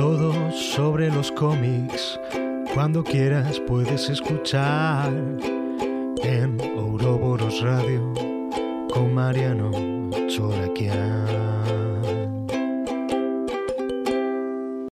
Todo sobre los cómics, cuando quieras puedes escuchar en Ouroboros Radio con Mariano Choraquian.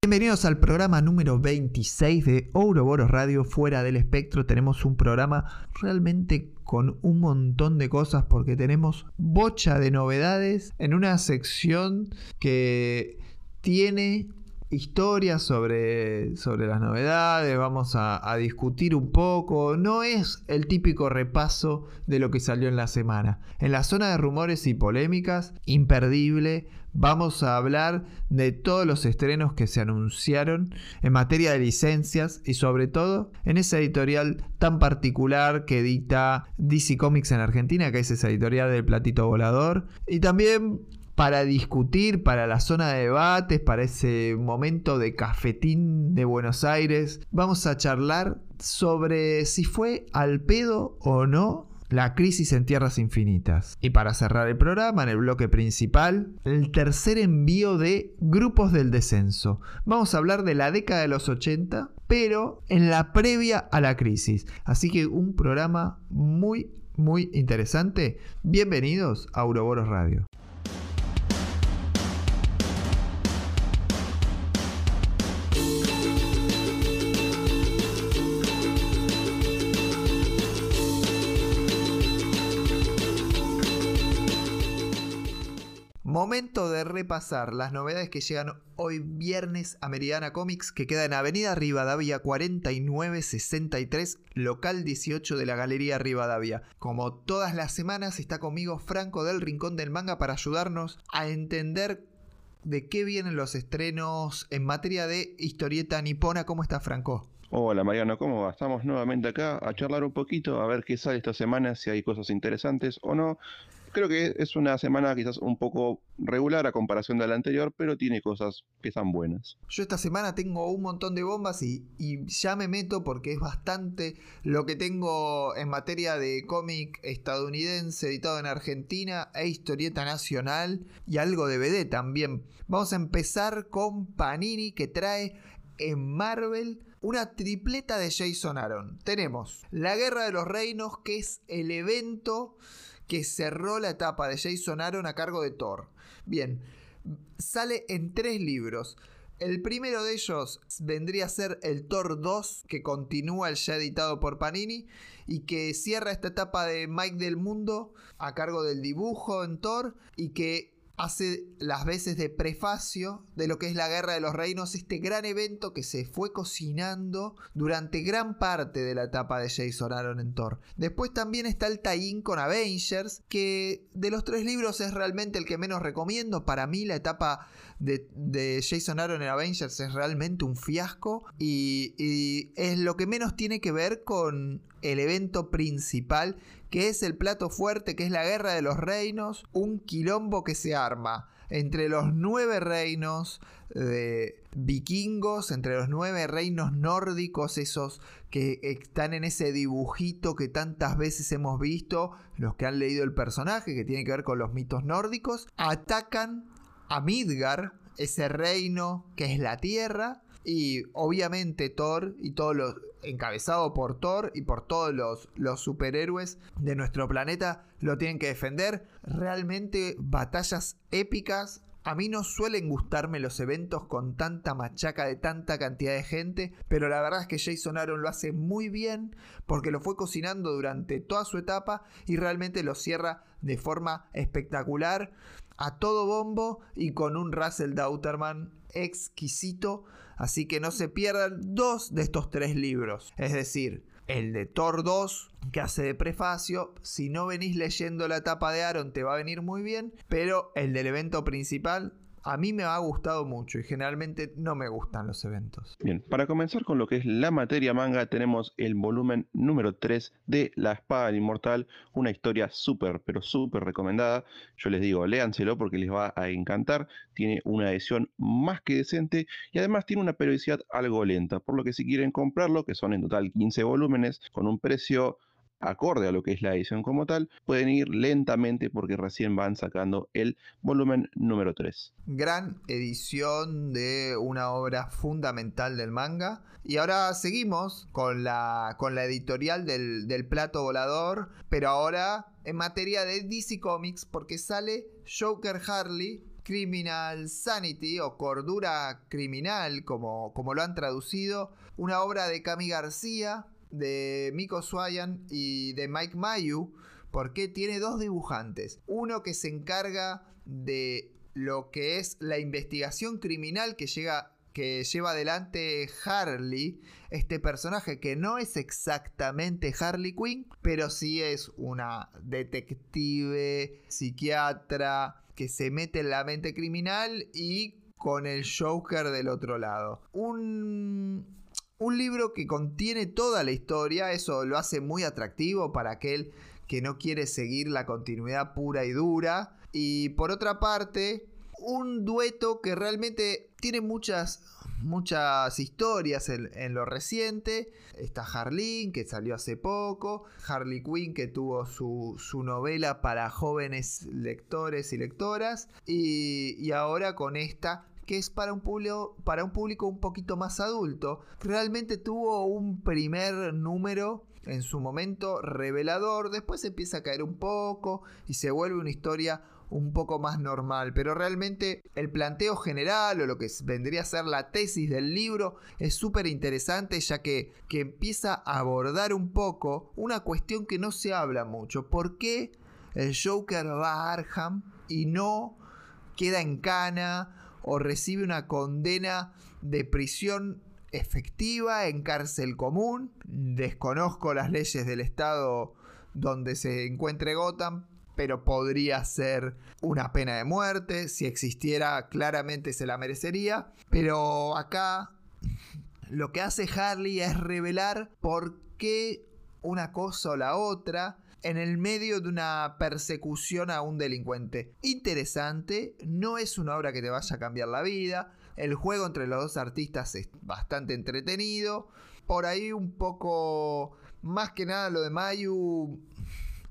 Bienvenidos al programa número 26 de Ouroboros Radio Fuera del Espectro. Tenemos un programa realmente con un montón de cosas porque tenemos bocha de novedades en una sección que tiene historias sobre, sobre las novedades, vamos a, a, discutir un poco. No es el típico repaso de lo que salió en la semana. En la zona de rumores y polémicas, imperdible, vamos a hablar de todos los estrenos que se anunciaron en materia de licencias y sobre todo en esa editorial tan particular que edita DC Comics en Argentina, que es esa editorial del platito volador. Y también para discutir, para la zona de debates, para ese momento de cafetín de Buenos Aires. Vamos a charlar sobre si fue al pedo o no la crisis en tierras infinitas. Y para cerrar el programa, en el bloque principal, el tercer envío de Grupos del Descenso. Vamos a hablar de la década de los 80, pero en la previa a la crisis. Así que un programa muy, muy interesante. Bienvenidos a Auroboros Radio. Momento de repasar las novedades que llegan hoy viernes a Meridiana Comics, que queda en Avenida Rivadavia 4963, local 18 de la Galería Rivadavia. Como todas las semanas está conmigo Franco del Rincón del Manga para ayudarnos a entender de qué vienen los estrenos en materia de historieta nipona. ¿Cómo está Franco? Hola Mariano, ¿cómo va? Estamos nuevamente acá a charlar un poquito, a ver qué sale esta semana, si hay cosas interesantes o no creo que es una semana quizás un poco regular a comparación de la anterior, pero tiene cosas que están buenas. Yo esta semana tengo un montón de bombas y, ya me meto porque es bastante lo que tengo en materia de cómic estadounidense editado en Argentina e historieta nacional y algo de BD también. Vamos a empezar con Panini que trae en Marvel una tripleta de Jason Aaron. Tenemos La Guerra de los Reinos, que es el evento que cerró la etapa de Jason Aaron a cargo de Thor. Bien, sale en tres libros. El primero de ellos vendría a ser el Thor 2, que continúa el ya editado por Panini y que cierra esta etapa de Mike del Mundo a cargo del dibujo en Thor y que hace las veces de prefacio de lo que es la Guerra de los Reinos, este gran evento que se fue cocinando durante gran parte de la etapa de Jason Aaron en Thor. Después también está el tie con Avengers, que de los tres libros es realmente el que menos recomiendo. Para mí la etapa de, Jason Aaron en Avengers es realmente un fiasco y es lo que menos tiene que ver con el evento principal que es el plato fuerte, que es la guerra de los reinos, un quilombo que se arma entre los nueve reinos de vikingos, entre los nueve reinos nórdicos, esos que están en ese dibujito que tantas veces hemos visto, los que han leído el personaje, que tiene que ver con los mitos nórdicos, atacan a Midgar, ese reino que es la tierra, y obviamente Thor y todo lo encabezado por Thor y por todos los, los superhéroes de nuestro planeta lo tienen que defender. Realmente batallas épicas. A mí no suelen gustarme los eventos con tanta machaca de tanta cantidad de gente, pero la verdad es que Jason Aaron lo hace muy bien porque lo fue cocinando durante toda su etapa y realmente lo cierra de forma espectacular, a todo bombo y con un Russell Dauterman exquisito Así que no se pierdan dos de estos tres libros. Es decir, el de Thor 2, que hace de prefacio. Si no venís leyendo la etapa de Aaron, te va a venir muy bien. Pero el del evento principal, a mí me ha gustado mucho y generalmente no me gustan los eventos. Bien, para comenzar con lo que es la materia manga, tenemos el volumen número 3 de La Espada del Inmortal, una historia súper, pero súper recomendada. Yo les digo, léanselo porque les va a encantar. Tiene una edición más que decente y además tiene una periodicidad algo lenta, por lo que si quieren comprarlo, que son en total 15 volúmenes, con un precio acorde a lo que es la edición como tal, pueden ir lentamente porque recién van sacando el volumen número 3. Gran edición de una obra fundamental del manga. Y ahora seguimos con la, con la editorial del, del plato volador, pero ahora en materia de DC Comics porque sale Joker Harley Criminal Sanity o Cordura Criminal, como, como lo han traducido, una obra de Cami García, de Miko Swayan y de Mike Mayu, porque tiene dos dibujantes. Uno que se encarga de lo que es la investigación criminal que llega que lleva adelante Harley, este personaje que no es exactamente Harley Quinn, pero sí es una detective, psiquiatra, que se mete en la mente criminal y con el Joker del otro lado. Un, un libro que contiene toda la historia, eso lo hace muy atractivo para aquel que no quiere seguir la continuidad pura y dura. Y por otra parte, un dueto que realmente tiene muchas muchas historias en, lo reciente. Está Harleen, que salió hace poco. Harley Quinn, que tuvo su, novela para jóvenes lectores y lectoras. Y, ahora con esta que es para un, público, para un público un poquito más adulto. Realmente tuvo un primer número en su momento revelador, después empieza a caer un poco y se vuelve una historia un poco más normal, pero realmente el planteo general o lo que vendría a ser la tesis del libro es súper interesante ya que, que empieza a abordar un poco una cuestión que no se habla mucho. ¿Por qué el Joker va a Arkham y no queda en cana o recibe una condena de prisión efectiva en cárcel común? Desconozco las leyes del estado donde se encuentre Gotham, pero podría ser una pena de muerte. Si existiera, claramente se la merecería. Pero acá lo que hace Harley es revelar por qué una cosa o la otra en el medio de una persecución a un delincuente. Interesante, no es una obra que te vaya a cambiar la vida. El juego entre los dos artistas es bastante entretenido. Por ahí un poco, más que nada lo de Mayu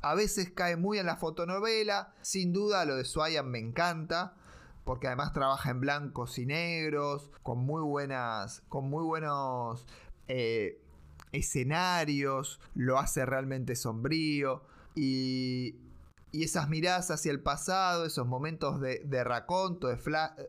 a veces cae muy en la fotonovela. Sin duda lo de Swayan me encanta. Porque además trabaja en blancos y negros. Con muy buenas. Con muy buenos. Eh, escenarios. Lo hace realmente sombrío. Y. Y esas miradas hacia el pasado, esos momentos de, de raconto, de,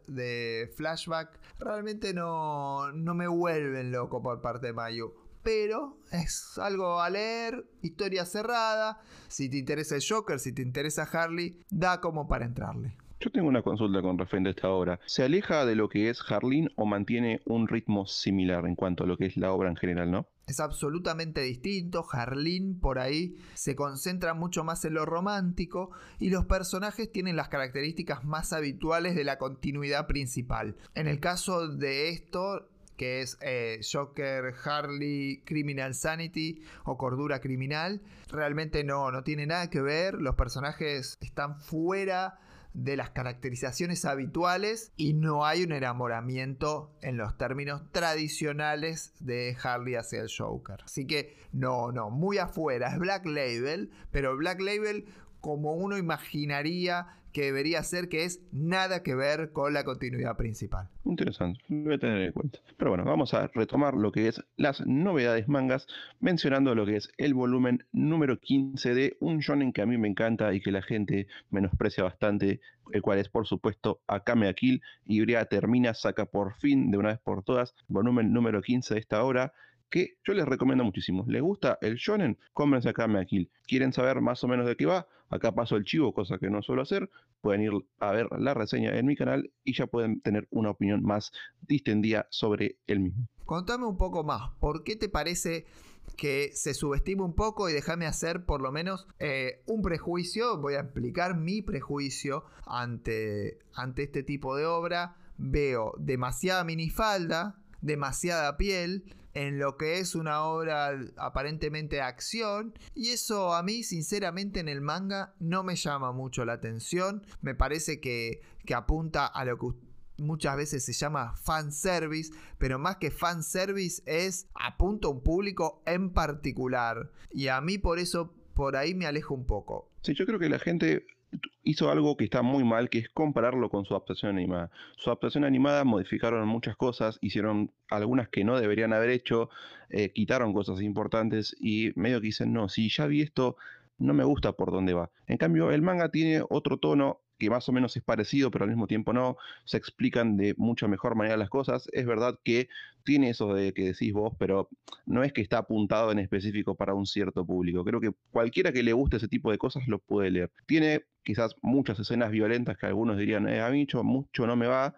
de flashback, realmente no, no me vuelven loco por parte de Mayu pero es algo a leer, historia cerrada. Si te interesa el Joker, si te interesa Harley, da como para entrarle. Yo tengo una consulta con referente a esta obra. ¿Se aleja de lo que es Harleen o mantiene un ritmo similar en cuanto a lo que es la obra en general, no? Es absolutamente distinto. Harleen por ahí se concentra mucho más en lo romántico y los personajes tienen las características más habituales de la continuidad principal. En el caso de esto, que es eh, Joker, Harley, Criminal Sanity o Cordura Criminal. Realmente no, no tiene nada que ver, los personajes están fuera de las caracterizaciones habituales y no hay un enamoramiento en los términos tradicionales de Harley hacia el Joker. Así que no, no, muy afuera, es Black Label, pero Black Label como uno imaginaría que debería ser, que es nada que ver con la continuidad principal. Interesante, lo voy a tener en cuenta. Pero bueno, vamos a retomar lo que es las novedades mangas, mencionando lo que es el volumen número 15 de un shonen que a mí me encanta y que la gente menosprecia bastante, el cual es por supuesto Akame Kill. y Bria termina, saca por fin, de una vez por todas, volumen número 15 de esta obra que yo les recomiendo muchísimo. ¿Les gusta el shonen? Cómprense a Kill. ¿Quieren saber más o menos de qué va? Acá paso el chivo, cosa que no suelo hacer. Pueden ir a ver la reseña en mi canal y ya pueden tener una opinión más distendida sobre el mismo. Contame un poco más. ¿Por qué te parece que se subestima un poco y déjame hacer por lo menos eh, un prejuicio? Voy a explicar mi prejuicio ante, ante este tipo de obra. Veo demasiada minifalda, demasiada piel en lo que es una obra aparentemente de acción y eso a mí sinceramente en el manga no me llama mucho la atención me parece que, apunta a lo que muchas veces se llama fanservice, pero más que fanservice es apunta a un público en particular. Y a mí por eso, por ahí me alejo un poco. Sí, yo creo que la gente hizo algo que está muy mal, que es compararlo con su adaptación animada. Su adaptación animada modificaron muchas cosas, hicieron algunas que no deberían haber hecho, eh, quitaron cosas importantes y medio que dicen, no, si ya vi esto, no me gusta por dónde va. En cambio, el manga tiene otro tono que más o menos es parecido, pero al mismo tiempo no, se explican de mucha mejor manera las cosas. Es verdad que tiene eso de que decís vos, pero no es que está apuntado en específico para un cierto público. Creo que cualquiera que le guste ese tipo de cosas lo puede leer. Tiene quizás muchas escenas violentas que algunos dirían, eh, a mí mucho no me va,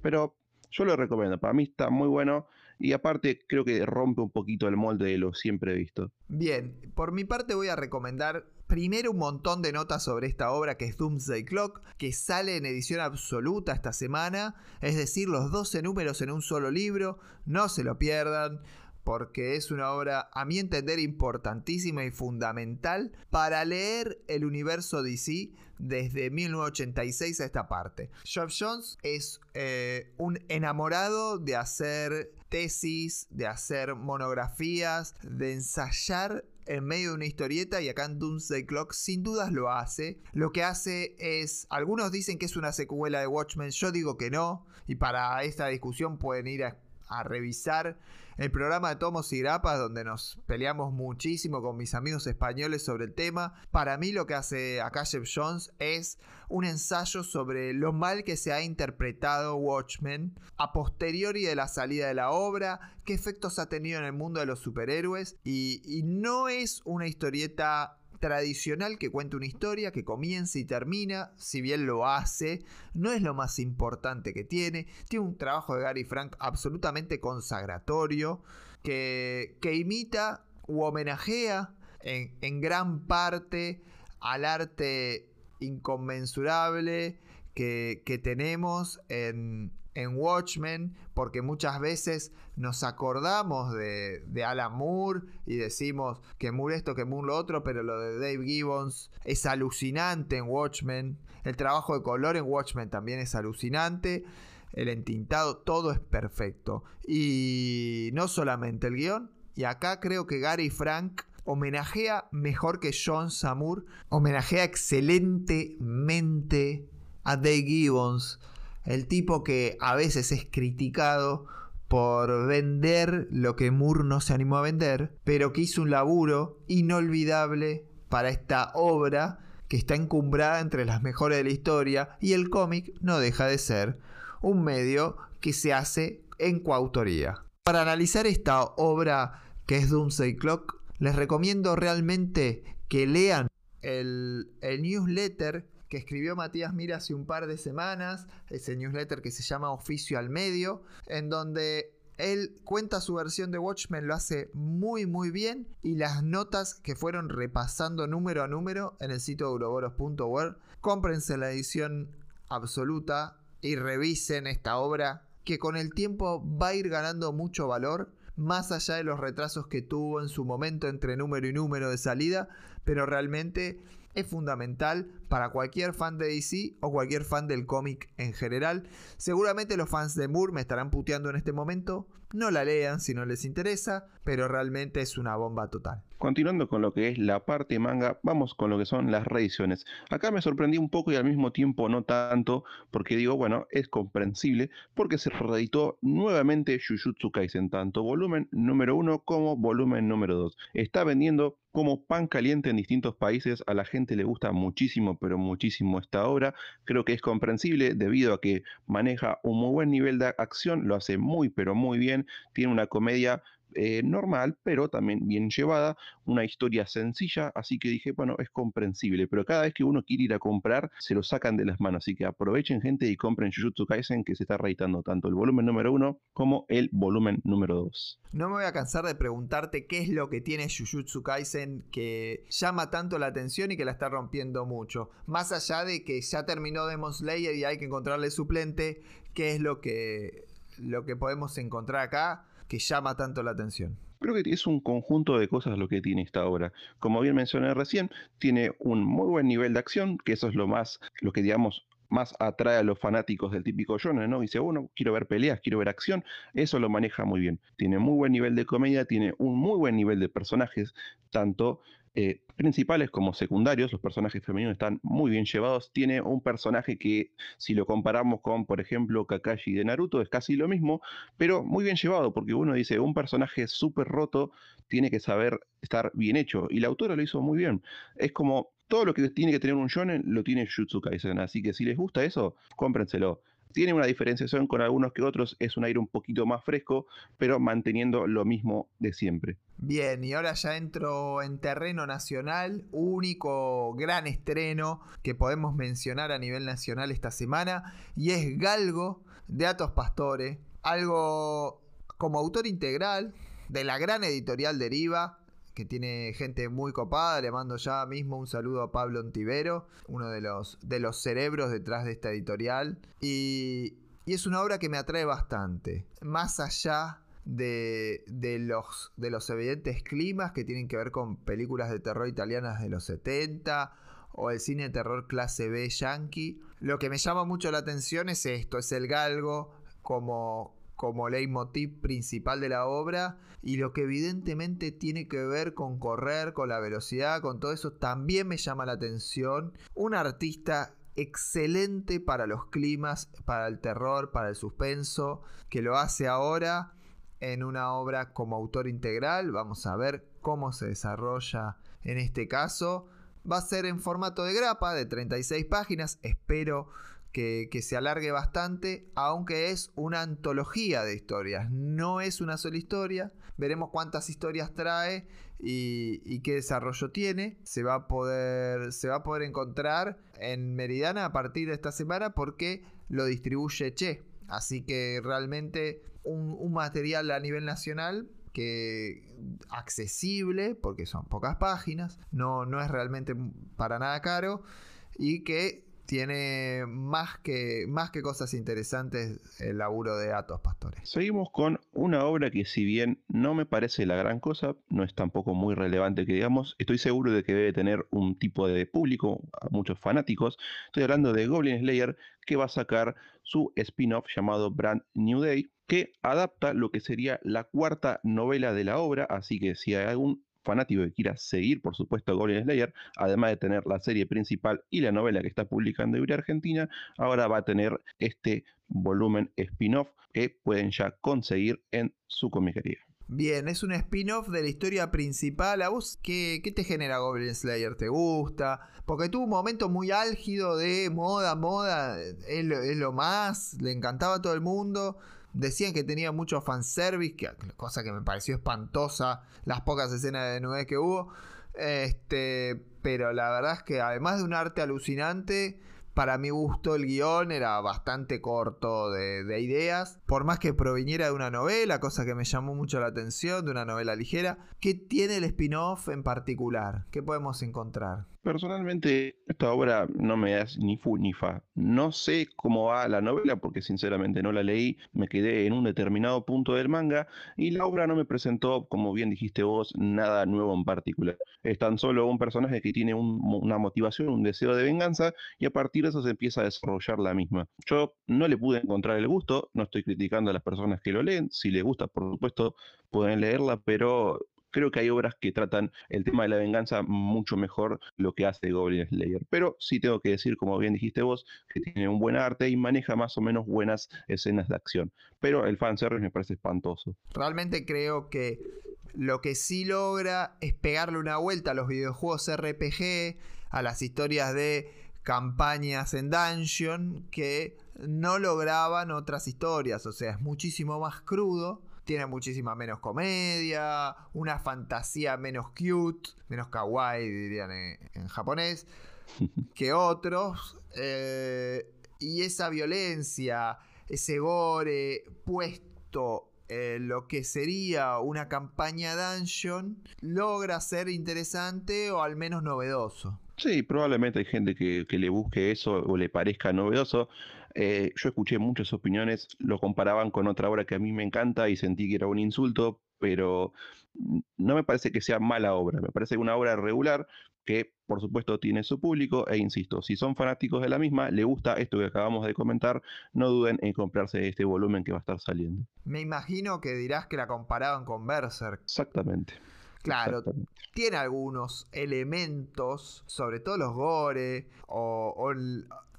pero yo lo recomiendo. Para mí está muy bueno y aparte creo que rompe un poquito el molde de lo siempre visto. Bien, por mi parte voy a recomendar primero un montón de notas sobre esta obra que es Doomsday Clock, que sale en edición absoluta esta semana, es decir, los 12 números en un solo libro, no se lo pierdan porque es una obra, a mi entender, importantísima y fundamental para leer el universo DC desde 1986 a esta parte. Geoff Jones es eh, un enamorado de hacer tesis, de hacer monografías, de ensayar en medio de una historieta y acá en Doomsday Clock sin dudas lo hace. Lo que hace es, algunos dicen que es una secuela de Watchmen, yo digo que no, y para esta discusión pueden ir a, a revisar el programa de Tomos y Grapas, donde nos peleamos muchísimo con mis amigos españoles sobre el tema. Para mí lo que hace Jeff Jones es un ensayo sobre lo mal que se ha interpretado Watchmen a posteriori de la salida de la obra, qué efectos ha tenido en el mundo de los superhéroes y no es una historieta tradicional que cuenta una historia que comienza y termina, si bien lo hace, no es lo más importante que tiene. Tiene un trabajo de Gary Frank absolutamente consagratorio que, que imita u homenajea en, en gran parte al arte inconmensurable que, que tenemos en, en Watchmen, porque muchas veces nos acordamos de, Alan Moore y decimos que Moore esto, que Moore lo otro, pero lo de Dave Gibbons es alucinante en Watchmen. El trabajo de color en Watchmen también es alucinante. El entintado, todo es perfecto. Y no solamente el guion. Y acá creo que Gary Frank homenajea mejor que John Samur. Homenajea excelentemente a Dave Gibbons el tipo que a veces es criticado por vender lo que Moore no se animó a vender, pero que hizo un laburo inolvidable para esta obra que está encumbrada entre las mejores de la historia y el cómic no deja de ser un medio que se hace en coautoría. Para analizar esta obra que es Doomsday Clock, les recomiendo realmente que lean el, el newsletter que escribió Matías Mira hace un par de semanas, ese newsletter que se llama Oficio al Medio, en donde él cuenta su versión de Watchmen, lo hace muy muy bien y las notas que fueron repasando número a número en el sitio euroboros.org, cómprense la edición absoluta y revisen esta obra que con el tiempo va a ir ganando mucho valor, más allá de los retrasos que tuvo en su momento entre número y número de salida, pero realmente es fundamental para cualquier fan de DC o cualquier fan del cómic en general. Seguramente los fans de Moore me estarán puteando en este momento. No la lean si no les interesa, pero realmente es una bomba total. Continuando con lo que es la parte manga, vamos con lo que son las reediciones. Acá me sorprendí un poco y al mismo tiempo no tanto, porque digo, bueno, es comprensible, porque se reeditó nuevamente Jujutsu Kaisen, tanto volumen número 1 como volumen número 2. Está vendiendo como pan caliente en distintos países, a la gente le gusta muchísimo, pero muchísimo esta obra. Creo que es comprensible debido a que maneja un muy buen nivel de acción, lo hace muy, pero muy bien. Tiene una comedia eh, normal, pero también bien llevada, una historia sencilla, así que dije, bueno, es comprensible, pero cada vez que uno quiere ir a comprar, se lo sacan de las manos, así que aprovechen gente y compren Jujutsu Kaisen, que se está reeditando tanto el volumen número uno como el volumen número 2. No me voy a cansar de preguntarte qué es lo que tiene Jujutsu Kaisen que llama tanto la atención y que la está rompiendo mucho. Más allá de que ya terminó Demon Slayer y hay que encontrarle suplente, ¿qué es lo que, lo que podemos encontrar acá? Que llama tanto la atención? Creo que es un conjunto de cosas lo que tiene esta obra. Como bien mencioné recién, tiene un muy buen nivel de acción, que eso es lo más, lo que digamos más atrae a los fanáticos del típico shonen, ¿no? Dice, bueno, quiero ver peleas, quiero ver acción, eso lo maneja muy bien. Tiene muy buen nivel de comedia, tiene un muy buen nivel de personajes, tanto eh, principales como secundarios, los personajes femeninos están muy bien llevados. Tiene un personaje que, si lo comparamos con, por ejemplo, Kakashi de Naruto, es casi lo mismo, pero muy bien llevado, porque uno dice, un personaje súper roto tiene que saber estar bien hecho, y la autora lo hizo muy bien. Es como todo lo que tiene que tener un shonen lo tiene Jutsu Kaisen, así que si les gusta eso, cómprenselo. Tiene una diferenciación con algunos que otros, es un aire un poquito más fresco, pero manteniendo lo mismo de siempre. Bien, y ahora ya entro en terreno nacional, único gran estreno que podemos mencionar a nivel nacional esta semana, y es Galgo de Atos Pastore, algo como autor integral de la gran editorial Deriva, que tiene gente muy copada. Le mando ya mismo un saludo a Pablo Ontivero, uno de los, de los cerebros detrás de esta editorial. Y, es una obra que me atrae bastante. Más allá de, los, de los evidentes climas que tienen que ver con películas de terror italianas de los 70 o el cine de terror clase B yankee. Lo que me llama mucho la atención es esto, es el galgo como, como leitmotiv principal de la obra y lo que evidentemente tiene que ver con correr, con la velocidad, con todo eso, también me llama la atención. Un artista excelente para los climas, para el terror, para el suspenso, que lo hace ahora en una obra como autor integral. Vamos a ver cómo se desarrolla en este caso. Va a ser en formato de grapa de 36 páginas. Espero que, se alargue bastante, aunque es una antología de historias. No es una sola historia. Veremos cuántas historias trae y, qué desarrollo tiene. Se va, a poder, se va a poder encontrar en Meridana a partir de esta semana porque lo distribuye Che. Así que realmente un, un material a nivel nacional que accesible, porque son pocas páginas, no, no es realmente para nada caro y que tiene más que, más que cosas interesantes el laburo de Atos Pastores. Seguimos con una obra que si bien no me parece la gran cosa, no es tampoco muy relevante que digamos, estoy seguro de que debe tener un tipo de público, muchos fanáticos. Estoy hablando de Goblin Slayer, que va a sacar su spin-off llamado Brand New Day, que adapta lo que sería la cuarta novela de la obra, así que si hay algún fanático que quiera seguir, por supuesto, Goblin Slayer, además de tener la serie principal y la novela que está publicando Ibrea Argentina, ahora va a tener este volumen spin-off que pueden ya conseguir en su comiquería. Bien, es un spin-off de la historia principal. ¿A vos qué, te genera Goblin Slayer? ¿Te gusta? Porque tuvo un momento muy álgido de moda, moda, es es lo más, le encantaba a todo el mundo. Decían que tenía mucho fanservice, que, cosa que me pareció espantosa, las pocas escenas de nubes que hubo. Este, pero la verdad es que además de un arte alucinante, para mi gusto el guion era bastante corto de, de, ideas, por más que proviniera de una novela, cosa que me llamó mucho la atención, de una novela ligera. ¿Qué tiene el spin-off en particular? ¿Qué podemos encontrar? Personalmente, esta obra no me da ni fu ni fa. No sé cómo va la novela porque sinceramente no la leí, me quedé en un determinado punto del manga y la obra no me presentó, como bien dijiste vos, nada nuevo en particular. Es tan solo un personaje que tiene una motivación, un deseo de venganza y a partir de eso se empieza a desarrollar la misma. Yo no le pude encontrar el gusto, no estoy criticando a las personas que lo leen, si les gusta, por supuesto, pueden leerla, pero creo que hay obras que tratan el tema de la venganza mucho mejor lo que hace Goblin Slayer. Pero sí tengo que decir, como bien dijiste vos, que tiene un buen arte y maneja más o menos buenas escenas de acción. Pero el fanservice me parece espantoso. Realmente creo que lo que sí logra es pegarle una vuelta a los videojuegos RPG, a las historias de campañas en Dungeon que no lograban otras historias. O sea, es muchísimo más crudo tiene muchísima menos comedia, una fantasía menos cute, menos kawaii dirían en, japonés, que otros. Eh, y esa violencia, ese gore puesto en lo que sería una campaña dungeon, logra ser interesante o al menos novedoso. Sí, probablemente hay gente que, le busque eso o le parezca novedoso. Eh, yo escuché muchas opiniones, lo comparaban con otra obra que a mí me encanta y sentí que era un insulto, pero no me parece que sea mala obra, me parece una obra regular que por supuesto tiene su público e insisto, si son fanáticos de la misma, le gusta esto que acabamos de comentar, no duden en comprarse este volumen que va a estar saliendo. Me imagino que dirás que la comparaban con Berserk. Exactamente. Claro, tiene algunos elementos, sobre todo los gore o,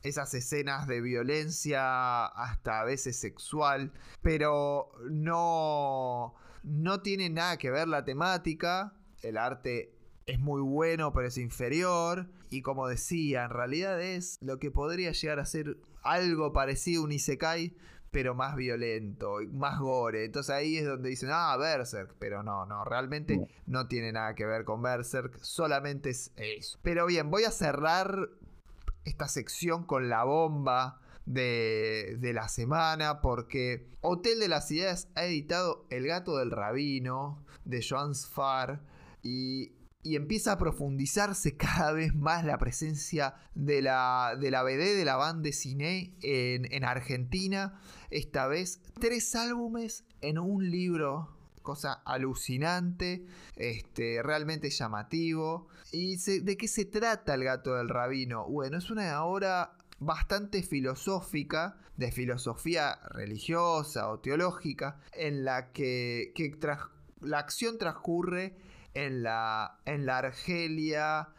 esas escenas de violencia hasta a veces sexual, pero no, no tiene nada que ver la temática. El arte es muy bueno, pero es inferior. Y como decía, en realidad es lo que podría llegar a ser algo parecido a un Isekai, pero más violento, más gore. Entonces ahí es donde dicen, ah, Berserk. Pero no, no, realmente no, tiene nada que ver con Berserk, solamente es eso. Pero bien, voy a cerrar esta sección con la bomba de, de, la semana porque Hotel de las Ideas ha editado El gato del rabino de Joan Sfar y y empieza a profundizarse cada vez más la presencia de la, de la BD, de la banda de cine en, Argentina. Esta vez tres álbumes en un libro cosa alucinante, este, realmente llamativo. ¿Y de qué se trata el gato del rabino? Bueno, es una obra bastante filosófica, de filosofía religiosa o teológica, en la que, la acción transcurre en la, en la Argelia,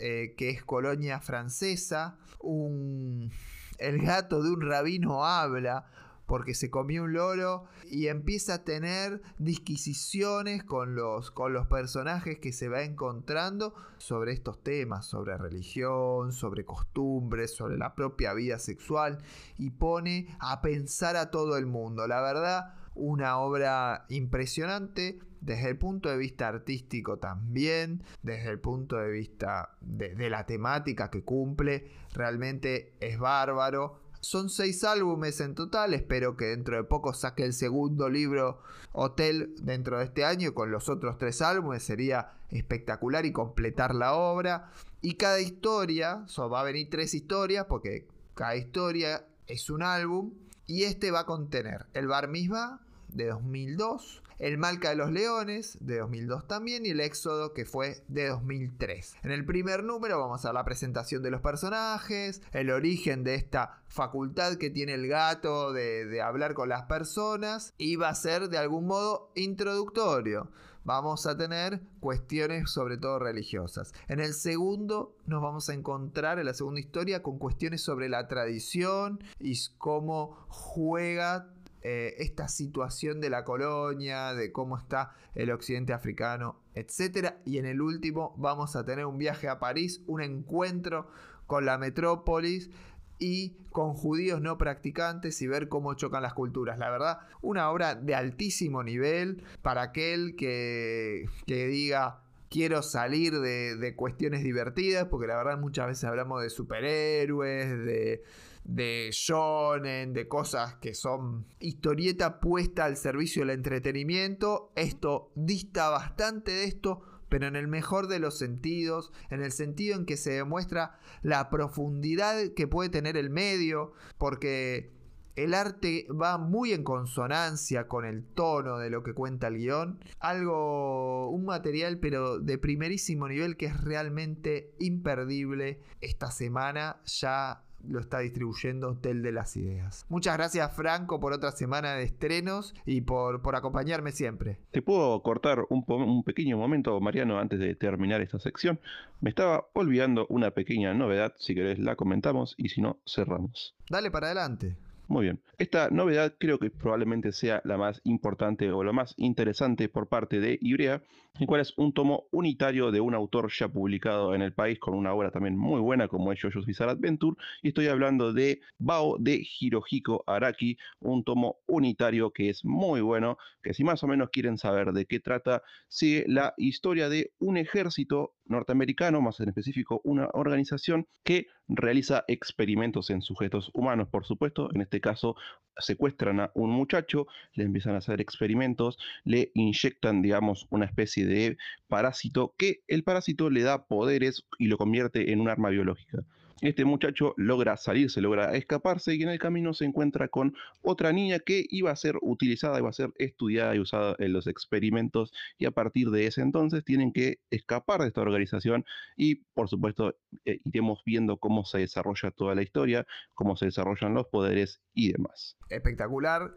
eh, que es colonia francesa. Un, el gato de un rabino habla porque se comió un loro y empieza a tener disquisiciones con los, con los personajes que se va encontrando sobre estos temas, sobre religión, sobre costumbres, sobre la propia vida sexual y pone a pensar a todo el mundo. La verdad, una obra impresionante desde el punto de vista artístico también, desde el punto de vista de, la temática que cumple, realmente es bárbaro. Son seis álbumes en total, espero que dentro de poco saque el segundo libro Hotel dentro de este año con los otros tres álbumes, sería espectacular y completar la obra. Y cada historia, va a venir tres historias porque cada historia es un álbum y este va a contener el Bar Misba de 2002, el Malca de los Leones, de 2002 también, y el Éxodo, que fue de 2003. En el primer número vamos a la presentación de los personajes, el origen de esta facultad que tiene el gato de, de hablar con las personas, y va a ser de algún modo introductorio vamos a tener cuestiones sobre todo religiosas. En el segundo nos vamos a encontrar en la segunda historia con cuestiones sobre la tradición y cómo juega eh, esta situación de la colonia, de cómo está el occidente africano, etc. Y en el último vamos a tener un viaje a París, un encuentro con la metrópolis y con judíos no practicantes y ver cómo chocan las culturas. La verdad, una obra de altísimo nivel para aquel que, diga quiero salir de, cuestiones divertidas, porque la verdad muchas veces hablamos de superhéroes, de, de shonen, de cosas que son historieta puesta al servicio del entretenimiento. Esto dista bastante de esto, pero en el mejor de los sentidos, en el sentido en que se demuestra la profundidad que puede tener el medio, porque el arte va muy en consonancia con el tono de lo que cuenta el guion. Algo, un material pero de primerísimo nivel que es realmente imperdible esta semana ya lo está distribuyendo Hotel de las Ideas. Muchas gracias Franco por otra semana de estrenos y por, por acompañarme siempre. Te puedo cortar un, un pequeño momento, Mariano, antes de terminar esta sección. Me estaba olvidando una pequeña novedad, si querés la comentamos y si no, cerramos. Dale para adelante. Muy bien. Esta novedad creo que probablemente sea la más importante o la más interesante por parte de Ibrea, el cual es un tomo unitario de un autor ya publicado en el país con una obra también muy buena como es Jojo's Bizarre Adventure. Y estoy hablando de Bao de Hirohiko Araki, un tomo unitario que es muy bueno, que si más o menos quieren saber de qué trata, sigue la historia de un ejército norteamericano, más en específico una organización que realiza experimentos en sujetos humanos, por supuesto. En este caso, secuestran a un muchacho, le empiezan a hacer experimentos, le inyectan, digamos, una especie de parásito que el parásito le da poderes y lo convierte en un arma biológica. este muchacho logra salirse, logra escaparse y en el camino se encuentra con otra niña que iba a ser utilizada, iba a ser estudiada y usada en los experimentos y a partir de ese entonces tienen que escapar de esta organización y por supuesto eh, iremos viendo cómo se desarrolla toda la historia, cómo se desarrollan los poderes y demás. Espectacular.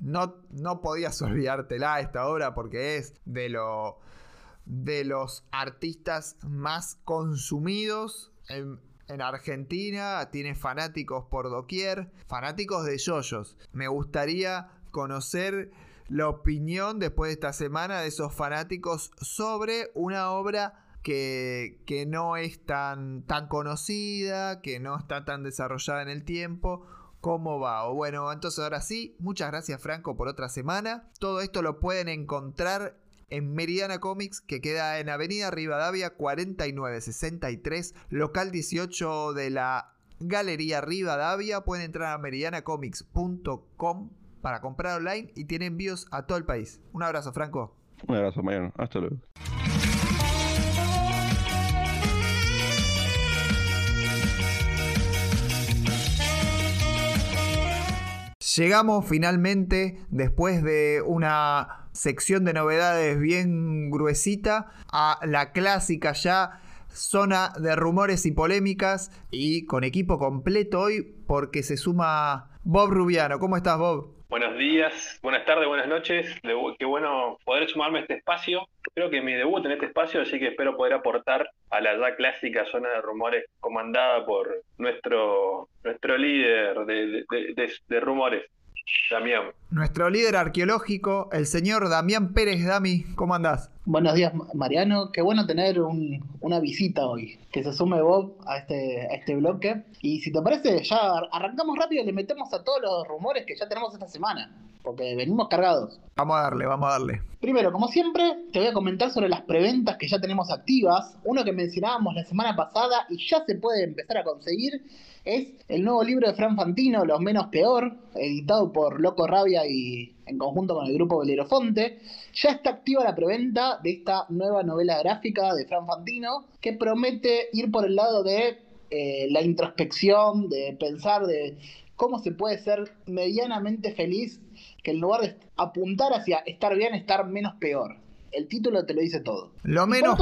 No, no podías olvidártela esta obra porque es de, lo, de los artistas más consumidos en, en Argentina. Tiene fanáticos por doquier, fanáticos de yoyos. Me gustaría conocer la opinión después de esta semana de esos fanáticos sobre una obra que, que, no es tan, tan conocida, que no está tan desarrollada en el tiempo. ¿Cómo va? Bueno, entonces ahora sí, muchas gracias Franco por otra semana. Todo esto lo pueden encontrar en Meridiana Comics, que queda en Avenida Rivadavia 4963, local 18 de la Galería Rivadavia. Pueden entrar a meridianacomics.com para comprar online y tiene envíos a todo el país. Un abrazo, Franco. Un abrazo, Mariano. Hasta luego. Llegamos finalmente, después de una sección de novedades bien gruesita, a la clásica ya zona de rumores y polémicas y con equipo completo hoy porque se suma Bob Rubiano. ¿Cómo estás, Bob? Buenos días, buenas tardes, buenas noches. Qué bueno poder sumarme a este espacio. Creo que mi debut en este espacio, así que espero poder aportar a la ya clásica zona de rumores comandada por nuestro, nuestro líder de, de, de rumores, Damián. Nuestro líder arqueológico, el señor Damián Pérez Dami, ¿cómo andás? Buenos días, Mariano. Qué bueno tener una visita hoy. Que se sume Bob a este, a este bloque. Y si te parece, ya arrancamos rápido y le metemos a todos los rumores que ya tenemos esta semana. Porque venimos cargados. Vamos a darle, vamos a darle. Primero, como siempre, te voy a comentar sobre las preventas que ya tenemos activas. Uno que mencionábamos la semana pasada y ya se puede empezar a conseguir es el nuevo libro de Fran Fantino, Los Menos Peor, editado por Loco Rabia y en conjunto con el grupo Belerofonte. Ya está activa la preventa de esta nueva novela gráfica de Fran Fantino, que promete ir por el lado de eh, la introspección, de pensar de cómo se puede ser medianamente feliz, que en lugar de apuntar hacia estar bien, estar menos peor el título te lo dice todo. Lo menos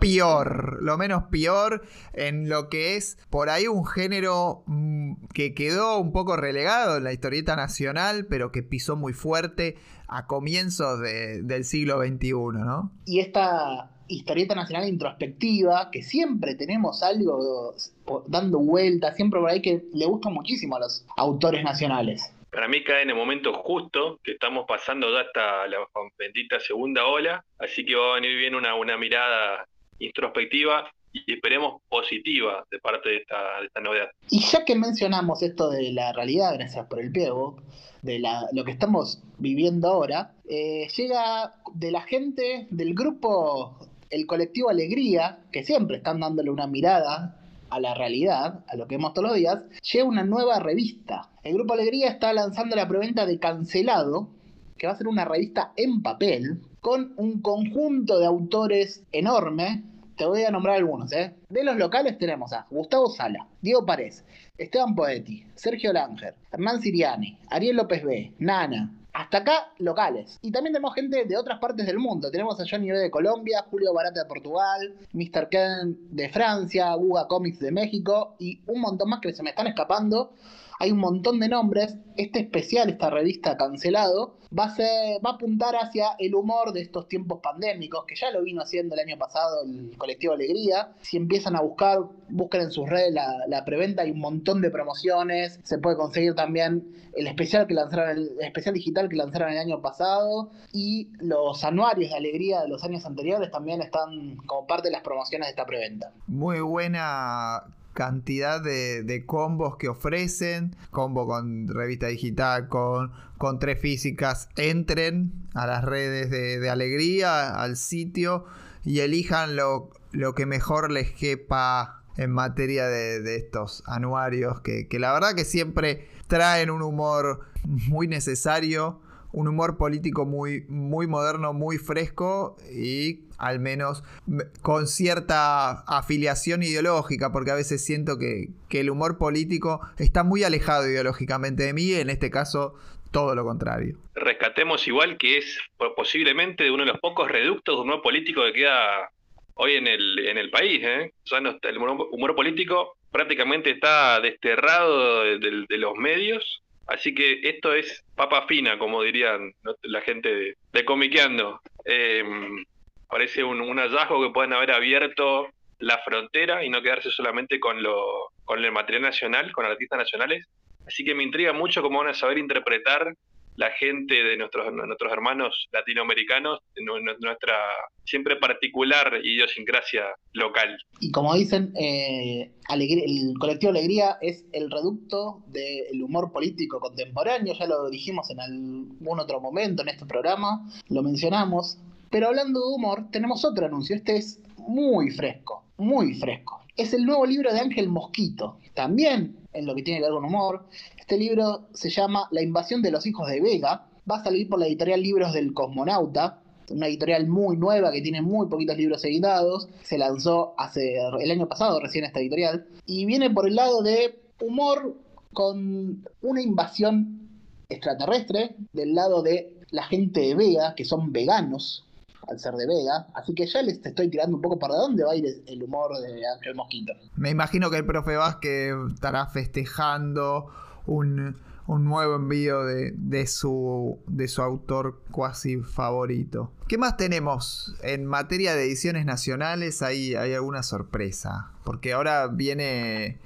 peor, lo menos peor en lo que es por ahí un género mm, que quedó un poco relegado en la historieta nacional, pero que pisó muy fuerte a comienzos del siglo XXI, ¿no? Y esta historieta nacional introspectiva, que siempre tenemos algo dando vueltas, siempre por ahí que le gusta muchísimo a los autores nacionales para mí cae en el momento justo, que estamos pasando ya hasta la bendita segunda ola, así que va a venir bien una, una mirada introspectiva y esperemos positiva de parte de esta, de esta novedad. Y ya que mencionamos esto de la realidad, gracias por el pie, de la, lo que estamos viviendo ahora, eh, llega de la gente del grupo, el colectivo Alegría, que siempre están dándole una mirada a la realidad, a lo que vemos todos los días, llega una nueva revista. El Grupo Alegría está lanzando la preventa de Cancelado, que va a ser una revista en papel, con un conjunto de autores enorme. Te voy a nombrar algunos, ¿eh? De los locales tenemos a Gustavo Sala, Diego Párez, Esteban Poetti, Sergio Langer, Hernán Siriani, Ariel López B, Nana, hasta acá, locales. Y también tenemos gente de otras partes del mundo. Tenemos a Johnny B de Colombia, Julio Barata de Portugal, Mr. Ken de Francia, Guga Comics de México y un montón más que se me están escapando. Hay un montón de nombres. Este especial, esta revista cancelado, va a, a apuntar hacia el humor de estos tiempos pandémicos, que ya lo vino haciendo el año pasado el colectivo Alegría. Si empiezan a buscar, busquen en sus redes la, preventa, hay un montón de promociones. Se puede conseguir también el especial que lanzaron, el especial digital que lanzaron el año pasado. Y los anuarios de alegría de los años anteriores también están como parte de las promociones de esta preventa. Muy buena cantidad de, combos que ofrecen, combo con revista digital, con, con tres físicas, entren a las redes de, alegría, al sitio y elijan lo, lo, que mejor les quepa en materia de, estos anuarios que, que la verdad que siempre traen un humor muy necesario un humor político muy, muy moderno, muy fresco y al menos con cierta afiliación ideológica, porque a veces siento que, que el humor político está muy alejado ideológicamente de mí, en este caso todo lo contrario. Rescatemos igual que es posiblemente uno de los pocos reductos de humor político que queda hoy en el, en el país. ¿eh? el humor, político prácticamente está desterrado de, los medios, así que esto es papa fina, como dirían la gente de, de Comiqueando. Em, parece un, hallazgo que pueden haber abierto la frontera y no quedarse solamente con, lo, con el material nacional, con artistas nacionales. Así que me intriga mucho cómo van a saber interpretar la gente de nuestros, nuestros hermanos latinoamericanos, nuestra siempre particular idiosincrasia local. Y como dicen, eh, el colectivo Alegría es el reducto del humor político contemporáneo, ya lo dijimos en algún otro momento en este programa, lo mencionamos, pero hablando de humor, tenemos otro anuncio, este es muy fresco, muy fresco. Es el nuevo libro de Ángel Mosquito, también en lo que tiene que ver con humor. Este libro se llama La invasión de los hijos de Vega. Va a salir por la editorial Libros del Cosmonauta, una editorial muy nueva que tiene muy poquitos libros editados. Se lanzó hace el año pasado recién esta editorial. Y viene por el lado de humor con una invasión extraterrestre, del lado de la gente de Vega, que son veganos, al ser de Vega. Así que ya les estoy tirando un poco para dónde va a ir el humor de Ángel Mosquito. Me imagino que el profe Vázquez estará festejando un, nuevo envío de, su, de su autor cuasi favorito. ¿Qué más tenemos? En materia de ediciones nacionales hay, hay alguna sorpresa. Porque ahora viene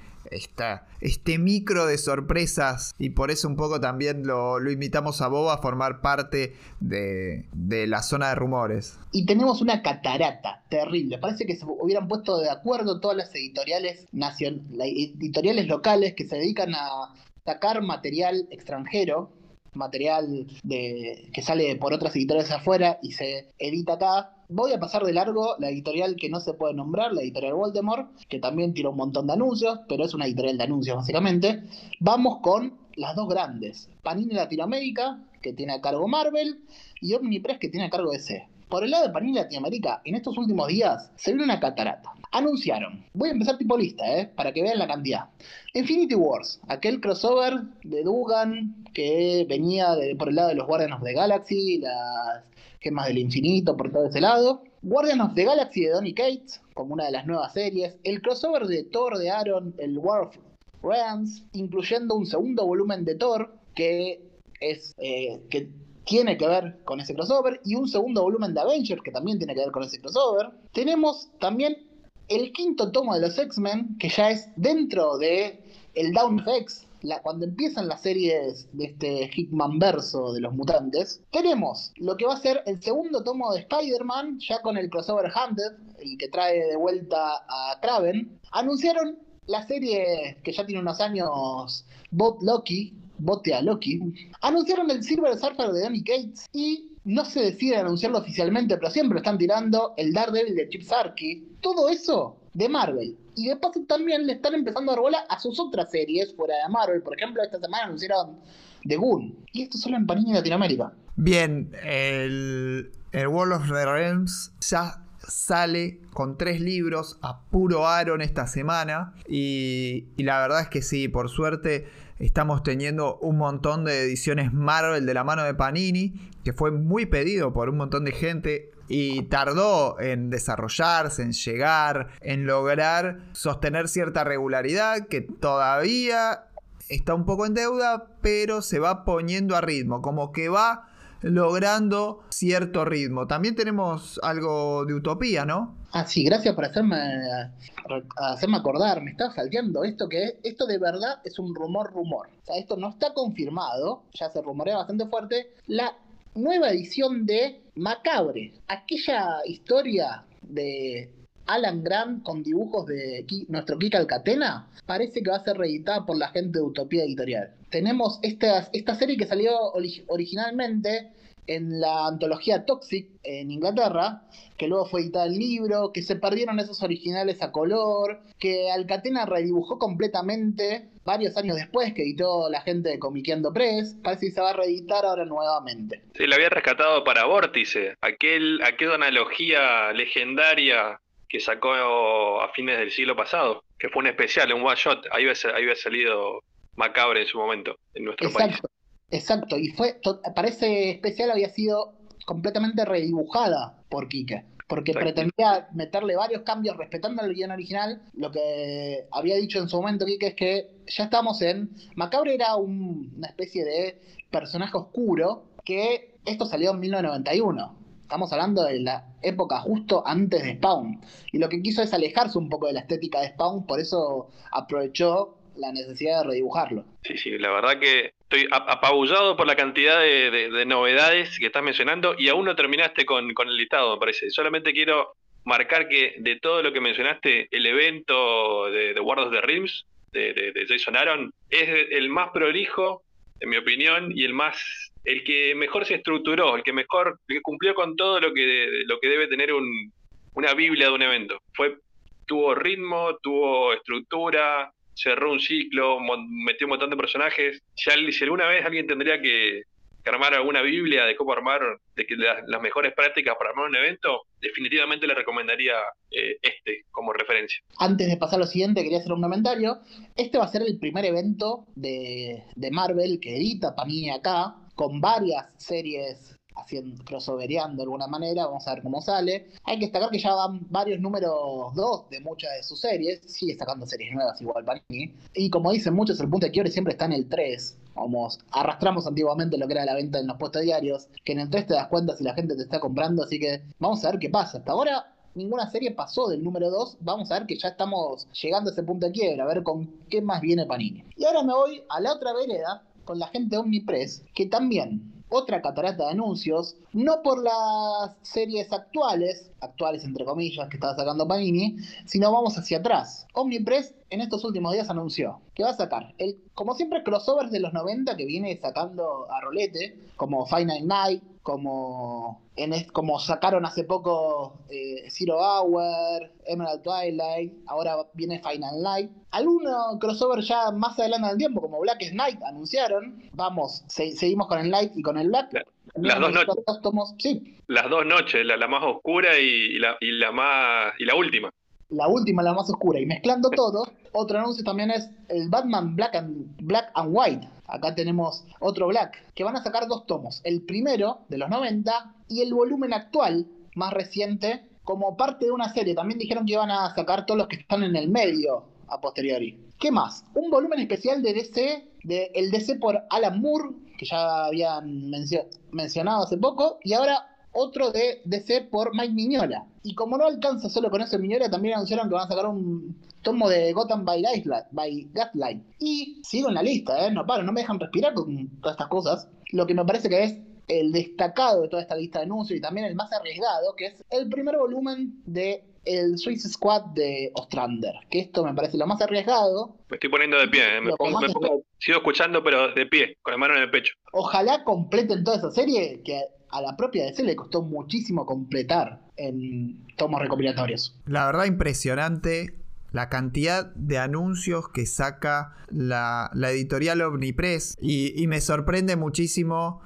este micro de sorpresas y por eso un poco también lo, invitamos a Boba a formar parte de, la zona de rumores. Y tenemos una catarata terrible. Parece que se hubieran puesto de acuerdo todas las editoriales, editoriales locales que se dedican a sacar material extranjero material de, que sale por otras editoriales afuera y se edita acá. Voy a pasar de largo la editorial que no se puede nombrar, la editorial Voldemort, que también tira un montón de anuncios, pero es una editorial de anuncios básicamente. Vamos con las dos grandes, Panini Latinoamérica, que tiene a cargo Marvel, y Omnipress, que tiene a cargo DC. Por el lado de Panini Latinoamérica, en estos últimos días se vio una catarata. Anunciaron, voy a empezar tipo lista, ¿eh? para que vean la cantidad. Infinity Wars, aquel crossover de Dugan que venía por el lado de los Guardians of the Galaxy, las gemas del infinito, por todo ese lado. Guardians of the Galaxy de Donny Cates, como una de las nuevas series. El crossover de Thor de Aaron, el War of Realms, incluyendo un segundo volumen de Thor que es eh, que tiene que ver con ese crossover y un segundo volumen de Avengers que también tiene que ver con ese crossover. Tenemos también el quinto tomo de los X-Men que ya es dentro de el Down FX, la, cuando empiezan las series de este Hickman verso de los mutantes, tenemos lo que va a ser el segundo tomo de Spider-Man, ya con el crossover Hunted, el que trae de vuelta a Kraven. Anunciaron la serie que ya tiene unos años, Bot Loki, bote a Loki, anunciaron el Silver Surfer de Donny Cates y no se decide anunciarlo oficialmente, pero siempre están tirando el Daredevil de Chip Sarky. Todo eso de Marvel. Y de paso también le están empezando a dar bola a sus otras series fuera de Marvel. Por ejemplo, esta semana anunciaron The Goon. Y esto solo en Panini Latinoamérica. Bien, el, el World of the Realms ya sale con tres libros a puro Aaron esta semana. Y, y la verdad es que sí, por suerte estamos teniendo un montón de ediciones Marvel de la mano de Panini, que fue muy pedido por un montón de gente y tardó en desarrollarse, en llegar, en lograr sostener cierta regularidad que todavía está un poco en deuda, pero se va poniendo a ritmo, como que va logrando cierto ritmo. También tenemos algo de utopía, ¿no? Ah, sí, gracias por hacerme, hacerme acordar. Me estaba salteando esto que esto de verdad es un rumor, rumor. O sea, esto no está confirmado, ya se rumorea bastante fuerte. La nueva edición de Macabre, aquella historia de Alan Grant con dibujos de nuestro Kika Alcatena, parece que va a ser reeditada por la gente de Utopía Editorial. Tenemos esta, serie que salió originalmente en la antología Toxic en Inglaterra, que luego fue editada el libro, que se perdieron esos originales a color, que Alcatena redibujó completamente varios años después, que editó la gente de Comiqueando Press, parece que se va a reeditar ahora nuevamente. Sí, la había rescatado para Vórtice, aquel, aquella analogía legendaria que sacó a fines del siglo pasado, que fue un especial, un one shot, ahí había salido Macabre en su momento, en nuestro país. Exacto, y fue, para ese especial había sido completamente redibujada por Quique porque pretendía meterle varios cambios respetando el guion original. Lo que había dicho en su momento Quique es que ya estamos en. Macabre era una especie de personaje oscuro que esto salió en 1991. Estamos hablando de la época justo antes de Spawn. Y lo que quiso es alejarse un poco de la estética de Spawn, por eso aprovechó la necesidad de redibujarlo. Sí, sí, la verdad que estoy apabullado por la cantidad de, novedades que estás mencionando y aún no terminaste con, el listado, me parece. Solamente quiero marcar que de todo lo que mencionaste, el evento de, de War of the Realms de, Jason Aaron es el más prolijo, en mi opinión, y el más el que mejor se estructuró, el que mejor el que cumplió con todo lo que lo que debe tener un, una Biblia de un evento. Tuvo ritmo, tuvo estructura, cerró un ciclo, metió un montón de personajes. Si, si alguna vez alguien tendría que, armar alguna Biblia de cómo armar, de que las mejores prácticas para armar un evento, definitivamente le recomendaría eh, este como referencia. Antes de pasar a lo siguiente, quería hacer un comentario. Este va a ser el primer evento de, de Marvel que edita Panini acá, con varias series haciendo, crossovereando de alguna manera, vamos a ver cómo sale. Hay que destacar que ya van varios números 2 de muchas de sus series, sigue sacando series nuevas igual mí. Y como dicen muchos, el punto de quiebre siempre está en el 3. Vamos, arrastramos antiguamente lo que era la venta en los puestos diarios, que en el 3 te das cuenta si la gente te está comprando, así que vamos a ver qué pasa. Hasta ahora ninguna serie pasó del número 2, vamos a ver que ya estamos llegando a ese punto de quiebre, a ver con qué más viene Panini. Y ahora me voy a la otra vereda con la gente de Omnipress, que también otra catarata de anuncios, no por las series actuales, actuales entre comillas, que estaba sacando Panini, sino vamos hacia atrás. Omnipress en estos últimos días anunció que va a sacar, el, como siempre, crossovers de los 90 que viene sacando a rolete, como Final Night, como, en, como sacaron hace poco eh, Zero Hour, Emerald Twilight, ahora viene Final Night. Algunos crossover ya más adelante del tiempo, como Black Knight, anunciaron. Vamos, seguimos con el Light y con el Black. Las dos noches. sí. Las dos noches, la, más oscura y, la, y la más y la última la última, la más oscura, y mezclando todo, otro anuncio también es el Batman Black and, Black and White. Acá tenemos otro Black, que van a sacar dos tomos. El primero, de los 90, y el volumen actual, más reciente, como parte de una serie. También dijeron que iban a sacar todos los que están en el medio a posteriori. ¿Qué más? Un volumen especial de DC, de el DC por Alan Moore, que ya habían mencionado hace poco, y ahora otro de DC por Mike Miñola. Y como no alcanza solo con ese Miñola, también anunciaron que van a sacar un tomo de Gotham by, Gaslight. Y sigo en la lista, ¿eh? no paro, no me dejan respirar con todas estas cosas. Lo que me parece que es el destacado de toda esta lista de anuncios y también el más arriesgado, que es el primer volumen de el Swiss Squad de Ostrander, que esto me parece lo más arriesgado. Me estoy poniendo de pie, ¿eh? me, sigo escuchando, pero de pie, con la mano en el pecho. Ojalá completen toda esa serie, que a la propia DC le costó muchísimo completar en tomos recopilatorios. La verdad impresionante la cantidad de anuncios que saca la, editorial Omnipress y, y, me sorprende muchísimo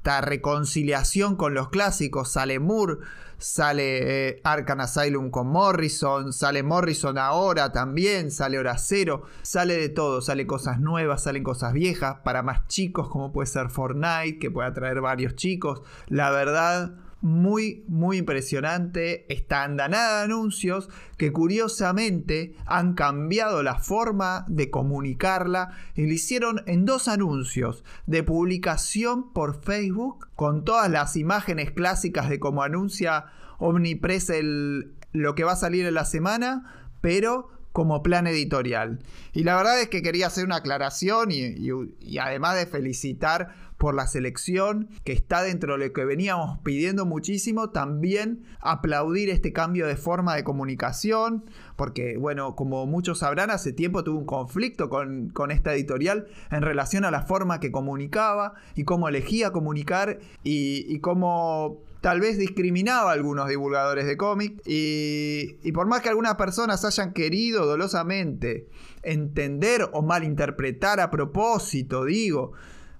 esta reconciliación con los clásicos. Sale Moore, sale eh, Arkham Asylum con Morrison, sale Morrison ahora también, sale Hora Cero, sale de todo, sale cosas nuevas, salen cosas viejas, para más chicos como puede ser Fortnite, que puede atraer varios chicos. La verdad muy, muy impresionante esta andanada de anuncios que curiosamente han cambiado la forma de comunicarla y lo hicieron en dos anuncios de publicación por Facebook con todas las imágenes clásicas de cómo anuncia Omnipress el, lo que va a salir en la semana, pero como plan editorial. Y la verdad es que quería hacer una aclaración y además de felicitar por la selección, que está dentro de lo que veníamos pidiendo muchísimo, también aplaudir este cambio de forma de comunicación, porque bueno, como muchos sabrán, hace tiempo tuve un conflicto con, esta editorial en relación a la forma que comunicaba y cómo elegía comunicar y, y cómo tal vez discriminaba a algunos divulgadores de cómic. Y, y, por más que algunas personas hayan querido dolosamente entender o malinterpretar a propósito, digo,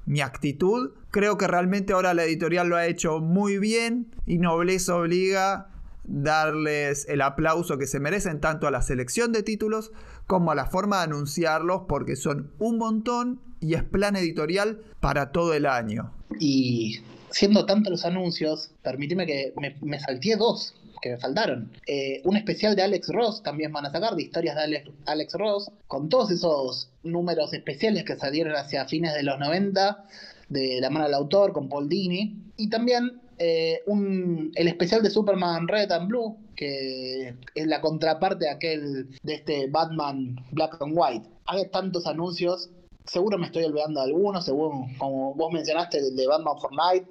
mi actitud, creo que realmente ahora la editorial lo ha hecho muy bien y Nobleza obliga darles el aplauso que se merecen tanto a la selección de títulos como a la forma de anunciarlos porque son un montón y es plan editorial para todo el año. Y siendo tantos los anuncios, permíteme que me, me salteé dos que me faltaron. Eh, un especial de Alex Ross también van a sacar, de historias de Alex, Alex Ross, con todos esos números especiales que salieron hacia fines de los 90, de la mano del autor, con Paul Dini. Y también eh, un, el especial de Superman Red and Blue, que es la contraparte de aquel de este Batman Black and White. Hay tantos anuncios, seguro me estoy olvidando algunos, según como vos mencionaste, el de Batman Fortnite,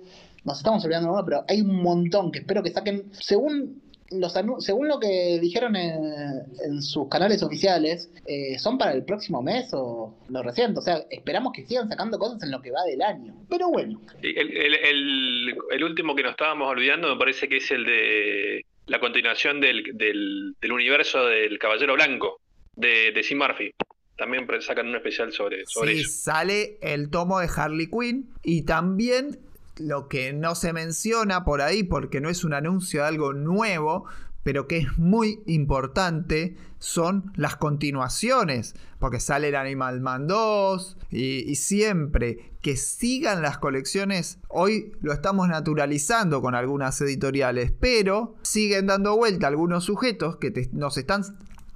nos estamos olvidando de uno, pero hay un montón que espero que saquen, según los según lo que dijeron en, sus canales oficiales, eh, son para el próximo mes o lo reciente. O sea, esperamos que sigan sacando cosas en lo que va del año. Pero bueno. El, último que nos estábamos olvidando me parece que es el de la continuación del, del, universo del Caballero Blanco, de, de Sim Murphy también sacan un especial sobre, sobre sí, sale el tomo de Harley Quinn y también lo que no se menciona por ahí porque no es un anuncio de algo nuevo, pero que es muy importante, son las continuaciones, porque sale el Animal Man 2 y, siempre que sigan las colecciones, hoy lo estamos naturalizando con algunas editoriales, pero siguen dando vuelta algunos sujetos que nos están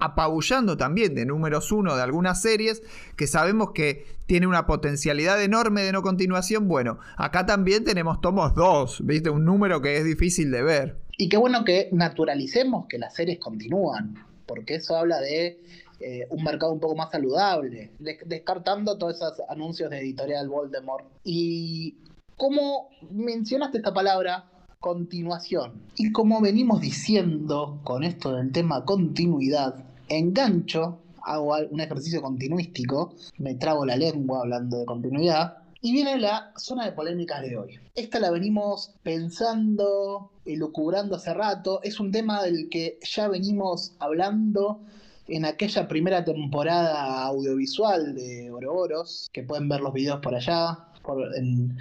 apabullando también de números uno de algunas series que sabemos que tiene una potencialidad enorme de no continuación. Bueno, acá también tenemos tomos 2, ¿viste? Un número que es difícil de ver. Y qué bueno que naturalicemos que las series continúan, porque eso habla de eh, un mercado un poco más saludable, descartando todos esos anuncios de editorial Voldemort. Y como mencionaste esta palabra, continuación. Y como venimos diciendo con esto del tema continuidad, engancho, hago un ejercicio continuístico, me trago la lengua hablando de continuidad, y viene la zona de polémicas de hoy. Esta la venimos pensando, elucubrando hace rato. Es un tema del que ya venimos hablando en aquella primera temporada audiovisual de Oroboros, que pueden ver los videos por allá, en,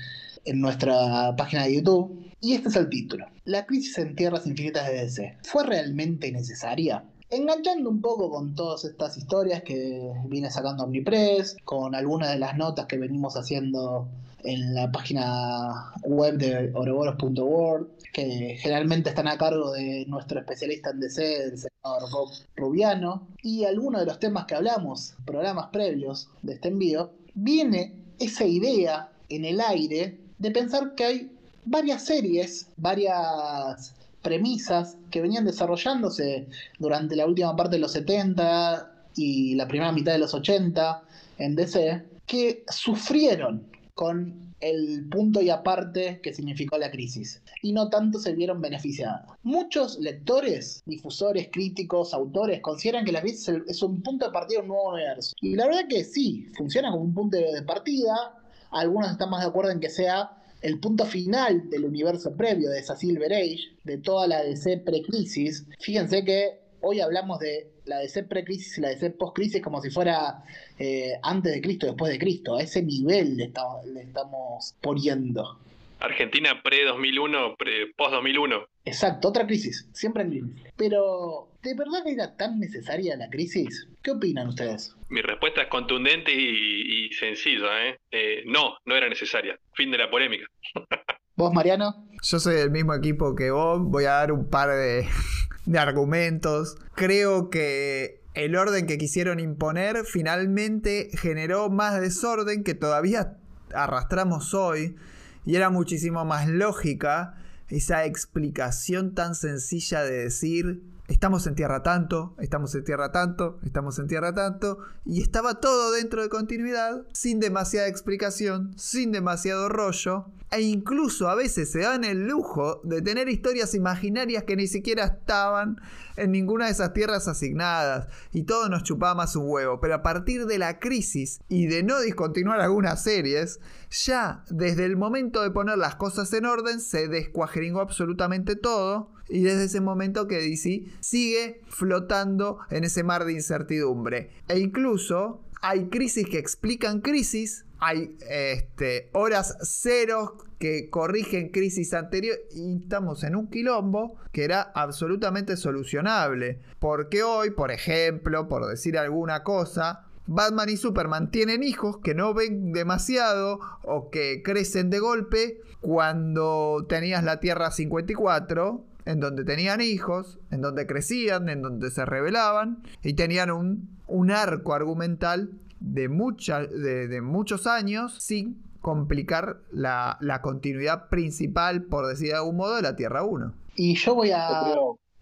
en, nuestra página de YouTube. Y este es el título. La crisis en tierras infinitas de DC. ¿Fue realmente necesaria? Enganchando un poco con todas estas historias que viene sacando Omnipress, con algunas de las notas que venimos haciendo en la página web de oroboros.org, que generalmente están a cargo de nuestro especialista en DC, el senador Bob Rubiano, y algunos de los temas que hablamos, programas previos de este envío, viene esa idea en el aire de pensar que hay varias series, varias premisas que venían desarrollándose durante la última parte de los 70 y la primera mitad de los 80 en DC, que sufrieron con el punto y aparte que significó la crisis, y no tanto se vieron beneficiados. Muchos lectores, difusores, críticos, autores consideran que la crisis es un punto de partida de un nuevo universo. Y la verdad que sí, funciona como un punto de partida, algunos están más de acuerdo en que sea el punto final del universo previo de esa Silver Age, de toda la DC pre-crisis. Fíjense que hoy hablamos de la DC pre-crisis y la DC post-crisis como si fuera eh, antes de Cristo, después de Cristo. A ese nivel le estamos, le estamos poniendo. Argentina pre-2001, post-2001. Exacto, otra crisis, siempre en crisis. Pero, ¿de verdad era tan necesaria la crisis? ¿Qué opinan ustedes? Mi respuesta es contundente y, sencilla. ¿eh? ¿eh? no, no era necesaria. Fin de la polémica. ¿Vos, Mariano? Yo soy del mismo equipo que vos. Voy a dar un par de, de argumentos. Creo que el orden que quisieron imponer finalmente generó más desorden que todavía arrastramos hoy y era muchísimo más lógica esa explicación tan sencilla de decir estamos en tierra tanto, estamos en tierra tanto, estamos en tierra tanto, y estaba todo dentro de continuidad, sin demasiada explicación, sin demasiado rollo, e incluso a veces se dan el lujo de tener historias imaginarias que ni siquiera estaban en ninguna de esas tierras asignadas, y todo nos chupaba más un huevo, pero a partir de la crisis y de no discontinuar algunas series, ya desde el momento de poner las cosas en orden se descuajeringó absolutamente todo y desde ese momento que DC sigue flotando en ese mar de incertidumbre. E incluso hay crisis que explican crisis, hay este, horas cero que corrigen crisis anteriores y estamos en un quilombo que era absolutamente solucionable. Porque hoy, por ejemplo, por decir alguna cosa, Batman y Superman tienen hijos que no ven demasiado o que crecen de golpe cuando tenías la Tierra 54 en donde tenían hijos, en donde crecían, en donde se rebelaban y tenían un, un arco argumental de, de, muchos años sin complicar la, la, continuidad principal, por decir de algún modo, de la Tierra 1. Y yo voy a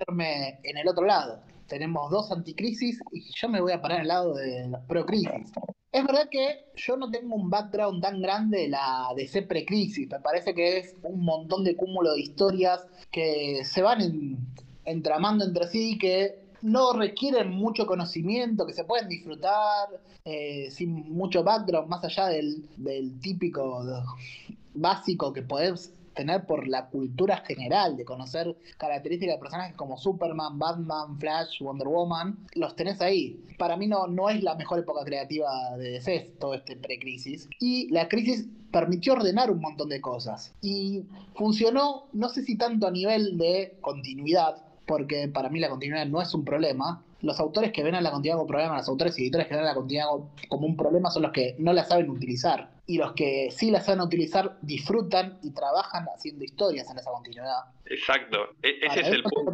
ponerme en el otro lado tenemos dos anticrisis y yo me voy a parar al lado de los pro-crisis. Es verdad que yo no tengo un background tan grande de la DC pre-crisis. Me parece que es un montón de cúmulo de historias que se van entramando entre sí, que no requieren mucho conocimiento, que se pueden disfrutar eh, sin mucho background, más allá del, del típico básico que podés por la cultura general, de conocer características de personajes como Superman, Batman, Flash, Wonder Woman, los tenés ahí. Para mí no, no es la mejor época creativa de DC, todo este pre-crisis. Y la crisis permitió ordenar un montón de cosas. Y funcionó, no sé si tanto a nivel de continuidad, porque para mí la continuidad no es un problema, los autores que ven a la continuidad como problema, los autores y editores que ven a la continuidad como un problema son los que no la saben utilizar. Y los que sí la saben utilizar disfrutan y trabajan haciendo historias en esa continuidad. Exacto, e-, ese es el punto.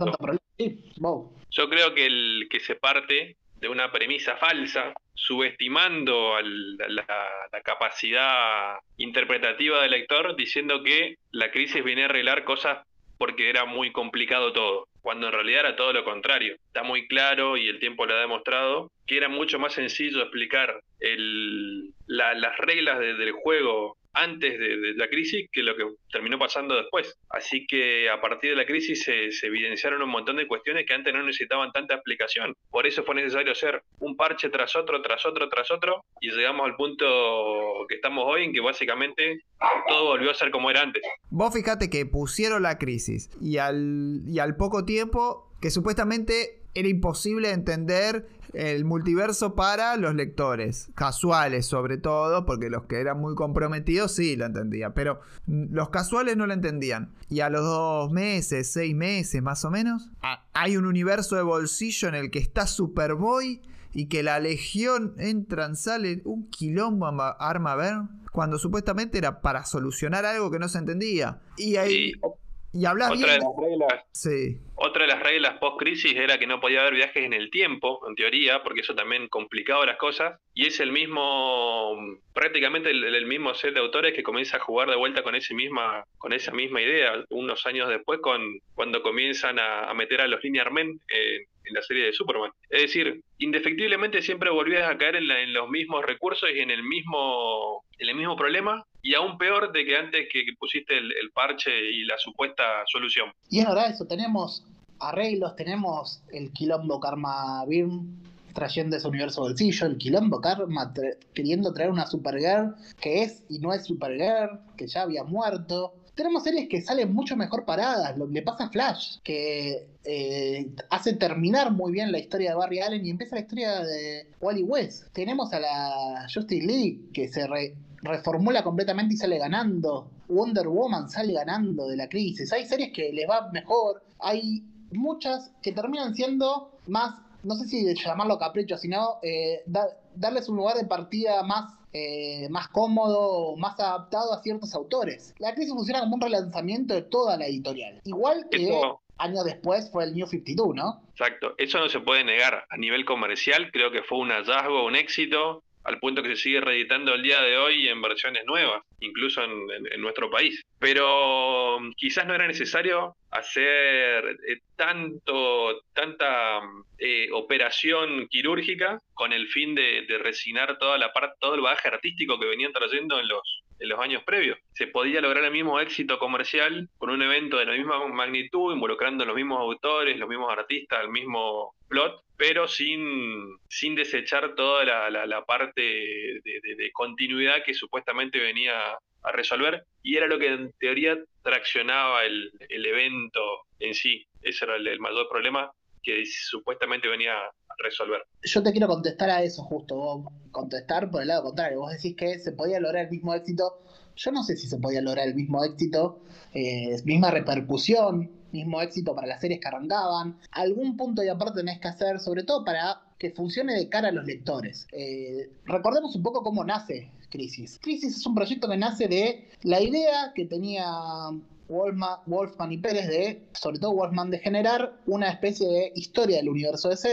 Yo creo que el que se parte de una premisa falsa, subestimando la, la, capacidad interpretativa del lector, diciendo que la crisis viene a arreglar cosas porque era muy complicado todo, cuando en realidad era todo lo contrario. Está muy claro y el tiempo lo ha demostrado que era mucho más sencillo explicar el, las reglas del juego antes de, la crisis que lo que terminó pasando después. Así que a partir de la crisis se, evidenciaron un montón de cuestiones que antes no necesitaban tanta explicación. Por eso fue necesario hacer un parche tras otro, tras otro, tras otro, y llegamos al punto que estamos hoy, en que básicamente todo volvió a ser como era antes. Vos fíjate que pusieron la crisis y al poco tiempo que supuestamente era imposible entender el multiverso para los lectores, casuales sobre todo, porque los que eran muy comprometidos sí lo entendían, pero los casuales no lo entendían. Y a los dos meses, seis meses más o menos, hay un universo de bolsillo en el que está Superboy y que la legión entran, sale un quilombo arma ver cuando supuestamente era para solucionar algo que no se entendía. Y ahí... Y hablas otra De las reglas, sí. Otra de las reglas post-crisis era que no podía haber viajes en el tiempo, en teoría, porque eso también complicaba las cosas. Y es el mismo, prácticamente el, mismo set de autores que comienza a jugar de vuelta con, ese misma, con esa misma idea, unos años después, con, cuando comienzan a, meter a los Linear Men en la serie de Superman. Es decir, indefectiblemente siempre volvías a caer en, los mismos recursos y en el mismo, en el mismo problema, y aún peor de que antes que, pusiste el, parche y la supuesta solución. Y es verdad eso, tenemos arreglos, tenemos el quilombo Karma Birm trayendo ese universo bolsillo, el quilombo Karma queriendo traer una Supergirl que es y no es Supergirl, que ya había muerto tenemos series que salen mucho mejor paradas. Lo que le pasa a Flash, que eh, hace terminar muy bien la historia de Barry Allen y empieza la historia de Wally West. Tenemos a la Justice League que se reformula completamente y sale ganando. Wonder Woman sale ganando de la crisis. Hay series que les va mejor. Hay muchas que terminan siendo más, no sé si llamarlo capricho, sino eh, darles un lugar de partida más eh, más cómodo, más adaptado a ciertos autores. La crisis funciona como un relanzamiento de toda la editorial. Igual que años después fue el New 52, ¿no? Exacto, eso no se puede negar. A nivel comercial creo que fue un hallazgo, un éxito. Al punto que se sigue reeditando el día de hoy en versiones nuevas, incluso en, nuestro país. Pero mm, quizás no era necesario hacer eh, tanto, tanta eh, operación quirúrgica con el fin de, de toda la parte, todo el bagaje artístico que venían trayendo en los, en los años previos. Se podía lograr el mismo éxito comercial con un evento de la misma magnitud, involucrando los mismos autores, los mismos artistas, el mismo plot, pero sin, sin desechar toda la, parte de, continuidad que supuestamente venía a resolver y era lo que en teoría traccionaba el, evento en sí. Ese era el, mayor problema que supuestamente venía resolver. Yo te quiero contestar a eso justo, contestar por el lado contrario. Vos decís que se podía lograr el mismo éxito. Yo no sé si se podía lograr el mismo éxito, eh, misma repercusión, mismo éxito para las series que arrancaban. Algún punto y aparte tenés que hacer, sobre todo para que funcione de cara a los lectores. Eh, recordemos un poco cómo nace Crisis. Crisis es un proyecto que nace de la idea que tenía Wolfman, Wolfman y Pérez de, sobre todo Wolfman, de generar una especie de historia del universo DC.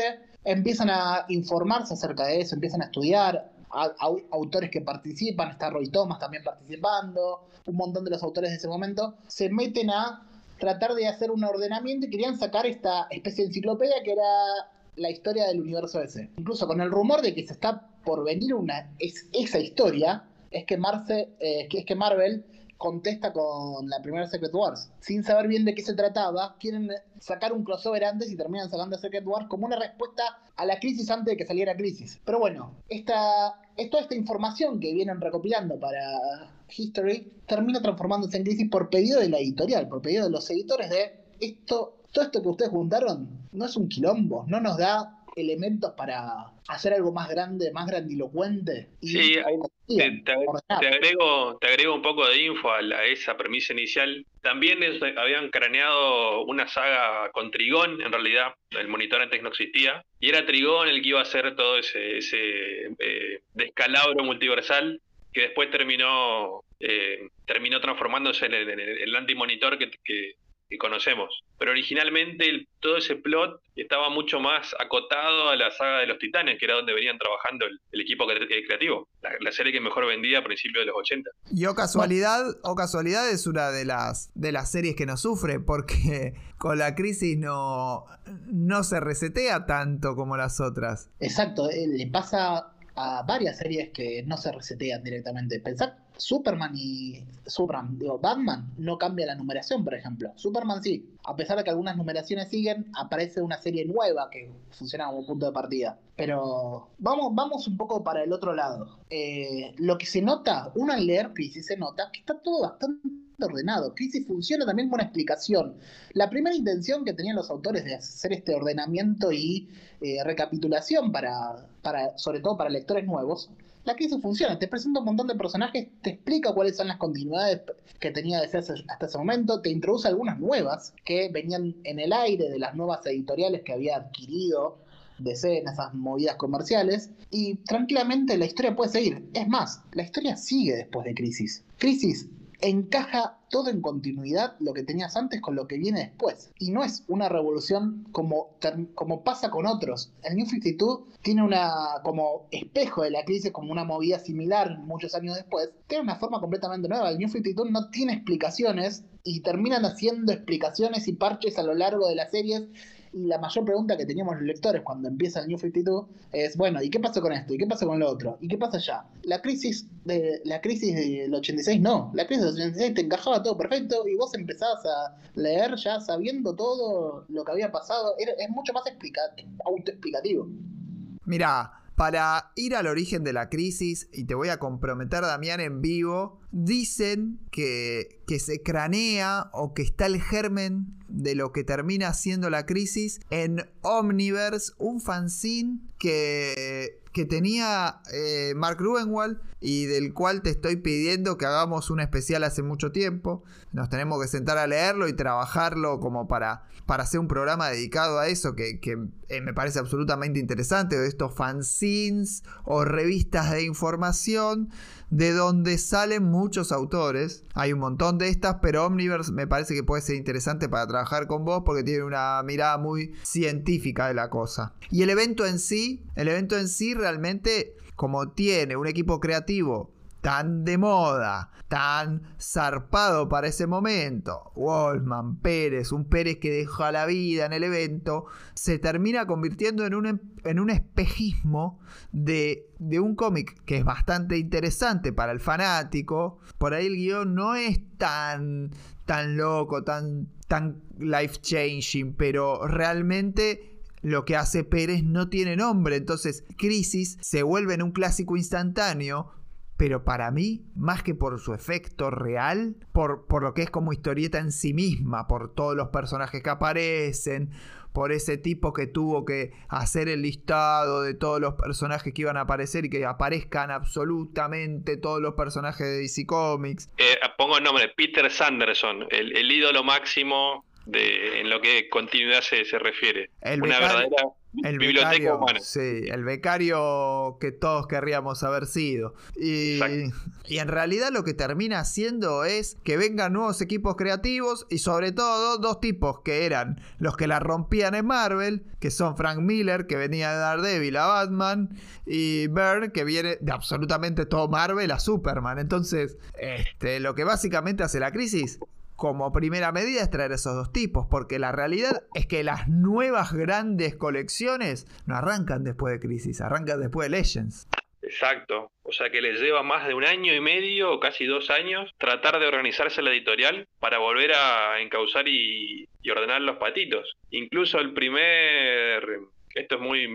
Empiezan a informarse acerca de eso, empiezan a estudiar, autores que participan, está Roy Thomas también participando, un montón de los autores de ese momento, se meten a tratar de hacer un ordenamiento y querían sacar esta especie de enciclopedia que era la historia del universo DC. Incluso con el rumor de que se está por venir una es, esa historia, es que, Marce, eh, es que Marvel contesta con la primera Secret Wars. Sin saber bien de qué se trataba, quieren sacar un crossover antes y terminan sacando Secret Wars como una respuesta a la crisis antes de que saliera crisis. Pero bueno, esta, toda esta información que vienen recopilando para History termina transformándose en crisis por pedido de la editorial, por pedido de los editores de esto, todo esto que ustedes juntaron no es un quilombo, no nos da elementos para hacer algo más grande, más grandilocuente. sí, te, agrego, te agrego un poco de info a, esa premisa inicial. También habían craneado una saga con Trigón, en realidad, el monitor antes no existía, y era Trigón el que iba a hacer todo ese, ese eh, descalabro multiversal que después terminó eh, terminó transformándose en el, en el antimonitor que, que, conocemos. Pero originalmente todo ese plot estaba mucho más acotado a la saga de los Titanes, que era donde venían trabajando el, equipo creativo, la, serie que mejor vendía a principios de los 80. Y o casualidad, o casualidad es una de las, de las series que no sufre, porque con la crisis no, no se resetea tanto como las otras. Exacto, eh, le pasa a varias series que no se resetean directamente. Pensad Superman y Superman, digo, Batman no cambia la numeración, por ejemplo. Superman sí, a pesar de que algunas numeraciones siguen, aparece una serie nueva que funciona como punto de partida. Pero vamos, vamos un poco para el otro lado. Eh, lo que se nota, uno al leer Crisis se nota que está todo bastante ordenado. Crisis funciona también con una explicación. La primera intención que tenían los autores de hacer este ordenamiento y eh, recapitulación para, para, sobre todo para lectores nuevos, la crisis funciona, te presenta un montón de personajes, te explica cuáles son las continuidades que tenía desde hasta ese momento, te introduce algunas nuevas que venían en el aire de las nuevas editoriales que había adquirido DC en esas movidas comerciales y tranquilamente la historia puede seguir. Es más, la historia sigue después de Crisis. Crisis encaja todo en continuidad lo que tenías antes con lo que viene después. Y no es una revolución como, como pasa con otros. El New 52 tiene una como espejo de la crisis, como una movida similar muchos años después. Tiene una forma completamente nueva. El New 52 no tiene explicaciones y terminan haciendo explicaciones y parches a lo largo de las series la mayor pregunta que teníamos los lectores cuando empieza el New 52 es, bueno, ¿y qué pasó con esto? ¿Y qué pasó con lo otro? ¿Y qué pasa allá? La crisis, de, la crisis del 86 no, la crisis del 86 te encajaba todo perfecto y vos empezabas a leer ya sabiendo todo lo que había pasado, es mucho más autoexplicativo. Mira, para ir al origen de la crisis, y te voy a comprometer, Damián, en vivo, dicen que, que se cranea o que está el germen de lo que termina siendo la crisis en Omniverse, un fanzine que, que tenía eh, Mark Rubenwald y del cual te estoy pidiendo que hagamos un especial hace mucho tiempo. Nos tenemos que sentar a leerlo y trabajarlo como para, para hacer un programa dedicado a eso que, eh, me parece absolutamente interesante, de estos fanzines o revistas de información de donde salen muchos autores. Hay un montón de estas, pero Omniverse me parece que puede ser interesante para trabajar con vos porque tiene una mirada muy científica de la cosa. Y el evento en sí, el evento en sí realmente como tiene un equipo creativo tan de moda, tan zarpado para ese momento, Wallman, Pérez, un Pérez que dejó la vida en el evento, se termina convirtiendo en un, en un espejismo de, de un cómic que es bastante interesante para el fanático. Por ahí el guion no es tan, tan loco, tan, tan life changing, pero realmente lo que hace Pérez no tiene nombre. Entonces, Crisis se vuelve en un clásico instantáneo pero para mí, más que por su efecto real, por, por lo que es como historieta en sí misma, por todos los personajes que aparecen, por ese tipo que tuvo que hacer el listado de todos los personajes que iban a aparecer y que aparezcan absolutamente todos los personajes de DC Comics. Eh, pongo el nombre, Peter Sanderson, el, el ídolo máximo de, en lo que continuidad se, se refiere. Una verdadera el becario, Sí, el becario que todos querríamos haber sido. Y, y, en realidad lo que termina haciendo es que vengan nuevos equipos creativos y sobre todo dos tipos que eran los que la rompían en Marvel, que son Frank Miller, que venía de Daredevil a Batman, y Byrne, que viene de absolutamente todo Marvel a Superman. Entonces, este, lo que básicamente hace la crisis como primera medida es traer esos dos tipos, porque la realidad es que las nuevas grandes colecciones no arrancan después de Crisis, arrancan después de Legends. Exacto, o sea que les lleva más de un año y medio o casi dos años tratar de organizarse la editorial para volver a encauzar y, y ordenar los patitos. Incluso el primer esto es muy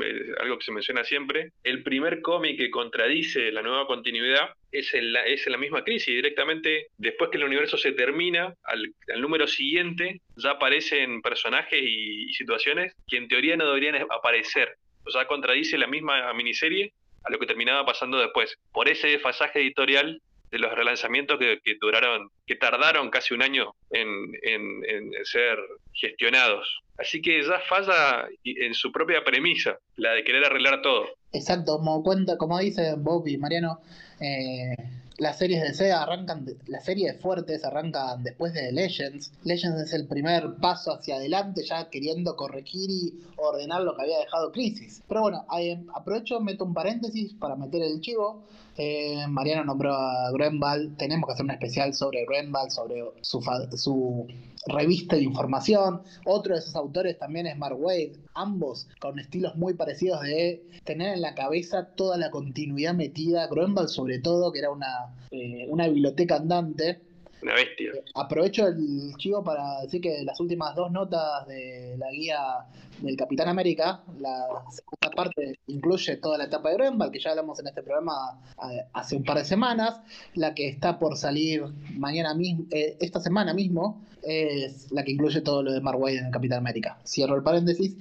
algo que se menciona siempre, el primer cómic que contradice la nueva continuidad es en la, es la misma crisis. Directamente, después que el universo se termina, al, número siguiente ya aparecen personajes y, situaciones que en teoría no deberían aparecer. O sea, contradice la misma miniserie a lo que terminaba pasando después. Por ese desfasaje editorial de los relanzamientos que, duraron, que tardaron casi un año en, en ser gestionados. Así que ya falla en su propia premisa, la de querer arreglar todo. Exacto, como cuenta, como dice Bob y Mariano, eh, las series de SEA arrancan, las series fuertes arrancan después de Legends. Legends es el primer paso hacia adelante, ya queriendo corregir y ordenar lo que había dejado Crisis. Pero bueno, aprovecho, meto un paréntesis para meter el chivo. Eh, Mariano nombró a Grenvald, tenemos que hacer un especial sobre Grenvald, sobre su, su revista de información. Otro de esos autores también es Mark Wade, ambos con estilos muy parecidos de tener en la cabeza toda la continuidad metida. Groenwald sobre todo, que era una, eh, una biblioteca andante. Una bestia. Eh, aprovecho el chivo para decir que las últimas dos notas de la guía del Capitán América, la segunda parte incluye toda la etapa de Groenwald, que ya hablamos en este programa eh, hace un par de semanas. La que está por salir mañana mismo, esta semana mismo, es la que incluye todo lo de Mark Wade en el Capitán América. Cierro el paréntesis.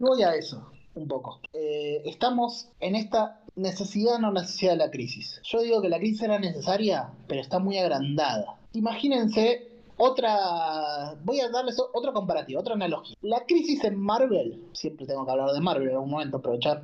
Voy a eso, un poco. Eh, estamos en esta necesidad no necesidad de la crisis. Yo digo que la crisis era necesaria, pero está muy agrandada. Imagínense otra. Voy a darles otro comparativo, otra analogía. La crisis en Marvel, siempre tengo que hablar de Marvel en algún momento, aprovechar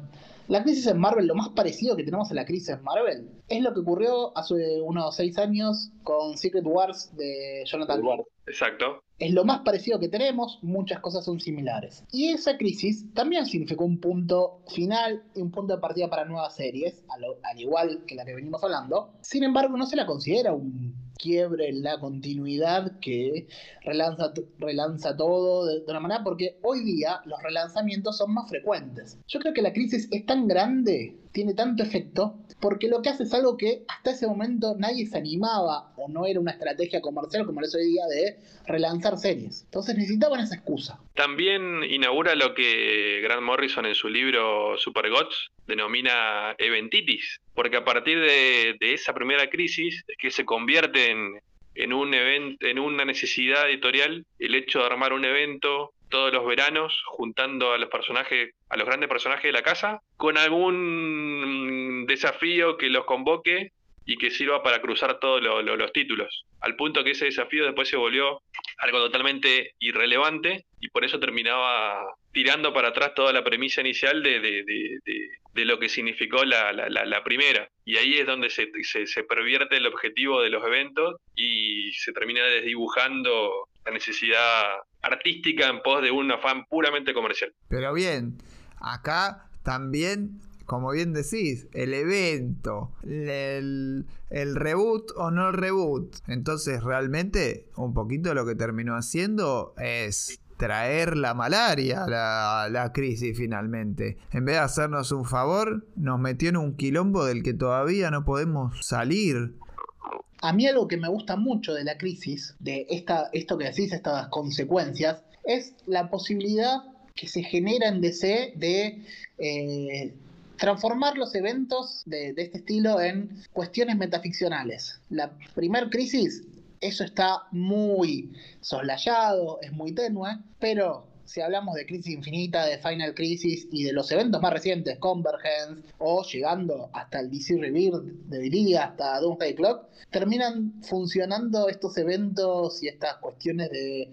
la crisis en Marvel, lo más parecido que tenemos a la crisis en Marvel, es lo que ocurrió hace unos seis años con Secret Wars de Jonathan Exacto. Es lo más parecido que tenemos, muchas cosas son similares. Y esa crisis también significó un punto final y un punto de partida para nuevas series, al igual que la que venimos hablando. Sin embargo, no se la considera un quiebre la continuidad que relanza, relanza todo de, una manera, porque hoy día los relanzamientos son más frecuentes. Yo creo que la crisis es tan grande, tiene tanto efecto, porque lo que hace es algo que hasta ese momento nadie se animaba o no era una estrategia comercial como es hoy día de relanzar series. Entonces necesitaban esa excusa. También inaugura lo que Grant Morrison en su libro Super Gods denomina eventitis, porque a partir de, esa primera crisis es que se convierte en, en un evento, en una necesidad editorial el hecho de armar un evento todos los veranos juntando a los personajes, a los grandes personajes de la casa, con algún desafío que los convoque y que sirva para cruzar todos los títulos. Al punto que ese desafío después se volvió algo totalmente irrelevante y por eso terminaba tirando para atrás toda la premisa inicial de, de, lo que significó la, la, primera. Y ahí es donde se, se, pervierte el objetivo de los eventos y se termina desdibujando la necesidad artística en pos de un afán puramente comercial. Pero bien, acá también como bien decís, el evento, el, reboot o no el reboot. Entonces realmente un poquito lo que terminó haciendo es traer la malaria, la, la crisis finalmente. En vez de hacernos un favor, nos metió en un quilombo del que todavía no podemos salir. A mí algo que me gusta mucho de la crisis, de esta, esto que decís, estas consecuencias, es la posibilidad que se genera en DC de eh, transformar los eventos de, este estilo en cuestiones metaficcionales. La primer crisis eso está muy soslayado, es muy tenue, pero si hablamos de Crisis Infinita, de Final Crisis y de los eventos más recientes, Convergence, o llegando hasta el DC Rebirth, diría, hasta Doomsday Clock, terminan funcionando estos eventos y estas cuestiones de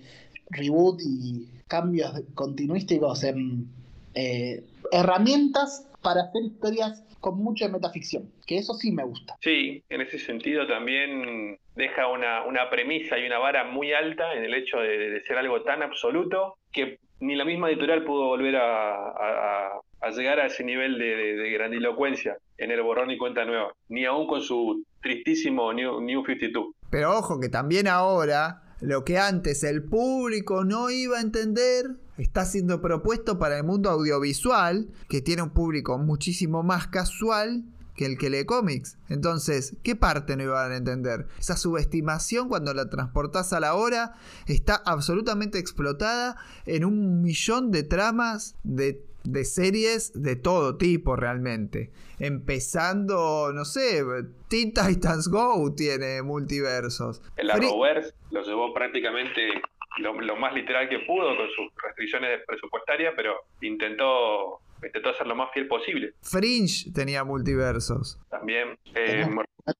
reboot y cambios continuísticos en eh, herramientas para hacer historias con mucha metaficción, que eso sí me gusta. Sí, en ese sentido también deja una, una premisa y una vara muy alta en el hecho de, de, ser algo tan absoluto que ni la misma editorial pudo volver a, llegar a ese nivel de, de, grandilocuencia en el borrón y cuenta nueva, ni aún con su tristísimo New, New 52. Pero ojo que también ahora lo que antes el público no iba a entender está siendo propuesto para el mundo audiovisual, que tiene un público muchísimo más casual que el que lee cómics. Entonces, ¿qué parte no iban a entender? Esa subestimación cuando la transportás a la hora está absolutamente explotada en un millón de tramas de de series de todo tipo realmente. Empezando, no sé, Teen Titans Go tiene multiversos. El Arrowverse lo llevó prácticamente lo, lo, más literal que pudo con sus restricciones presupuestarias, pero intentó intentó ser lo más fiel posible. Fringe tenía multiversos. También eh,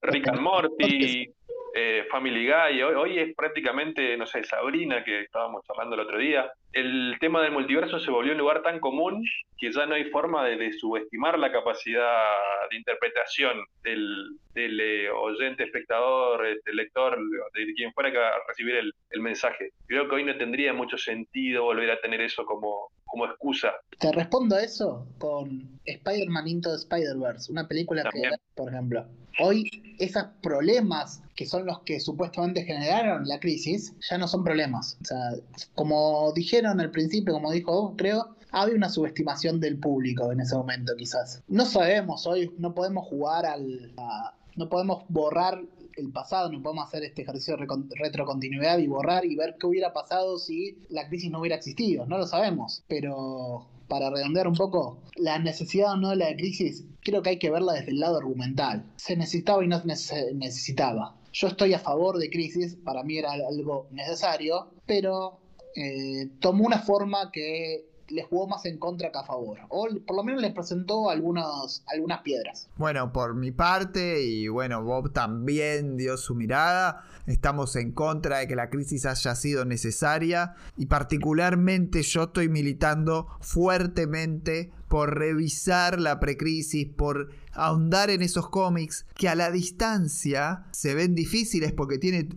Rick and Morty, eh, Family Guy, hoy, hoy, es prácticamente, no sé, Sabrina, que estábamos hablando el otro día. El tema del multiverso se volvió un lugar tan común que ya no hay forma de, de subestimar la capacidad de interpretación del, del eh, oyente, espectador, del lector, de quien fuera que va a recibir el, el, mensaje. Creo que hoy no tendría mucho sentido volver a tener eso como, como excusa. Te respondo a eso con Spider-Man Into the Spider-Verse, una película También. que, por ejemplo, hoy esos problemas que son los que supuestamente generaron la crisis, ya no son problemas. O sea, como dijeron al principio, como dijo, creo, había una subestimación del público en ese momento, quizás. No sabemos, hoy no podemos jugar al. A, no podemos borrar el pasado, no podemos hacer este ejercicio de retrocontinuidad y borrar y ver qué hubiera pasado si la crisis no hubiera existido. No lo sabemos, pero para redondear un poco, la necesidad o no de la crisis, creo que hay que verla desde el lado argumental. Se necesitaba y no se necesitaba. Yo estoy a favor de crisis, para mí era algo necesario, pero eh, tomó una forma que le jugó más en contra que a favor. O por lo menos les presentó algunas, algunas piedras. Bueno, por mi parte, y bueno, Bob también dio su mirada. Estamos en contra de que la crisis haya sido necesaria. Y particularmente yo estoy militando fuertemente por revisar la precrisis, por ahondar en esos cómics que a la distancia se ven difíciles porque tienen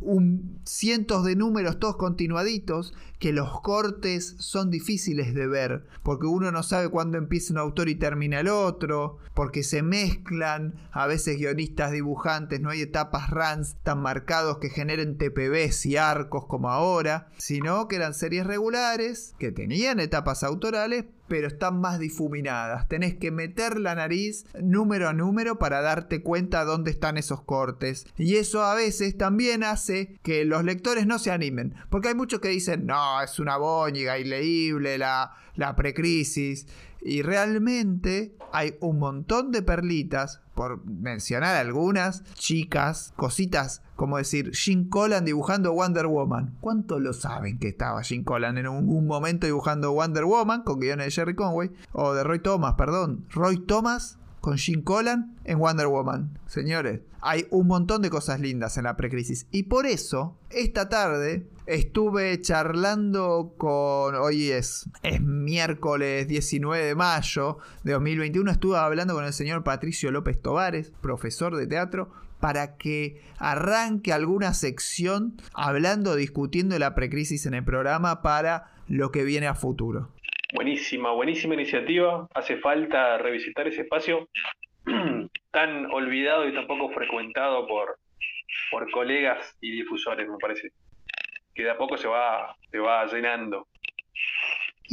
cientos de números todos continuaditos, que los cortes son difíciles de ver, porque uno no sabe cuándo empieza un autor y termina el otro, porque se mezclan. A veces guionistas, dibujantes, no hay etapas runs tan marcados que generen TPBs y arcos como ahora, sino que eran series regulares, que tenían etapas autorales, pero están más difuminadas. Tenés que meter la nariz número a número para darte cuenta dónde están esos cortes. Y eso a veces también hace que los lectores no se animen. Porque hay muchos que dicen, no, es una boñiga, ileíble la precrisis. Y realmente hay un montón de perlitas, por mencionar algunas, chicas, cositas, como decir, Jim Collan dibujando Wonder Woman. ¿Cuánto lo saben que estaba Jim Collan en un, un momento dibujando Wonder Woman con guiones de Jerry Conway? O de Roy Thomas, perdón. Roy Thomas con Jim Collan en Wonder Woman. Señores, hay un montón de cosas lindas en la precrisis. Y por eso, esta tarde estuve charlando con. Hoy es, es miércoles 19 de mayo de 2021. Estuve hablando con el señor Patricio López Tovares, profesor de teatro, para que arranque alguna sección hablando, discutiendo la precrisis en el programa para lo que viene a futuro. Buenísima, buenísima iniciativa. Hace falta revisitar ese espacio tan olvidado y tan poco frecuentado por, por colegas y difusores, me parece. Que de a poco se va, se va llenando.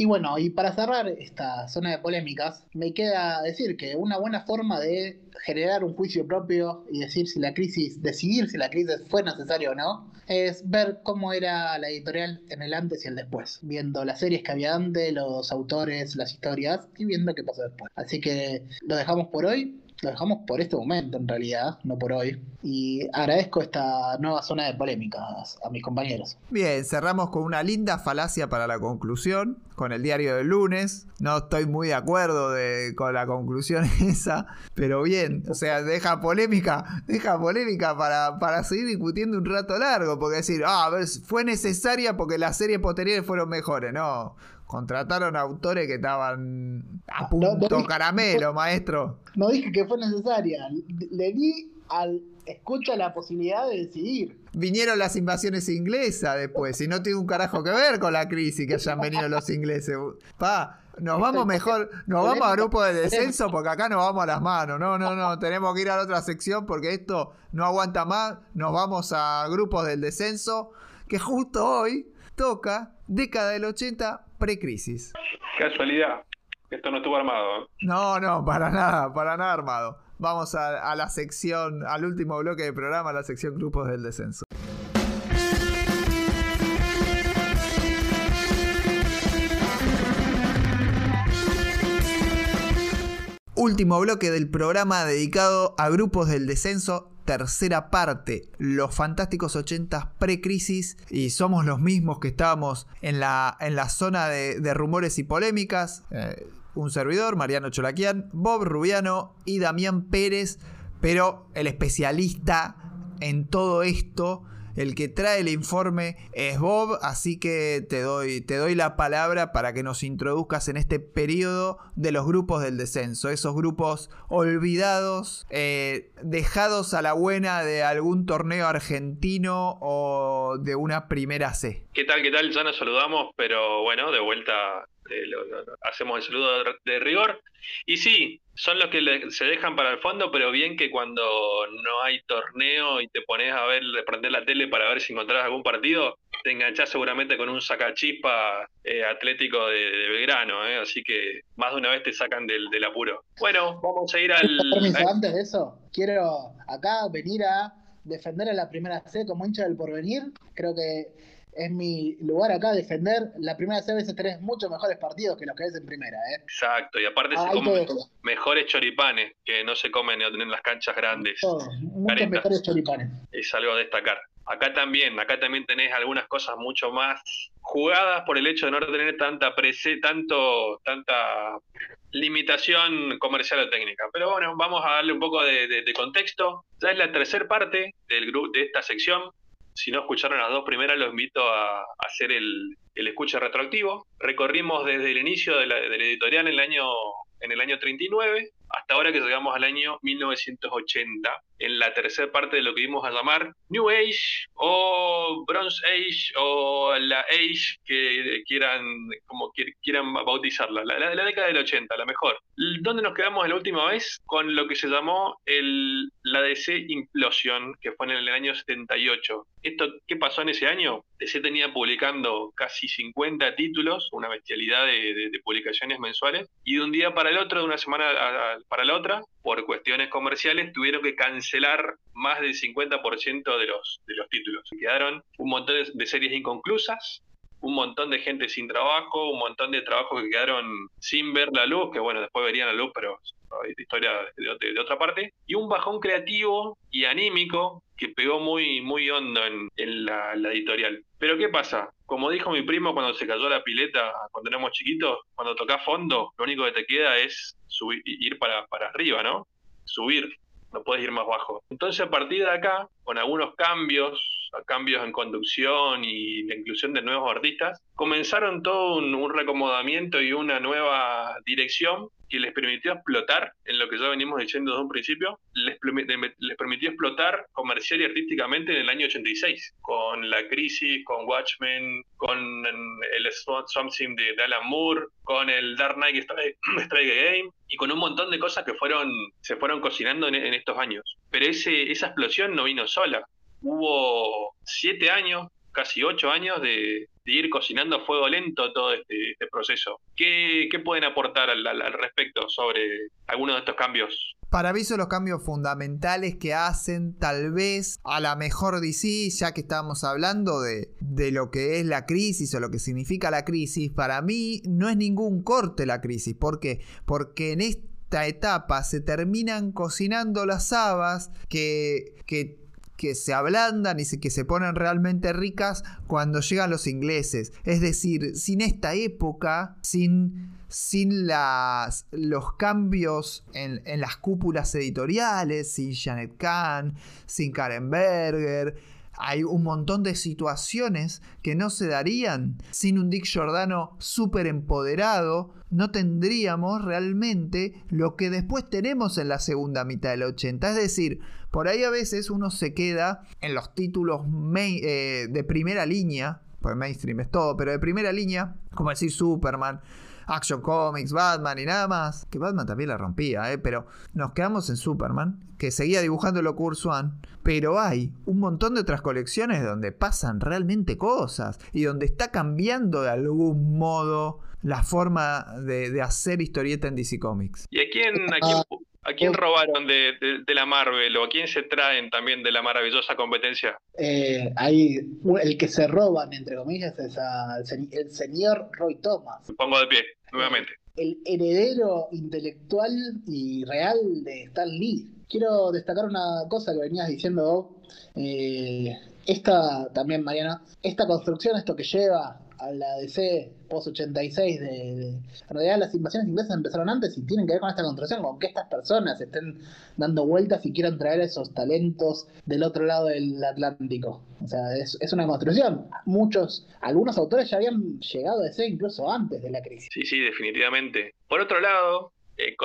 Y bueno, y para cerrar esta zona de polémicas, me queda decir que una buena forma de generar un juicio propio y decir si la crisis, decidir si la crisis fue necesaria o no, es ver cómo era la editorial en el antes y el después, viendo las series que había antes, los autores, las historias y viendo qué pasó después. Así que lo dejamos por hoy lo dejamos por este momento en realidad, no por hoy. Y agradezco esta nueva zona de polémicas a mis compañeros. Bien, cerramos con una linda falacia para la conclusión, con el diario del lunes. No estoy muy de acuerdo con la conclusión esa, pero bien, o sea, deja polémica, deja polémica para, para seguir discutiendo un rato largo, porque decir, ah, a ver, fue necesaria porque las series posteriores furon mejores, no. Contrataron autores que estaban a punto caramelo, maestro. No dije que fue necesaria. Le di al escucha la posibilidad de decidir. Vinieron las invasiones inglesas después, y no tiene un carajo que ver con la crisis que hayan venido los ingleses. Pa, nos vamos mejor, nos vamos a grupo de descenso porque acá nos vamos a las manos. No, no, no, tenemos que ir a la otra sección porque esto no aguanta más. Nos vamos a grupos del descenso que justo hoy toca década del 80 precrisis. Casualidad. Esto no estuvo armado. ¿eh? No, no, para nada, para nada armado. Vamos a, la sección, al último bloque del programa, la sección grupos del descenso. Último bloque del programa dedicado a grupos del descenso tercera parte, los fantásticos 80 pre-crisis, y somos los mismos que estábamos en la, en la zona de, rumores y polémicas. Eh, un servidor, Mariano Cholaquian, Bob Rubiano y Damián Pérez, pero el especialista en todo esto el que trae el informe es Bob, así que te doy, te doy la palabra para que nos introduzcas en este periodo de los grupos del descenso, esos grupos olvidados, eh, dejados a la buena de algún torneo argentino o de una primera C. ¿Qué tal? ¿Qué tal? Ya nos saludamos, pero bueno, de vuelta eh, hacemos el saludo de rigor. Y sí, son los que se dejan para el fondo, pero bien que cuando no hay torneo y te pones a ver, prender la tele para ver si encontrás algún partido, te enganchás seguramente con un sacachispa eh, atlético de, Belgrano, eh, así que más de una vez te sacan del, del apuro. Bueno, vamos a ir al... Antes de eso, quiero acá venir a defender a la primera C como hincha del porvenir. Creo que es mi lugar acá defender. La primera C veces tenés muchos mejores partidos que los que ves en primera. ¿eh? Exacto, y aparte se comen mejores choripanes que no se comen en las canchas grandes. muchos mejores choripanes. Es algo a destacar. Acá también, acá también tenés algunas cosas mucho más jugadas por el hecho de no tener tanta prese, tanto, tanta limitación comercial o técnica. Pero bueno, vamos a darle un poco de, de contexto. Ya es la tercera parte del de esta sección si no escucharon las dos primeras, los invito a, hacer el, el escucha retroactivo. Recorrimos desde el inicio de la, editorial en el año en el año 39 hasta ahora que llegamos al año 1980, en la tercera parte de lo que vimos a llamar New Age o Bronze Age o la Age que quieran, como quieran bautizarla, la, la, década del 80, la mejor. ¿Dónde nos quedamos la última vez? Con lo que se llamó el, la DC Implosion, que fue en el año 78. ¿Esto qué pasó en ese año? DC tenía publicando casi 50 títulos, una bestialidad de, publicaciones mensuales, y de un día para el otro, de una semana para la otra, por cuestiones comerciales, tuvieron que cancelar más del 50% de los, de los títulos. Quedaron un montón de, series inconclusas, un montón de gente sin trabajo, un montón de trabajos que quedaron sin ver la luz, que bueno, después verían la luz, pero historia de, otra parte, y un bajón creativo y anímico que pegó muy, muy hondo en, la, editorial. Pero ¿qué pasa? Como dijo mi primo cuando se cayó la pileta, cuando éramos chiquitos, cuando tocas fondo, lo único que te queda es subir, ir para, para arriba, ¿no? Subir, no puedes ir más bajo. Entonces a partir de acá, con algunos cambios cambios en conducción y la inclusión de nuevos artistas, comenzaron todo un, un recomodamiento y una nueva dirección que les permitió explotar, en lo que ya venimos diciendo desde un principio, les, les, permitió explotar comercial y artísticamente en el año 86, con La Crisis, con Watchmen, con el Something de, Alan Moore, con el Dark Knight Strike, Game, y con un montón de cosas que fueron se fueron cocinando en, en estos años. Pero ese, esa explosión no vino sola. Hubo siete años, casi ocho años de, ir cocinando a fuego lento todo este, este proceso. ¿Qué, pueden aportar al, respecto sobre algunos de estos cambios? Para mí son los cambios fundamentales que hacen tal vez a la mejor DC, ya que estamos hablando de, de lo que es la crisis o lo que significa la crisis. Para mí no es ningún corte la crisis. ¿Por qué? Porque en esta etapa se terminan cocinando las habas que, que que se ablandan y que se ponen realmente ricas cuando llegan los ingleses. Es decir, sin esta época, sin, sin los cambios en, en las cúpulas editoriales, sin Janet Kahn, sin Karen Berger, hay un montón de situaciones que no se darían sin un Dick Giordano súper empoderado. No tendríamos realmente lo que después tenemos en la segunda mitad del 80. Es decir, por ahí a veces uno se queda en los títulos eh, de primera línea, pues mainstream es todo, pero de primera línea, como decir Superman, Action Comics, Batman y nada más. Que Batman también la rompía, ¿eh? pero nos quedamos en Superman, que seguía dibujando lo Swan. Pero hay un montón de otras colecciones donde pasan realmente cosas y donde está cambiando de algún modo la forma de, hacer historieta en DC Comics. ¿Y a quién, a quién, robaron de, la Marvel o a quién se traen también de la maravillosa competencia? Eh, hay, el que se roban, entre comillas, es el señor Roy Thomas. Pongo de pie nuevamente. El heredero intelectual y real de Stan Lee. Quiero destacar una cosa que venías diciendo eh, esta también, Mariana, esta construcción, esto que lleva a la DC post-86 de, En realidad las invasiones inglesas empezaron antes y tienen que ver con esta construcción, con que estas personas estén dando vueltas y quieran traer esos talentos del otro lado del Atlántico. O sea, es, una construcción. Muchos, algunos autores ya habían llegado a DC incluso antes de la crisis. Sí, sí, definitivamente. Por otro lado, eh,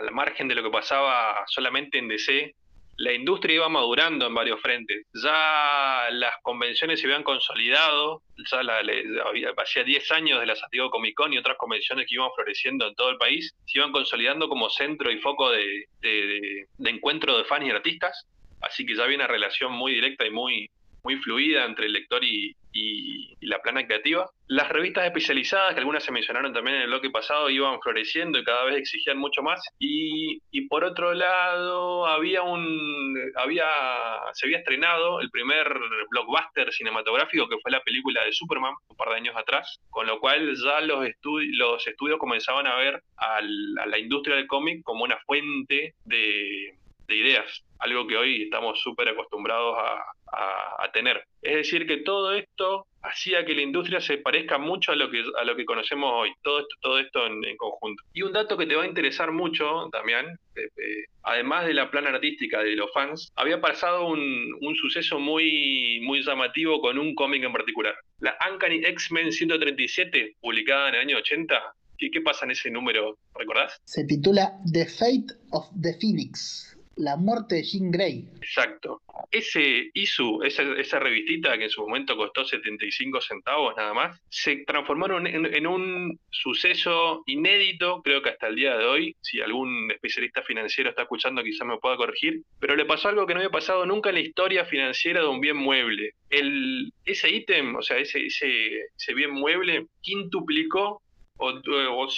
al margen de lo que pasaba solamente en DC, la industria iba madurando en varios frentes. Ya las convenciones se habían consolidado, ya la, había, hacía 10 años de la Santiago Comic Con y otras convenciones que iban floreciendo en todo el país, se iban consolidando como centro y foco de, encuentro de fans y artistas. Así que ya había una relación muy directa y muy, muy fluida entre el lector y, la plana creativa. Las revistas especializadas, que algunas se mencionaron también en el bloque pasado, iban floreciendo y cada vez exigían mucho más. Y, por otro lado, había un, había, se había estrenado el primer blockbuster cinematográfico que fue la película de Superman un par de años atrás, con lo cual ya los, los estudios comenzaban a ver a la industria del cómic como una fuente de ideas, algo que hoy estamos súper acostumbrados a, a, tener. Es decir, que todo esto hacía que la industria se parezca mucho a lo que, a lo que conocemos hoy, todo esto, todo esto en, conjunto. Y un dato que te va a interesar mucho, Damián, eh, eh, además de la plana artística de los fans, había pasado un, un suceso muy, muy llamativo con un cómic en particular. La Uncanny X-Men 137, publicada en el año 80, ¿Qué, ¿Qué, pasa en ese número? ¿Recordás? Se titula The Fate of the Phoenix. La muerte de Jean Grey. Exacto. Ese ISU, esa, esa revistita que en su momento costó 75 centavos nada más, se transformó en, un suceso inédito, creo que hasta el día de hoy, si algún especialista financiero está escuchando quizás me pueda corregir, pero le pasó algo que no había pasado nunca en la historia financiera de un bien mueble. El, ese ítem, o sea, ese, ese, ese bien mueble, quintuplicó o, o,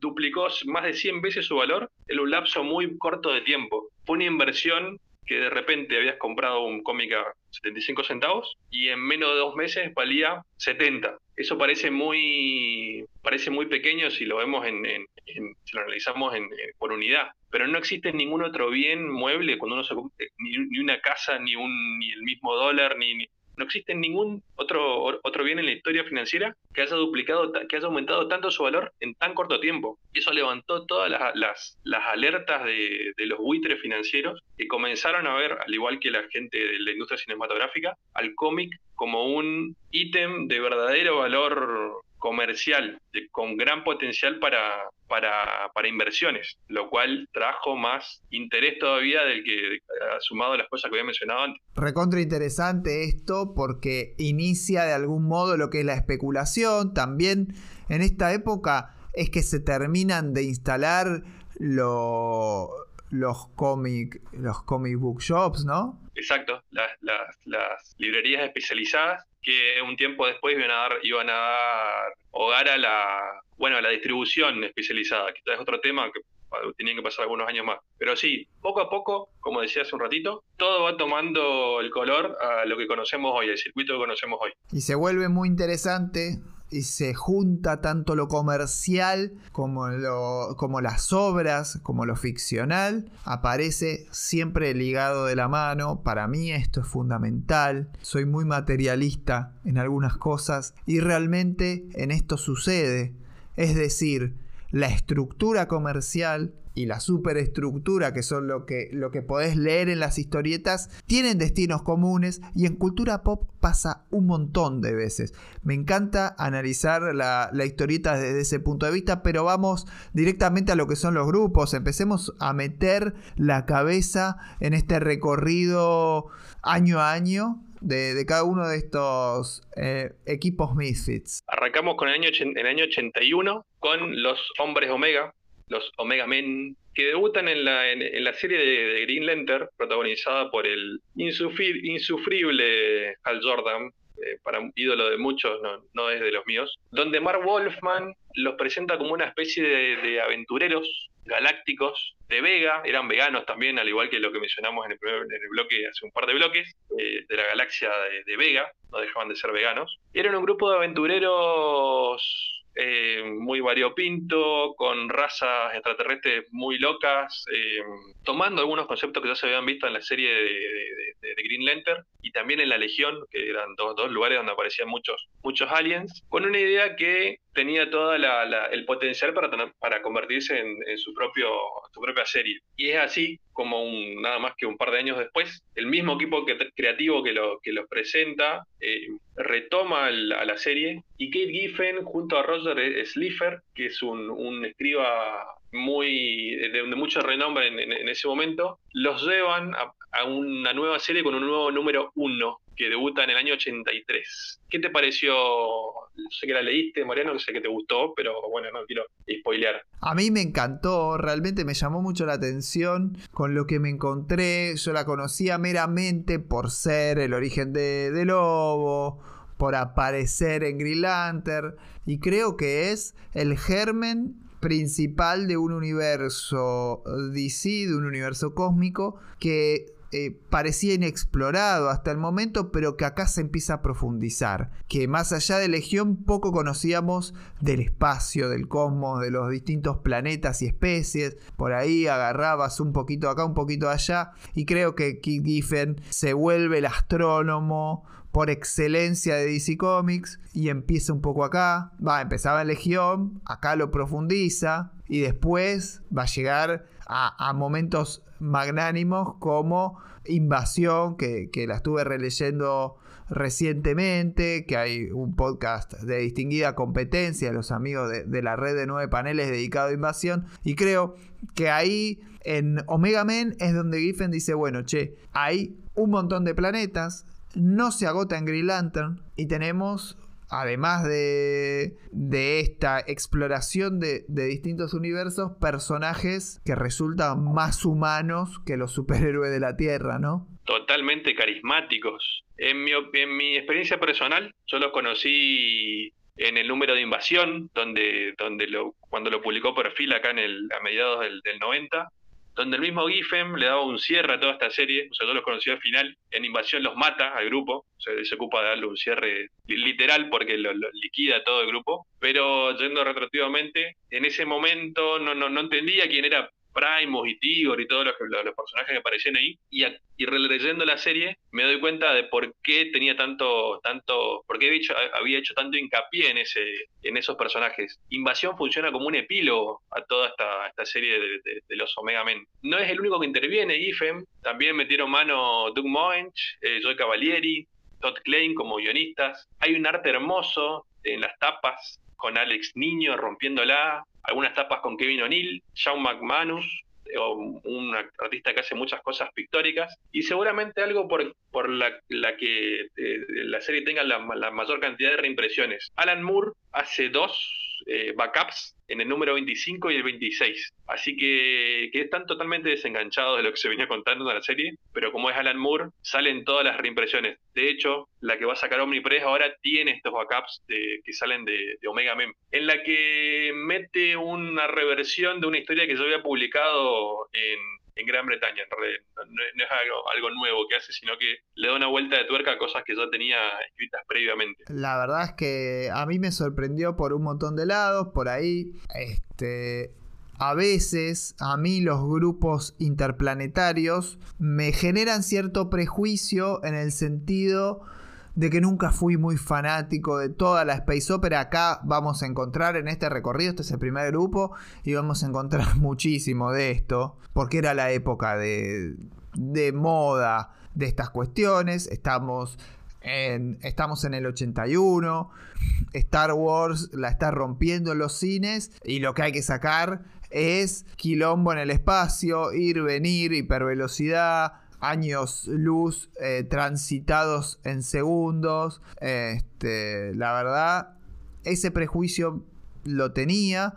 duplicó más de 100 veces su valor en un lapso muy corto de tiempo. Fue una inversión que de repente habías comprado un cómic a 75 centavos y en menos de dos meses valía 70. Eso parece muy, parece muy pequeño si lo vemos en, si lo analizamos en, por unidad, pero no existe ningún otro bien mueble cuando uno se ni, ni una casa, ni un, ni el mismo dólar, ni no existe ningún otro, otro bien en la historia financiera que haya duplicado, que haya aumentado tanto su valor en tan corto tiempo. Eso levantó todas las, las, alertas de, de, los buitres financieros que comenzaron a ver, al igual que la gente de la industria cinematográfica, al cómic como un ítem de verdadero valor comercial con gran potencial para, para, inversiones, lo cual trajo más interés todavía del que ha sumado las cosas que había mencionado antes. Recontra interesante esto porque inicia de algún modo lo que es la especulación. También en esta época es que se terminan de instalar los cómic, los comic book shops, ¿no? Exacto, las, las librerías especializadas que un tiempo después iban a dar, iban a dar hogar a la, bueno, la distribución especializada, que es otro tema que tenían que pasar algunos años más. Pero sí, poco a poco, como decía hace un ratito, todo va tomando el color a lo que conocemos hoy, el circuito que conocemos hoy. Y se vuelve muy interesante y se junta tanto lo comercial como, lo, como las obras, como lo ficcional, aparece siempre ligado de la mano. Para mí esto es fundamental. Soy muy materialista en algunas cosas y realmente en esto sucede. Es decir, la estructura comercial y la superestructura, que son lo que, lo que podés leer en las historietas, tienen destinos comunes y en cultura pop pasa un montón de veces. Me encanta analizar la, historieta desde ese punto de vista, pero vamos directamente a lo que son los grupos. Empecemos a meter la cabeza en este recorrido año a año de, cada uno de estos eh, equipos Misfits. Arrancamos con el año, el año 81 con los Hombres Omega, los Omega Men, que debutan en la, en, la serie de, Green Lantern, protagonizada por el insufrible Hal Jordan, eh, para un ídolo de muchos, no, no, es de los míos, donde Mark Wolfman los presenta como una especie de, aventureros galácticos de Vega, eran veganos también, al igual que lo que mencionamos en el, el bloque hace un par de bloques, eh, de la galaxia de, de Vega, no dejaban de ser veganos. Eran un grupo de aventureros eh, muy variopinto, con razas extraterrestres muy locas, eh, tomando algunos conceptos que ya se habían visto en la serie de, Green Lantern y también en la Legión, que eran dos, dos lugares donde aparecían muchos, muchos aliens, con una idea que tenía todo el potencial para, convertirse en, su, propio, propia serie. Y es así como un, nada más que un par de años después, el mismo equipo creativo que, lo, que los presenta eh, retoma a la serie y Kate Giffen junto a Roger Slipher, que es un, un escriba muy de, mucho renombre en, ese momento, los llevan a, una nueva serie con un nuevo número uno que debuta en el año 83. ¿Qué te pareció? Sé que la leíste, Mariano, sé que te gustó, pero bueno, no quiero spoilear. A mí me encantó, realmente me llamó mucho la atención con lo que me encontré. Yo la conocía meramente por ser el origen de, de Lobo, por aparecer en Green Lantern, y creo que es el germen principal de un universo DC, de un universo cósmico que eh, parecía inexplorado hasta el momento, pero que acá se empieza a profundizar. Que más allá de Legión poco conocíamos del espacio, del cosmos, de los distintos planetas y especies. Por ahí agarrabas un poquito acá, un poquito allá. Y creo que Kid Giffen se vuelve el astrónomo por excelencia de DC Comics y empieza un poco acá. Va, empezaba en Legión, acá lo profundiza y después va a llegar a momentos magnánimos como Invasión, que, la estuve releyendo recientemente, que hay un podcast de distinguida competencia, los amigos de, la red de nueve paneles dedicado a Invasión, y creo que ahí en Omega Men es donde Giffen dice, bueno, che, hay un montón de planetas, no se agota en Green Lantern y tenemos además de, esta exploración de, distintos universos, personajes que resultan más humanos que los superhéroes de la Tierra, ¿no? Totalmente carismáticos. En mi, en mi experiencia personal, yo los conocí en el número de invasión, donde, donde lo, cuando lo publicó Perfil acá en el, a mediados del, del 90, donde el mismo Giffen le daba un cierre a toda esta serie, o sea, yo los conocí al final, en Invasión los mata al grupo, o sea, se ocupa de darle un cierre literal porque lo, liquida todo el grupo, pero yendo retroactivamente, en ese momento no, no, no entendía quién era Primus y Tigor y todos los, los, personajes que aparecían ahí, y, y releyendo la serie me doy cuenta de por qué tenía tanto, tanto, por qué había hecho, había hecho tanto hincapié en, ese, en esos personajes. Invasión funciona como un epílogo a toda esta, esta serie de, los Omega Men. No es el único que interviene, IFEM, también metieron mano Doug Moench, eh, Joy Cavalieri, Todd Klein como guionistas. Hay un arte hermoso en las tapas con Alex Niño rompiéndola, algunas tapas con Kevin O'Neill, Sean McManus, un artista que hace muchas cosas pictóricas, y seguramente algo por, por la, que eh, la serie tenga la, la, mayor cantidad de reimpresiones. Alan Moore hace dos eh, backups en el número 25 y el 26. Así que, están totalmente desenganchados de lo que se venía contando en la serie, pero como es Alan Moore, salen todas las reimpresiones. De hecho, la que va a sacar Omnipress ahora tiene estos backups de, que salen de, de, Omega Mem, en la que mete una reversión de una historia que yo había publicado en, en Gran Bretaña. No, es algo, nuevo que hace, sino que le da una vuelta de tuerca a cosas que ya tenía escritas previamente. La verdad es que a mí me sorprendió por un montón de lados, por ahí, este, a veces a mí los grupos interplanetarios me generan cierto prejuicio en el sentido de que nunca fui muy fanático de toda la space opera. Acá vamos a encontrar en este recorrido, este es el primer grupo, y vamos a encontrar muchísimo de esto, porque era la época de, de moda de estas cuestiones. Estamos en, estamos en el 81, Star Wars la está rompiendo en los cines y lo que hay que sacar es quilombo en el espacio, ir, venir, hipervelocidad, años luz eh, transitados en segundos. Este, la verdad, ese prejuicio lo tenía.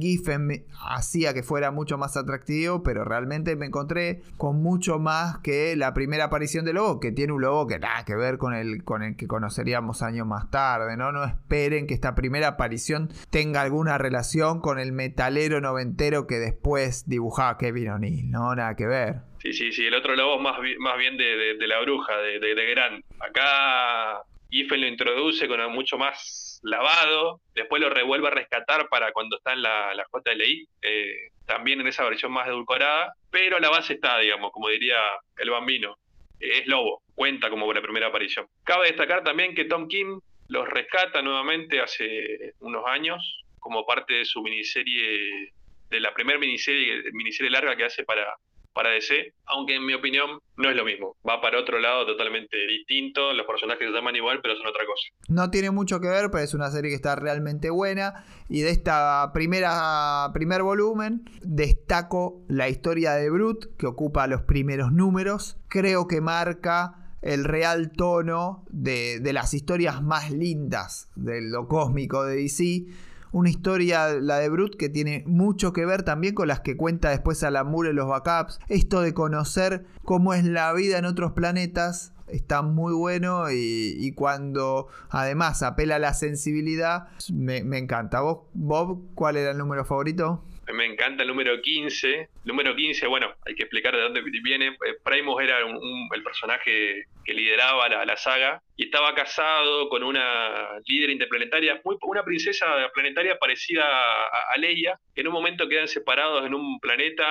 Giffen hacía que fuera mucho más atractivo, pero realmente me encontré con mucho más que la primera aparición de Lobo, que tiene un Lobo que nada que ver con el, con el que conoceríamos años más tarde, ¿no? No esperen que esta primera aparición tenga alguna relación con el metalero noventero que después dibujaba Kevin O'Neill, ¿no? Nada que ver. Sí, sí, sí, el otro lobo es más, más bien de, la bruja, de, de, Gran. Acá Giffen lo introduce con mucho más lavado, después lo revuelve a rescatar para cuando está en la, la JLI, eh, también en esa versión más edulcorada, pero la base está, digamos, como diría el bambino, es lobo, cuenta como la primera aparición. Cabe destacar también que Tom Kim los rescata nuevamente hace unos años como parte de su miniserie, de la primera miniserie, miniserie larga que hace para, para DC, aunque en mi opinión no es lo mismo. Va para otro lado totalmente distinto, los personajes se llaman igual, pero son otra cosa. No tiene mucho que ver, pero es una serie que está realmente buena. Y de esta primera primer volumen destaco la historia de Brute, que ocupa los primeros números. Creo que marca el real tono de, de las historias más lindas de lo cósmico de DC una historia, la de Brut, que tiene mucho que ver también con las que cuenta después Alan Moore en los backups. Esto de conocer cómo es la vida en otros planetas está muy bueno y, cuando además apela a la sensibilidad, me, me encanta. ¿Vos, Bob, cuál era el número favorito? Me encanta el número 15. Número 15, bueno, hay que explicar de dónde viene. Eh, Primus era el personaje que lideraba la, saga y estaba casado con una líder interplanetaria, una princesa planetaria parecida a, Leia, en un momento quedan separados en un planeta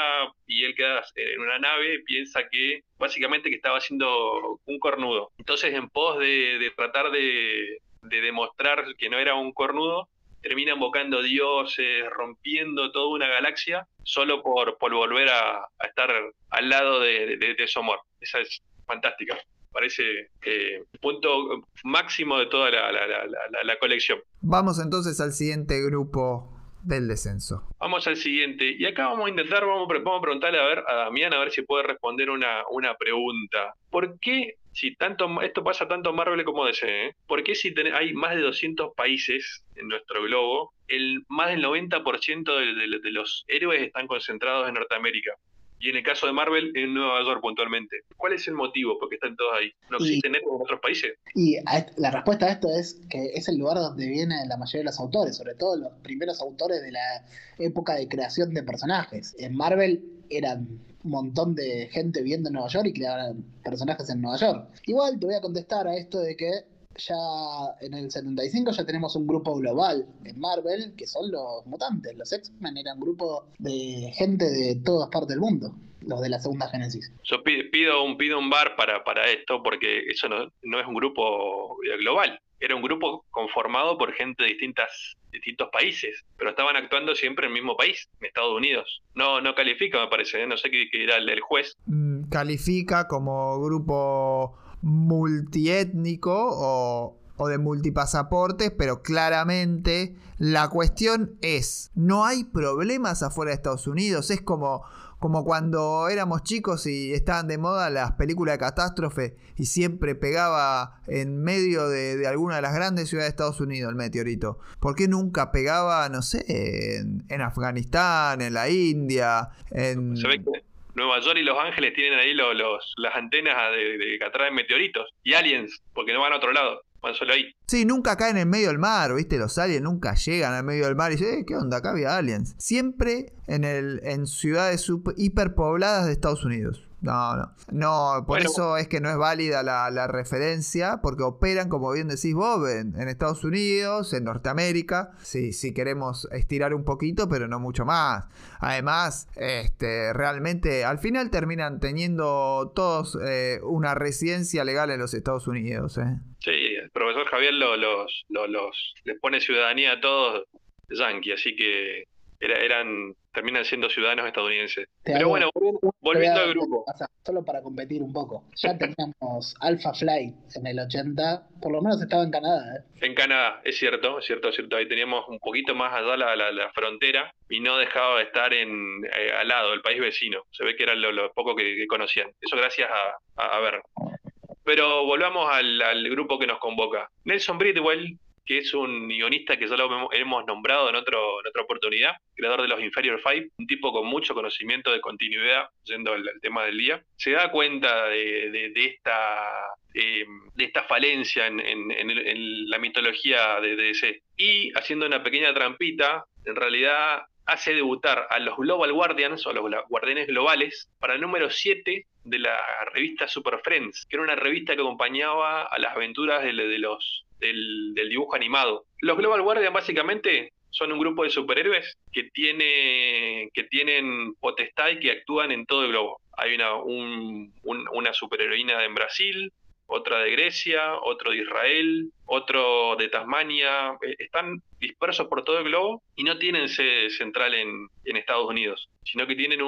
y él queda en una nave, piensa que básicamente que estaba haciendo un cornudo. Entonces, en pos de, tratar de demostrar que no era un cornudo, termina invocando dioses, rompiendo toda una galaxia, solo por, por volver a, estar al lado de, de, su amor. Esa es fantástica. Parece eh, punto máximo de toda la, la, colección. Vamos entonces al siguiente grupo del descenso. Vamos al siguiente. Y acá vamos a intentar, vamos, a preguntarle a ver a Damián a ver si puede responder una, una pregunta. ¿Por qué si tanto esto pasa tanto en Marvel como DC, ¿eh? ¿por qué si hay más de 200 países en nuestro globo, el más del 90% de, de, los héroes están concentrados en Norteamérica? Y en el caso de Marvel, en Nueva York puntualmente. ¿Cuál es el motivo? Porque están todos ahí. ¿No existen en otros países? Y la respuesta a esto es que es el lugar donde vienen la mayoría de los autores, sobre todo los primeros autores de la época de creación de personajes. En Marvel eran un montón de gente viviendo en Nueva York y creaban personajes en Nueva York. Igual te voy a contestar a esto de que ya en el 75 ya tenemos un grupo global en Marvel, que son los mutantes. Los X-Men eran un grupo de gente de todas partes del mundo, los de la segunda Génesis. Yo pido un, pido un bar para, para esto, porque eso no, no es un grupo global. Era un grupo conformado por gente de distintas, distintos países, pero estaban actuando siempre en el mismo país, en Estados Unidos. No, no califica, me parece, ¿eh? no sé qué, qué era el, el juez. Mm, califica como grupo multiétnico o, o de multipasaportes, pero claramente la cuestión es, no hay problemas afuera de Estados Unidos, es como, como cuando éramos chicos y estaban de moda las películas de catástrofe y siempre pegaba en medio de, de alguna de las grandes ciudades de Estados Unidos el meteorito. ¿Por qué nunca pegaba, no sé, en, en Afganistán, en la India, en... Nueva York y Los Ángeles tienen ahí los, los- las antenas de, que atraen meteoritos y aliens, porque no van a otro lado, van solo ahí. Sí, nunca caen en medio del mar, ¿viste? Los aliens nunca llegan al medio del mar y dicen, eh, ¿qué onda? Acá había aliens. Siempre en, el, en ciudades hiperpobladas de Estados Unidos. No, no. No, por Bueno. eso es que no es válida la, la referencia, porque operan, como bien decís vos, en, en Estados Unidos, en Norteamérica, si, si queremos estirar un poquito, pero no mucho más. Además, este, realmente, al final terminan teniendo todos eh, una residencia legal en los Estados Unidos. ¿eh? Sí, el profesor Javier lo- los, lo- los, les pone ciudadanía a todos yankee, así que era- eran terminan siendo ciudadanos estadounidenses. Te Pero hago- bueno, volviendo al grupo. solo para competir un poco. Ya teníamos Alpha Flight en el 80, por lo menos estaba en Canadá. ¿eh? En Canadá, es cierto, es cierto, es cierto. Ahí teníamos un poquito más allá la, la, la frontera y no dejaba de estar en, eh, al lado, el país vecino. Se ve que era lo, lo poco que, que conocían. Eso gracias a, a, a ver. Pero volvamos al, al grupo que nos convoca. Nelson Bridwell, que es un guionista que ya lo hemos- nombrado en, otro, en otra oportunidad, creador de los Inferior Five, un tipo con mucho conocimiento de continuidad, yendo al, tema del día, se da cuenta de, esta, eh, de esta falencia en, en la mitología de DC. Y haciendo una pequeña trampita, en realidad hace debutar a los Global Guardians o los gla- Guardianes Globales para el número 7 de la revista Super Friends, que era una revista que acompañaba a las aventuras de, de los, del, del dibujo animado. Los Global Guardians básicamente son un grupo de superhéroes que, tiene, que tienen potestad y que actúan en todo el globo. Hay una, un- un- una superheroína en Brasil, otra de Grecia, otro de Israel, otro de Tasmania. Eh, Están dispersos por todo el globo y no tienen sede central en, Estados Unidos, sino que tienen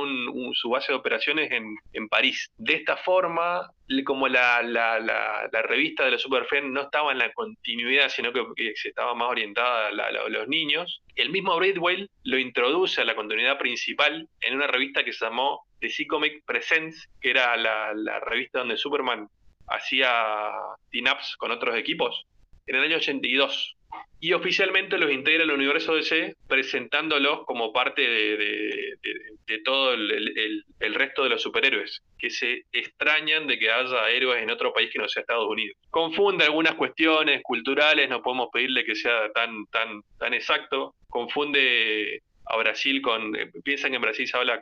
su base de operaciones en, París. De esta forma, como la, la- revista de los no estaba en la continuidad, sino que, se estaba más orientada a, los niños, el mismo Bridwell lo introduce a la continuidad principal en una revista que se llamó DC Comic Presents, que era la revista donde Superman hacía team-ups con otros equipos en el año 82. Y oficialmente los integra el universo DC presentándolos como parte de, todo el resto de los superhéroes, que se extrañan de que haya héroes en otro país que no sea Estados Unidos. Confunde algunas cuestiones culturales, no podemos pedirle que sea tan, tan, tan exacto. Confunde a Brasil con... eh, piensan que en Brasil se habla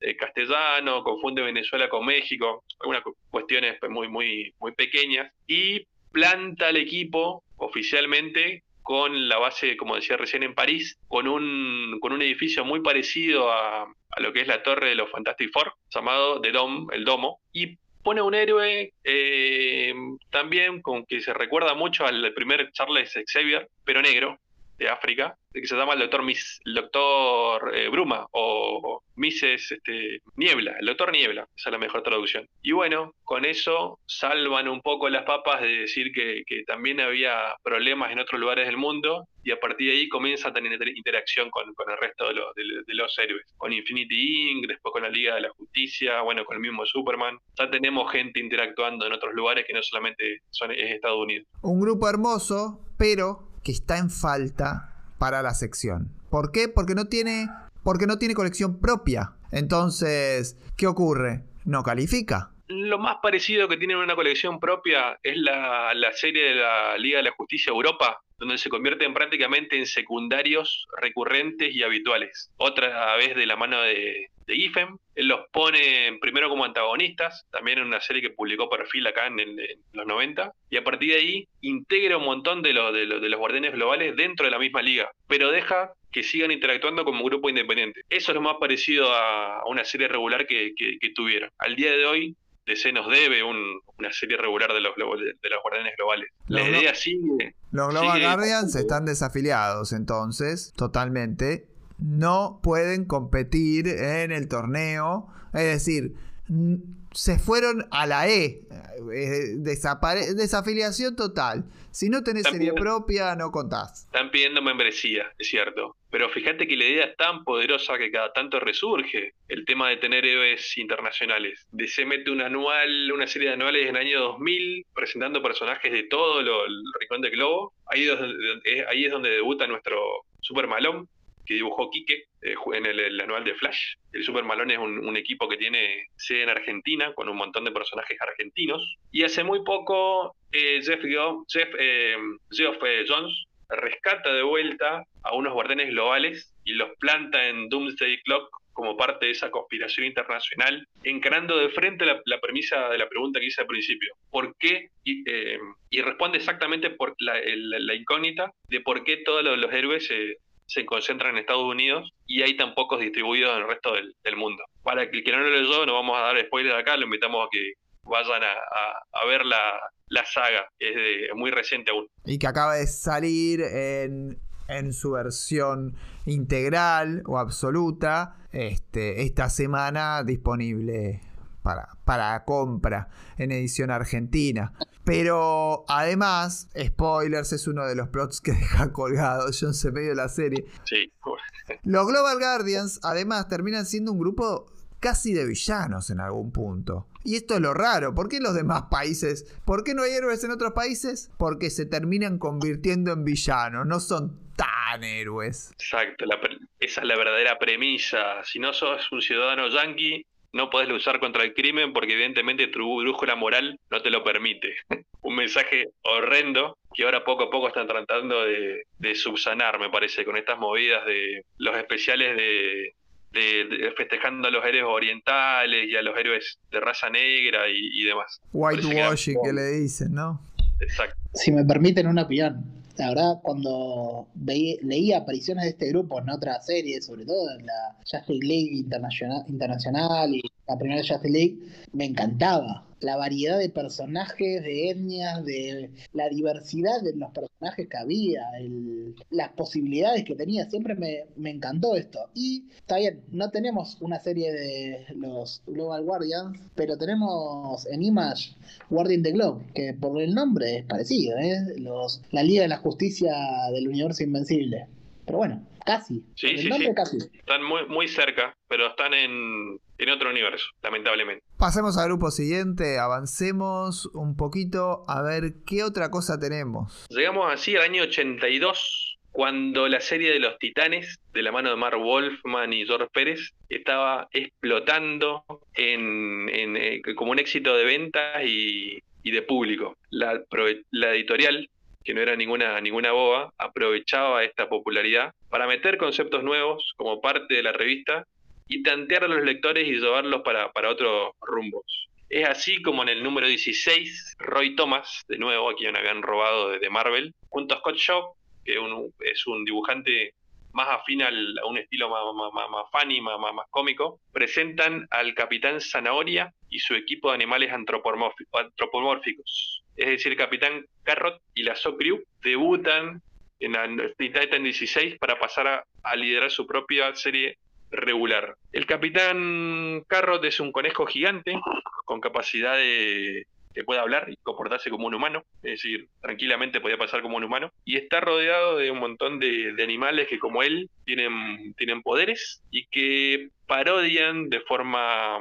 eh, castellano, confunde Venezuela con México, algunas cu- cuestiones pues, muy, muy, muy pequeñas, y planta al equipo oficialmente con la base, como decía recién, en París, con un, con un edificio muy parecido a, a lo que es la torre de los Fantastic Four, llamado The Dome, el Domo, y pone un héroe eh, también con que se recuerda mucho al primer Charles Xavier, pero negro, de África, que se llama el doctor, Mis, el doctor eh, Bruma o Mises este, Niebla, el doctor Niebla, esa es la mejor traducción. Y bueno, con eso salvan un poco las papas de decir que, que también había problemas en otros lugares del mundo y a partir de ahí comienza a tener inter- interacción con, con el resto de los, de los héroes, con Infinity Inc., después con la Liga de la Justicia, bueno, con el mismo Superman. Ya tenemos gente interactuando en otros lugares que no solamente son, es Estados Unidos. Un grupo hermoso, pero que está en falta para la sección. ¿Por qué? Porque no tiene, porque no tiene colección propia. Entonces, ¿qué ocurre? No califica. Lo más parecido que tienen una colección propia es la, la serie de la Liga de la Justicia Europa, donde se convierten prácticamente en secundarios recurrentes y habituales. Otra vez de la mano de, de Giffen, él los pone primero como antagonistas, también en una serie que publicó Perfil acá en, los 90, y a partir de ahí integra un montón de, de, de los guardianes globales dentro de la misma liga, pero deja que sigan interactuando como grupo independiente. Eso es lo más parecido a una serie regular que, que. Al día de hoy, DC nos debe una serie regular de los, de, los guardianes globales. La idea sigue. Los Global Guardians están desafiliados, entonces, totalmente. No pueden competir en el torneo. Es decir, se fueron a la E. Eh, desafiliación total. Si no tenés serie propia, no contás. Están pidiendo membresía, es cierto. Pero fíjate que la idea es tan poderosa que cada tanto resurge el tema de tener héroes internacionales. se mete un anual, una serie de anuales en el año 2000, presentando personajes de todo lo, el rincón del globo. Ahí es, donde, ahí es donde debuta nuestro Super Malón, que dibujó Quique eh, en el, anual de Flash. El Super Malone es un, equipo que tiene sede en Argentina, con un montón de personajes argentinos. Y hace muy poco eh, Jeff, Jeff, eh, Jones rescata de vuelta a unos guardianes globales y los planta en Doomsday Clock como parte de esa conspiración internacional, encarando de frente la, premisa de la pregunta que hice al principio. ¿Por qué? Y, responde exactamente por la, incógnita de por qué todos los, héroes se concentran en Estados Unidos y hay tan pocos distribuidos en el resto del, mundo. Para el que no lo leyó, no vamos a dar spoilers acá, lo invitamos a que vayan a, ver la, saga, es, muy reciente aún. Y que acaba de salir en, en su versión integral o absoluta este, esta semana disponible para compra en edición argentina. Pero además, spoilers, es uno de los plots que deja colgado Jones medio de la serie. Sí. Los Global Guardians, además, terminan siendo un grupo casi de villanos en algún punto. Y esto es lo raro. ¿Por qué los demás países? ¿Por qué no hay héroes en otros países? Porque se terminan convirtiendo en villanos. No son tan héroes. Exacto. esa es la verdadera premisa. Si no sos un ciudadano yanqui, no podés luchar contra el crimen porque evidentemente tu brújula moral no te lo permite. Un mensaje horrendo que ahora poco a poco están tratando de, subsanar, me parece, con estas movidas de los especiales de, festejando a los héroes orientales y a los héroes de raza negra y, demás. Whitewashing que, le dicen, ¿no? Exacto. Si me permiten una opinión la verdad, cuando leía apariciones de este grupo en otras series, sobre todo en la Justice League Internacional, Internacional y la primera Justice League, me encantaba la variedad de personajes, de etnias, de la diversidad de los personajes que había, las posibilidades que tenía. Siempre me, me, encantó esto. Y está bien, no tenemos una serie de los Global Guardians, pero tenemos en Image Guardian the Globe, que por el nombre es parecido, ¿eh? los, la Liga de la Justicia del Universo Invencible. Pero bueno, casi. Sí, sí, sí. Casi. Están muy, muy cerca, pero están en, en otro universo, lamentablemente. Pasemos al grupo siguiente, avancemos un poquito a ver qué otra cosa tenemos. Llegamos así al año 82, cuando la serie de los Titanes, de la mano de Mark Wolfman y George Pérez, estaba explotando en, eh, como un éxito de ventas y, de público. La, la editorial que no era ninguna, ninguna boba, aprovechaba esta popularidad para meter conceptos nuevos como parte de la revista y tantear a los lectores y llevarlos para, para otros rumbos. Es así como en el número 16, Roy Thomas, de nuevo, a quien habían robado de, Marvel, junto a Scott Shaw, que es un dibujante más afín al, a un estilo más, más, más, funny, más, más, cómico, presentan al Capitán Zanahoria y su equipo de animales antropomórficos. Es decir, el Capitán Carrot y la So debutan en la Titan 16 para pasar a liderar su propia serie regular. El capitán Carrot es un conejo gigante con capacidad de que pueda hablar y comportarse como un humano, es decir, tranquilamente podía pasar como un humano, y está rodeado de un montón de, animales que como él tienen, tienen poderes y que parodian de forma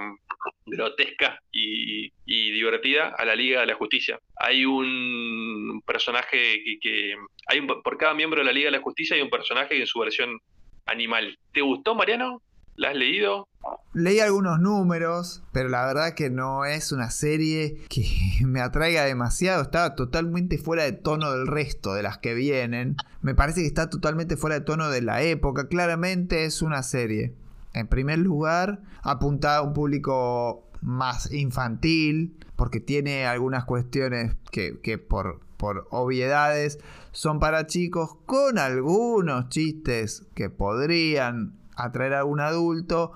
grotesca y, divertida a la Liga de la Justicia. Hay un personaje que, que hay un, por cada miembro de la Liga de la Justicia hay un personaje en su versión animal. ¿Te gustó, Mariano? ¿La has leído? Leí algunos números, pero la verdad que no es una serie que me atraiga demasiado. Estaba totalmente fuera de tono del resto de las que vienen. Me parece que está totalmente fuera de tono de la época. Claramente es una serie. En primer lugar, apuntada a un público más infantil, porque tiene algunas cuestiones que, que por, por obviedades son para chicos, con algunos chistes que podrían atraer a un adulto,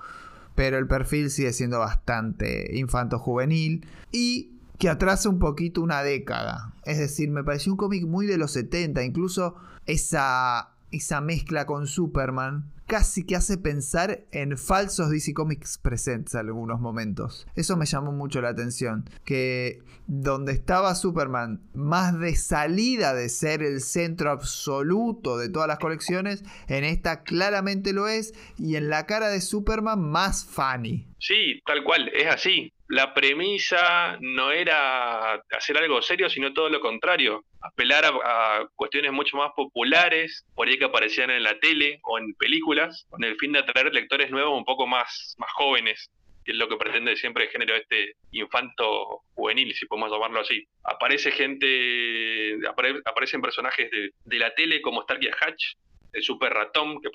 pero el perfil sigue siendo bastante infanto-juvenil y que atrasa un poquito una década. Es decir, me pareció un cómic muy de los 70, incluso esa, esa mezcla con Superman casi que hace pensar en falsos DC Comics presentes en algunos momentos. Eso me llamó mucho la atención. Que donde estaba Superman, más de salida de ser el centro absoluto de todas las colecciones, en esta claramente lo es. Y en la cara de Superman, más funny. Sí, tal cual, es así. La premisa no era hacer algo serio, sino todo lo contrario. Apelar a, cuestiones mucho más populares, por ahí que aparecían en la tele o en películas, con el fin de atraer lectores nuevos un poco más, más jóvenes, que es lo que pretende siempre el género este infanto juvenil, si podemos llamarlo así. Aparece gente, aparecen personajes de, de, la tele como Starkey Hatch, el super ratón que,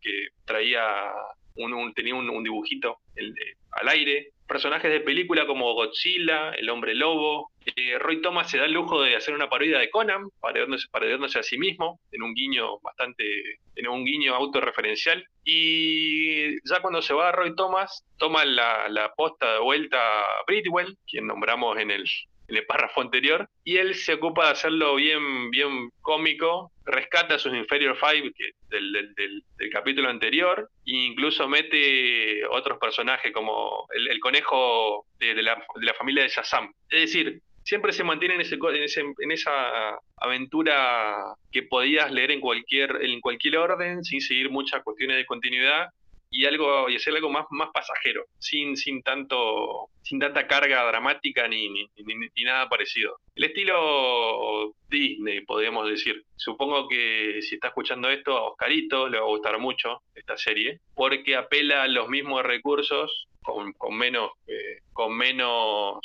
que traía un, tenía un, dibujito al aire. Personajes de película como Godzilla, El Hombre Lobo. Eh, Roy Thomas se da el lujo de hacer una parodia de Conan, parodiándose, a sí mismo, en un guiño bastante, en un guiño autorreferencial. Y ya cuando se va Roy Thomas, toma la, posta de vuelta a Britwell, quien nombramos en el, en párrafo anterior, y él se ocupa de hacerlo bien, bien cómico, rescata a sus Inferior Five del, capítulo anterior, incluso mete otros personajes como el, conejo de, la, familia de Shazam. Es decir, siempre se mantiene en, ese, en, esa aventura que podías leer en cualquier, en cualquier orden, sin seguir muchas cuestiones de continuidad, y algo y hacer algo más, más pasajero, sin, sin tanto sin tanta carga dramática ni, ni, nada parecido. El estilo Disney, podríamos decir. Supongo que si está escuchando esto, a Oscarito le va a gustar mucho esta serie, porque apela a los mismos recursos, con, con menos, eh, con menos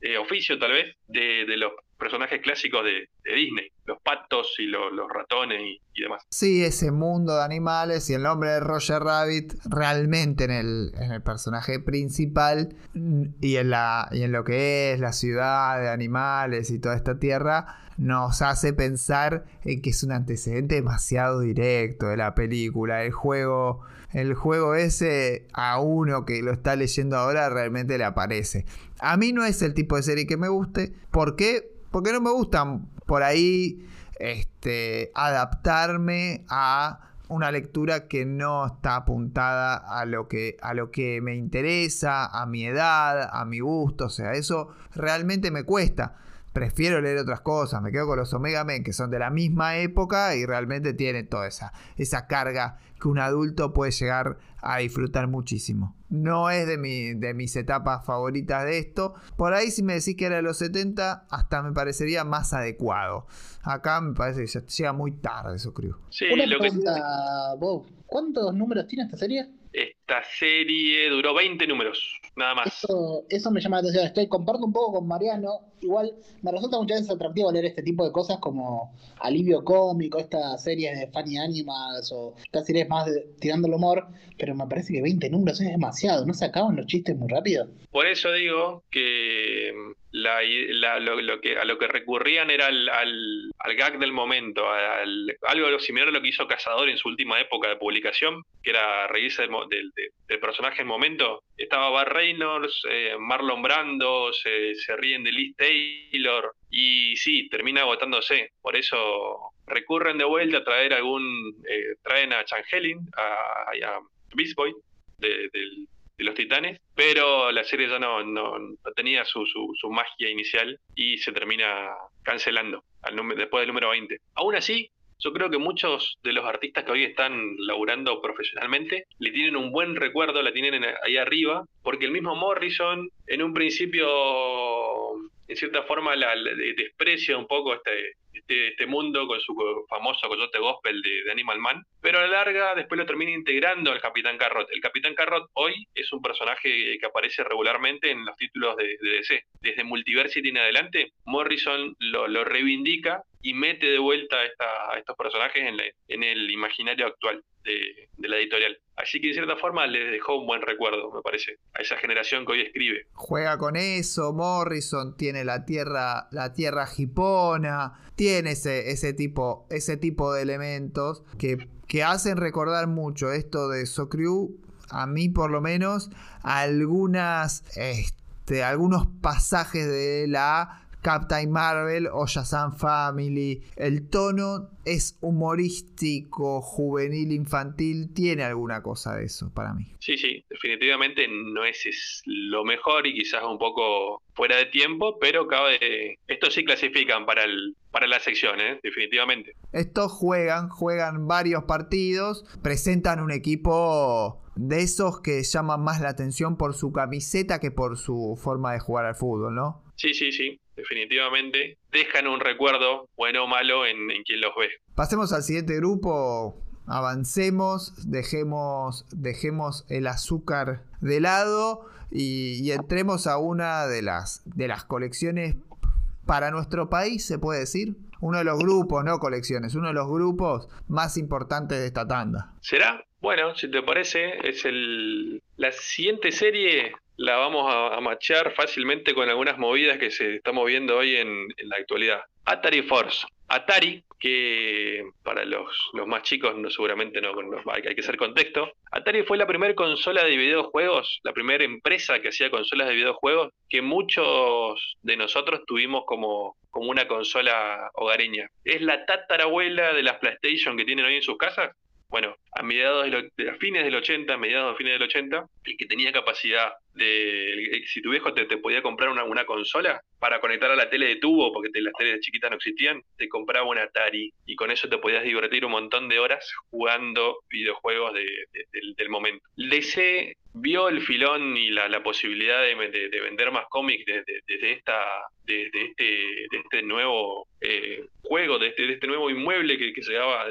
eh, oficio tal vez, de, los personajes clásicos de, Disney, los patos y los ratones y, demás. Sí, ese mundo de animales y el nombre de Roger Rabbit realmente en el, personaje principal y en, y en lo que es la ciudad de animales y toda esta tierra nos hace pensar en que es un antecedente demasiado directo de la película. El juego, el juego ese a uno que lo está leyendo ahora realmente le aparece. A mí no es el tipo de serie que me guste. ¿Por qué? Porque no me gustan por ahí este, adaptarme a una lectura que no está apuntada a lo que a lo que me interesa, a mi edad, a mi gusto, o sea, eso realmente me cuesta. Prefiero leer otras cosas, me quedo con los Omega Men que son de la misma época y realmente tienen toda esa, esa carga que un adulto puede llegar a disfrutar muchísimo. No es de, mi, de mis etapas favoritas de esto. Por ahí si me decís que era de los 70, hasta me parecería más adecuado. Acá me parece que ya llega muy tarde eso creo. Sí, Una pregunta, Bob. ¿Cuántos números tiene esta serie? Esta serie duró 20 números, nada más. Eso, me llama la atención. Estoy, comparto un poco con Mariano. Igual me resulta muchas veces atractivo leer este tipo de cosas como alivio cómico, estas series de funny animals o estas series más tirando el humor, pero me parece que 20 números es demasiado. ¿No se acaban los chistes muy rápido? Por eso digo que lo, que, a lo que recurrían era al, gag del momento, al, algo similar a lo que hizo Cazador en su última época de publicación, que era reírse del, del, personaje en momento. Estaba Bar Reynolds, eh, Marlon Brando, se, ríen de Liz y sí, termina agotándose. Por eso recurren de vuelta a traer algún, eh, traen a Changeling, a, a Beast Boy, de los Titanes, pero la serie ya no, no, tenía su, su, magia inicial y se termina cancelando al después del número 20. Aún así, yo creo que muchos de los artistas que hoy están laburando profesionalmente le tienen un buen recuerdo, la tienen ahí arriba, porque el mismo Morrison en un principio, en cierta forma, la, desprecia un poco este, este, este mundo con su famoso coyote gospel de, Animal Man, pero a la larga después lo termina integrando al Capitán Carrot. El Capitán Carrot hoy es un personaje que aparece regularmente en los títulos de, DC. Desde Multiversity en adelante, Morrison lo, lo reivindica y mete de vuelta a, estos personajes en, el imaginario actual de, la editorial. Así que de cierta forma les dejó un buen recuerdo, me parece, a esa generación que hoy escribe. Juega con eso, Morrison tiene la tierra, la tierra jipona, tiene ese, ese, tipo, ese tipo de elementos que, que hacen recordar mucho esto de Socrew, a mí por lo menos, algunas, este, algunos pasajes de la Captain Marvel o Shazam Family. El tono es humorístico, juvenil, infantil, tiene alguna cosa de eso para mí. Sí, sí, definitivamente no es, lo mejor y quizás un poco fuera de tiempo, pero cabe, estos sí clasifican para, el, para la sección, ¿eh? definitivamente. Estos juegan, juegan varios partidos, presentan un equipo de esos que llaman más la atención por su camiseta que por su forma de jugar al fútbol, ¿no? Sí, sí, sí definitivamente, dejan un recuerdo, bueno o malo, en, quien los ve. Pasemos al siguiente grupo, avancemos, dejemos, dejemos el azúcar de lado y, entremos a una de las, de las colecciones para nuestro país, se puede decir. Uno de los grupos, no colecciones, uno de los grupos más importantes de esta tanda. ¿Será? Bueno, si te parece, es el la siguiente serie la vamos a, machar fácilmente con algunas movidas que se estamos viendo hoy en, la actualidad. Atari Force. Atari, que para los, más chicos no seguramente no, hay, que hacer contexto. Atari fue la primera consola de videojuegos, la primera empresa que hacía consolas de videojuegos que muchos de nosotros tuvimos como, como una consola hogareña. Es la tatarabuela de las PlayStation que tienen hoy en sus casas bueno, a mediados de, fines del 80, mediados de fines del 80, el que tenía capacidad de, si tu viejo te, podía comprar una, consola para conectar a la tele de tubo, porque las teles chiquitas no existían, te compraba un Atari y con eso te podías divertir un montón de horas jugando videojuegos del momento. DC vio el filón y la, posibilidad de, vender más cómics desde esta desde este, este nuevo eh, juego, de este, este nuevo inmueble que, que se daba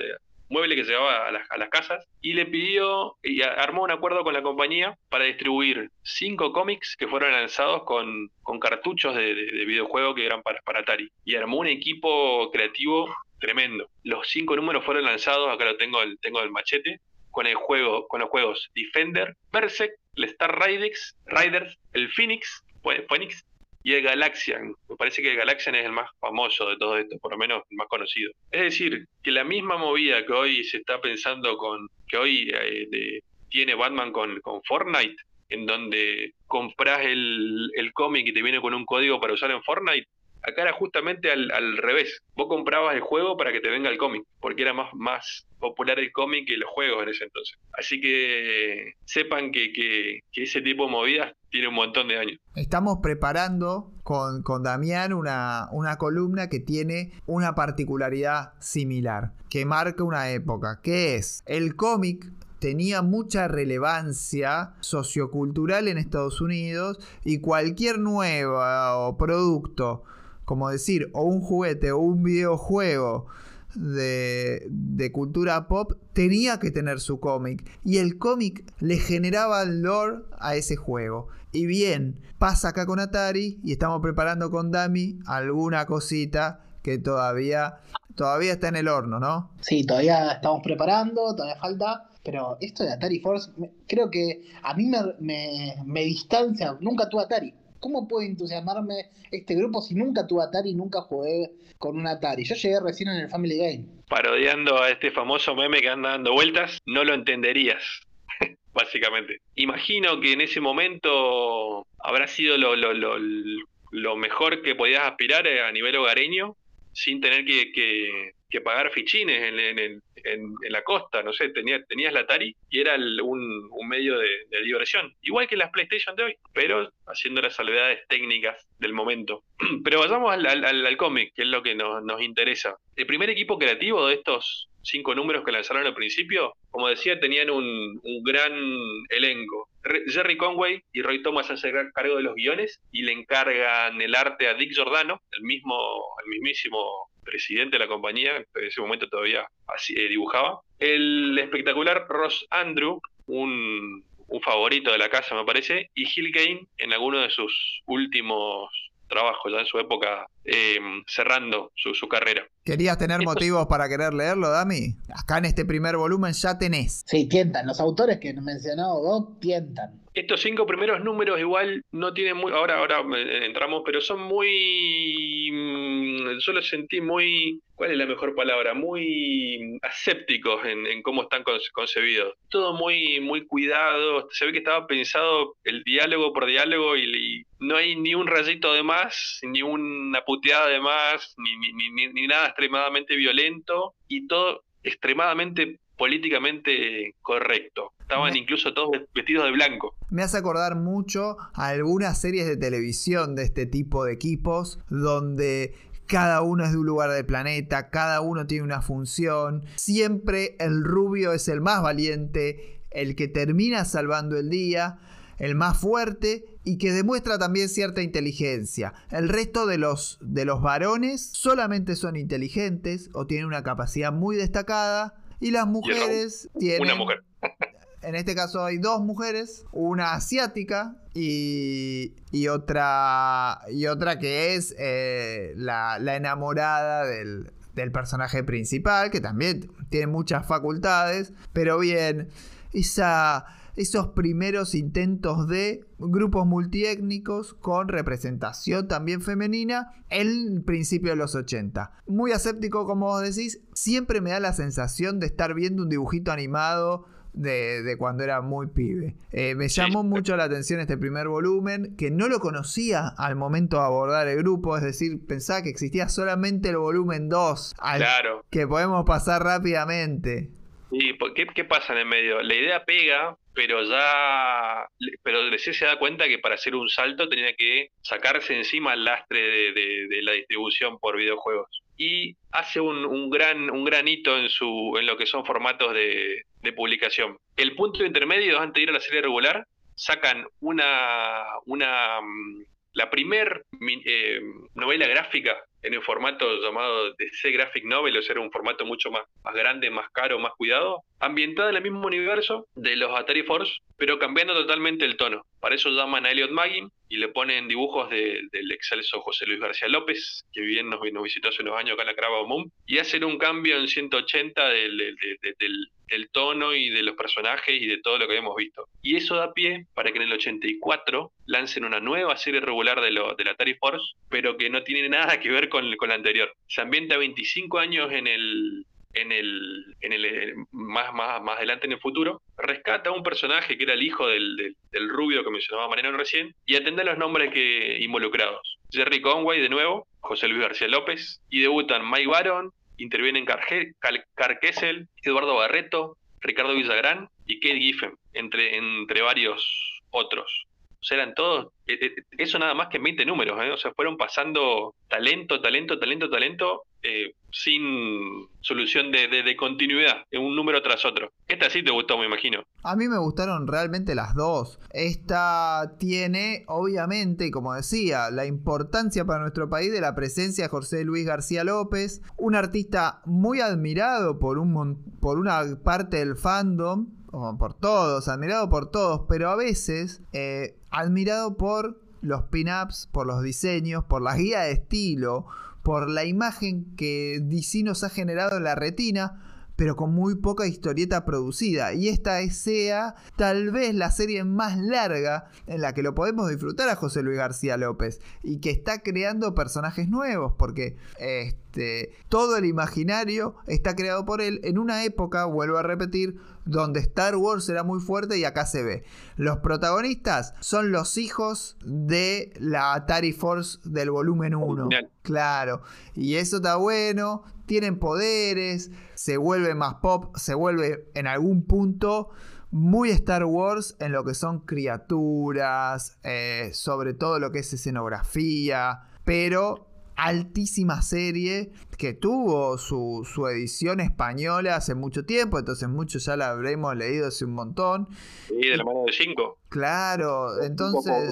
mueble que llegaba a las, a las casas y le pidió y armó un acuerdo con la compañía para distribuir cinco cómics que fueron lanzados con, con cartuchos de, de, videojuego que eran para, para Atari. Y armó un equipo creativo tremendo. Los cinco números fueron lanzados, acá lo tengo el, tengo el machete, con el juego, con los juegos Defender, Berserk, el Star Riders, Riders, el Phoenix, Phoenix y el Galaxian. Me parece que el Galaxian es el más famoso de todo esto, por lo menos el más conocido. Es decir, que la misma movida que hoy se está pensando con, que hoy eh, tiene Batman con, con Fortnite, en donde compras el, el cómic y te viene con un código para usar en Fortnite, Acá era justamente al, al, revés. Vos comprabas el juego para que te venga el cómic, porque era más, más popular el cómic que los juegos en ese entonces. Así que sepan que, que, ese tipo de movidas tiene un montón de años. Estamos preparando con, con Damián una, una columna que tiene una particularidad similar, que marca una época, que es el cómic tenía mucha relevancia sociocultural en Estados Unidos y cualquier nuevo producto como decir, o un juguete o un videojuego de, cultura pop, tenía que tener su cómic. Y el cómic le generaba lore a ese juego. Y bien, pasa acá con Atari y estamos preparando con Dami alguna cosita que todavía, todavía está en el horno, ¿no? Sí, todavía estamos preparando, todavía falta. Pero esto de Atari Force, creo que a mí me, me, me distancia. Nunca tuve Atari. ¿Cómo puede entusiasmarme este grupo si nunca tuve Atari y nunca jugué con un Atari? Yo llegué recién en el Family Game. Parodiando a este famoso meme que anda dando vueltas, no lo entenderías. Básicamente. Imagino que en ese momento habrá sido lo, lo, lo, mejor que podías aspirar a nivel hogareño sin tener que, pagar fichines en, en, en, la costa, no sé, tenías, tenías la Atari y era un, un, medio de, diversión, igual que las PlayStation de hoy, pero haciendo las salvedades técnicas del momento. Pero vayamos al, al, cómic, que es lo que nos, nos interesa. El primer equipo creativo de estos cinco números que lanzaron al principio, como decía, tenían un, un gran elenco. Jerry Conway y Roy Thomas hacen cargo de los guiones y le encargan el arte a Dick Giordano, el mismo, el mismísimo presidente de la compañía, en ese momento todavía así, eh, dibujaba. El espectacular Ross Andrew, un, un favorito de la casa me parece, y Gil Kane en alguno de sus últimos trabajos, ya en su época em, cerrando su, su, carrera. ¿Querías tener motivos para querer leerlo, Dami? Acá en este primer volumen ya tenés. Sí, tientan. Los autores que mencionado Doc tientan. Estos cinco primeros números igual no tienen muy... Ahora, ahora entramos, pero son muy... Mm, yo los sentí muy... ¿Cuál es la mejor palabra? Muy asépticos en, cómo están concebidos. Todo muy, muy cuidado. Se ve que estaba pensado el diálogo por diálogo y, no hay ni un rayito de más, ni una puteada de más, ni, ni, ni nada extremadamente violento. Y todo extremadamente políticamente correcto. Estaban incluso todos vestidos de blanco. Me hace acordar mucho a algunas series de televisión de este tipo de equipos donde cada uno es de un lugar del planeta, cada uno tiene una función, siempre el rubio es el más valiente, el que termina salvando el día, el más fuerte y que demuestra también cierta inteligencia. El resto de los, de los varones solamente son inteligentes o tienen una capacidad muy destacada y las mujeres tienen... Una mujer. En este caso hay dos mujeres, una asiática y, y otra, y otra que es eh, la, enamorada del, del personaje principal, que también tiene muchas facultades, pero bien, esa, esos primeros intentos de grupos multiétnicos con representación también femenina en el principio de los 80. Muy aséptico como vos decís, siempre me da la sensación de estar viendo un dibujito animado de, cuando era muy pibe. Eh, me llamó mucho la atención este primer volumen, que no lo conocía al momento de abordar el grupo, es decir, pensaba que existía solamente el volumen 2, claro. que podemos pasar rápidamente. ¿Y qué, qué pasa en el medio? La idea pega, pero ya pero se da cuenta que para hacer un salto tenía que sacarse encima el lastre de la distribución por videojuegos y hace un, gran, un gran hito en, su, en lo que son formatos de, publicación. El punto intermedio, antes de ir a la serie regular, sacan una, una mm, la primer eh, novela gráfica en el formato llamado DC Graphic Novel, o sea, un formato mucho más, más grande, más caro, más cuidado, ambientada en el mismo universo de los Atari Force, pero cambiando totalmente el tono. Para eso llaman a Elliot Maggin y le ponen dibujos del excelso José Luis García López, que bien nos, nos visitó hace unos años acá en la Crava Moon, y hacen un cambio en 180 del, del, tono y de los personajes y de todo lo que habíamos visto. Y eso da pie para que en el 84 lancen una nueva serie regular de, lo, la Atari Force, pero que no tiene nada que ver con, con la anterior. Se ambienta 25 años en el, en el, en el eh, más, más, más adelante en el futuro, rescata a un personaje que era el hijo del, del, rubio que mencionaba Mariano recién y atende los nombres que involucrados. Jerry Conway de nuevo, José Luis García López, y debutan Mike Baron, intervienen Car, Car Kessel, Eduardo Barreto, Ricardo Villagrán y Kate Giffen, entre, entre varios otros. Eran todos, eh, eh, eso nada más que en 20 números, o sea, fueron pasando talento, talento, talento, talento, eh, sin solución de, de, continuidad, un número tras otro. Esta sí te gustó, me imagino. A mí me gustaron realmente las dos. Esta tiene, obviamente, como decía, la importancia para nuestro país de la presencia de José Luis García López, un artista muy admirado por, un, por una parte del fandom, por todos, admirado por todos, pero a veces eh, admirado por los pin-ups, por los diseños, por la guía de estilo, por la imagen que DC nos ha generado en la retina, pero con muy poca historieta producida. Y esta sea tal vez la serie más larga en la que lo podemos disfrutar a José Luis García López y que está creando personajes nuevos, porque este, todo el imaginario está creado por él en una época, vuelvo a repetir, donde Star Wars era muy fuerte y acá se ve. Los protagonistas son los hijos de la Atari Force del volumen 1. Claro, y eso está bueno, tienen poderes, se vuelve más pop, se vuelve en algún punto muy Star Wars en lo que son criaturas, eh, sobre todo lo que es escenografía, pero altísima serie que tuvo su, edición española hace mucho tiempo, entonces muchos ya la habremos leído hace un montón. Sí, de la mano de cinco. Claro, entonces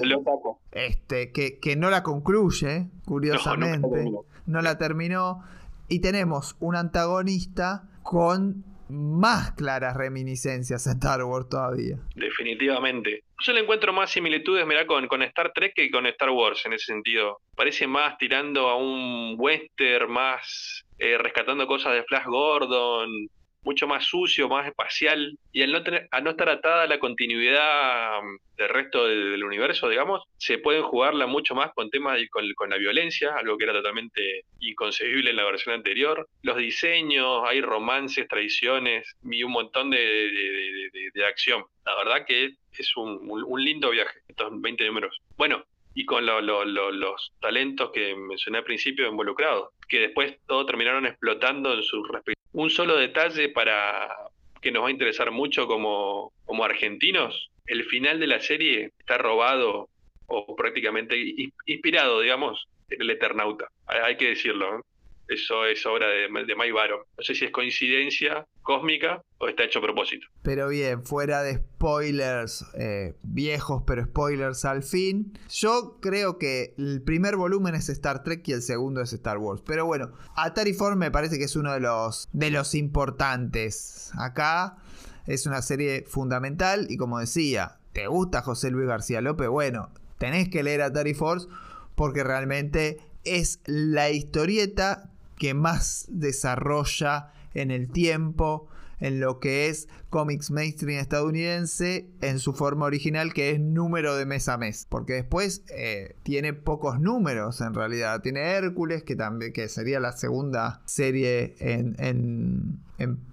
este que, que no la concluye, curiosamente, no, la terminó. Y tenemos un antagonista con más claras reminiscencias a Star Wars todavía. Definitivamente. Yo le encuentro más similitudes, mirá, con, con Star Trek que con Star Wars en ese sentido. Parece más tirando a un western, más eh, rescatando cosas de Flash Gordon, mucho más sucio, más espacial, y al no, tener, no estar atada a la continuidad mm, del resto del, universo, digamos, se pueden jugarla mucho más con temas con, con, la violencia, algo que era totalmente inconcebible en la versión anterior. Los diseños, hay romances, traiciones y un montón de, de, acción. La verdad que es un, un, lindo viaje, estos 20 números. Bueno, y con los talentos que mencioné al principio involucrados, que después todos terminaron explotando en sus respectivos. Un solo detalle para que nos va a interesar mucho como, como argentinos, el final de la serie está robado o prácticamente inspirado, digamos, en el Eternauta. Hay que decirlo. Eso es obra de, de Mike. No sé si es coincidencia cósmica o está hecho a propósito. Pero bien, fuera de spoilers eh, viejos, pero spoilers al fin. Yo creo que el primer volumen es Star Trek y el segundo es Star Wars. Pero bueno, Atari Form me parece que es uno de los, de los importantes. Acá es una serie fundamental y como decía, ¿te gusta José Luis García López? Bueno, tenés que leer Atari Force porque realmente es la historieta que más desarrolla en el tiempo, en lo que es cómics mainstream estadounidense en su forma original que es número de mes a mes. Porque después eh, tiene pocos números en realidad. Tiene Hércules que también que sería la segunda serie en, en,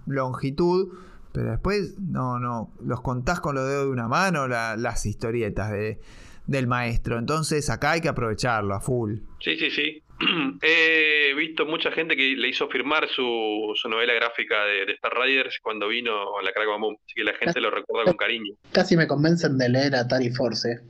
longitud pero después no no los contás con los dedos de una mano las historietas de, del maestro. Entonces acá hay que aprovecharlo a full. Sí sí sí He visto mucha gente que le hizo firmar su, su novela gráfica de, Star Riders cuando vino a la Crack Boom, así que la gente lo recuerda con cariño. Casi me convencen de leer Atari Force.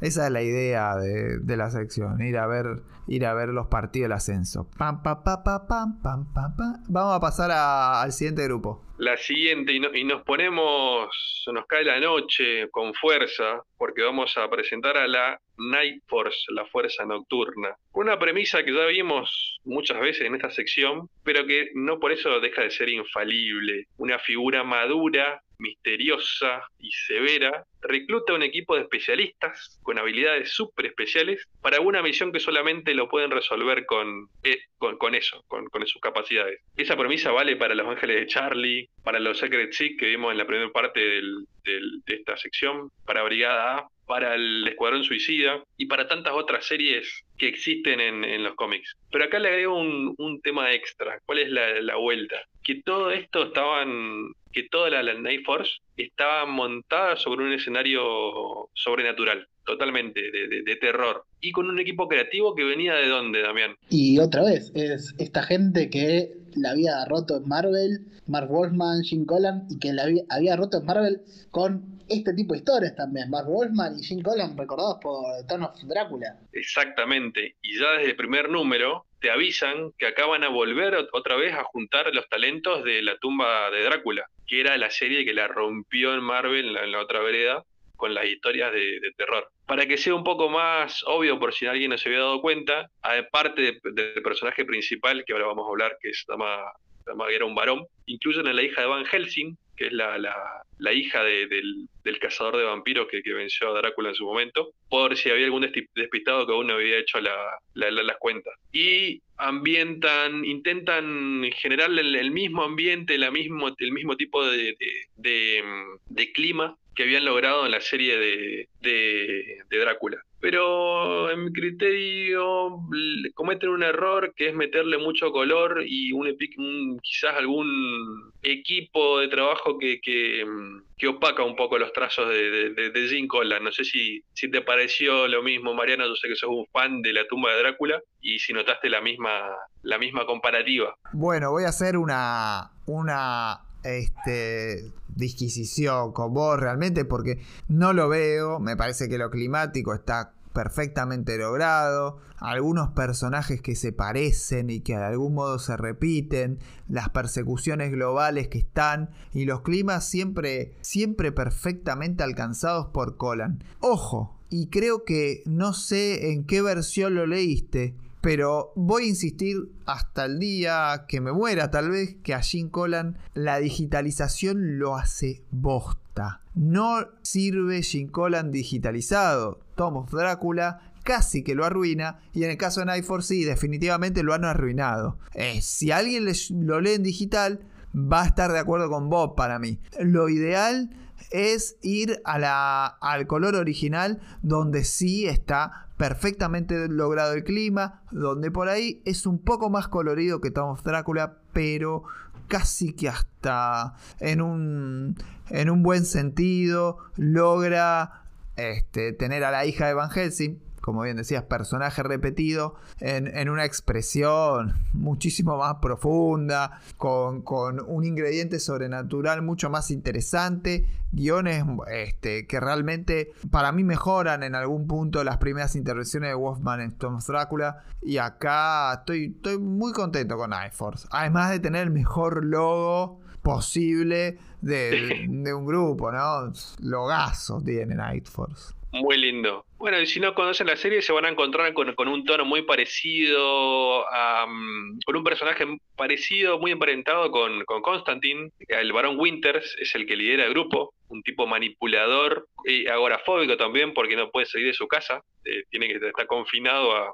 Esa es la idea de, de, la sección, ir a ver, ir a ver los partidos del ascenso. Pam, pam, pam, pam, pam, pam, pam, Vamos a pasar al siguiente grupo. La siguiente, y, y nos ponemos, nos cae la noche con fuerza, porque vamos a presentar a la Night Force, la fuerza nocturna. Una premisa que ya vimos muchas veces en esta sección, pero que no por eso deja de ser infalible. Una figura madura misteriosa y severa, recluta un equipo de especialistas con habilidades súper especiales para una misión que solamente lo pueden resolver con, eh, con, eso, con, sus capacidades. Esa premisa vale para Los Ángeles de Charlie, para los Secret Six que vimos en la primera parte de esta sección, para Brigada A, para el Escuadrón Suicida y para tantas otras series que existen en, los cómics. Pero acá le agrego un, tema extra. ¿Cuál es la, la vuelta? Que todo esto estaban que toda la, Night Force estaba montada sobre un escenario sobrenatural, totalmente, de, terror. Y con un equipo creativo que venía de dónde, Damián. Y otra vez, es esta gente que la había roto en Marvel, Mark Wolfman, Jim Collan, y que la había, roto en Marvel con este tipo de historias también. Mark Wolfman y Jim Collan, recordados por Town of Drácula. Exactamente. Y ya desde el primer número te avisan que acaban a volver otra vez a juntar los talentos de la tumba de Drácula que era la serie que la rompió en Marvel en la, otra vereda con las historias de, terror. Para que sea un poco más obvio, por si alguien no se había dado cuenta, aparte del personaje principal, que ahora vamos a hablar, que se llama, era un varón, incluyen a la hija de Van Helsing, que es la, la, hija del, cazador de vampiros que, que, venció a Drácula en su momento, por si había algún despistado que aún no había hecho las cuentas. Y ambientan, intentan generar el, mismo ambiente, la mismo, el mismo tipo de, de, clima que habían logrado en la serie de, de Drácula pero en mi criterio cometen un error que es meterle mucho color y un, quizás algún equipo de trabajo que, que, opaca un poco los trazos de, de, de Jim No sé si, si te pareció lo mismo, Mariano, yo sé que sos un fan de la tumba de Drácula y si notaste la misma, la misma comparativa. Bueno, voy a hacer una, una este, disquisición con vos realmente porque no lo veo, me parece que lo climático está perfectamente logrado, algunos personajes que se parecen y que de algún modo se repiten, las persecuciones globales que están y los climas siempre siempre perfectamente alcanzados por Colan. Ojo, y creo que no sé en qué versión lo leíste, pero voy a insistir hasta el día que me muera, tal vez, que a Jim Collan la digitalización lo hace bosta. No sirve Jim Collan digitalizado. Tom of Drácula casi que lo arruina. Y en el caso de Night Force, sí, definitivamente lo han arruinado. Eh, si alguien lo lee en digital, va a estar de acuerdo con Bob para mí. Lo ideal es ir a la, al color original donde sí está perfectamente logrado el clima, donde por ahí es un poco más colorido que Tom of Drácula, pero casi que hasta en un, en un buen sentido logra este, tener a la hija de Van Helsing como bien decías, personaje repetido en, una expresión muchísimo más profunda, con, un ingrediente sobrenatural mucho más interesante, guiones este, que realmente para mí mejoran en algún punto las primeras intervenciones de Wolfman en Tom's Drácula. Y acá estoy, estoy muy contento con Night Force. Además de tener el mejor logo posible de, de un grupo, ¿no? Logazo tiene Night Force. Muy lindo. Bueno, y si no conocen la serie, se van a encontrar con, un tono muy parecido, a, con un personaje parecido, muy emparentado con, con Constantine. El varón Winters es el que lidera el grupo, un tipo manipulador y agorafóbico también, porque no puede salir de su casa, eh, tiene que estar confinado a,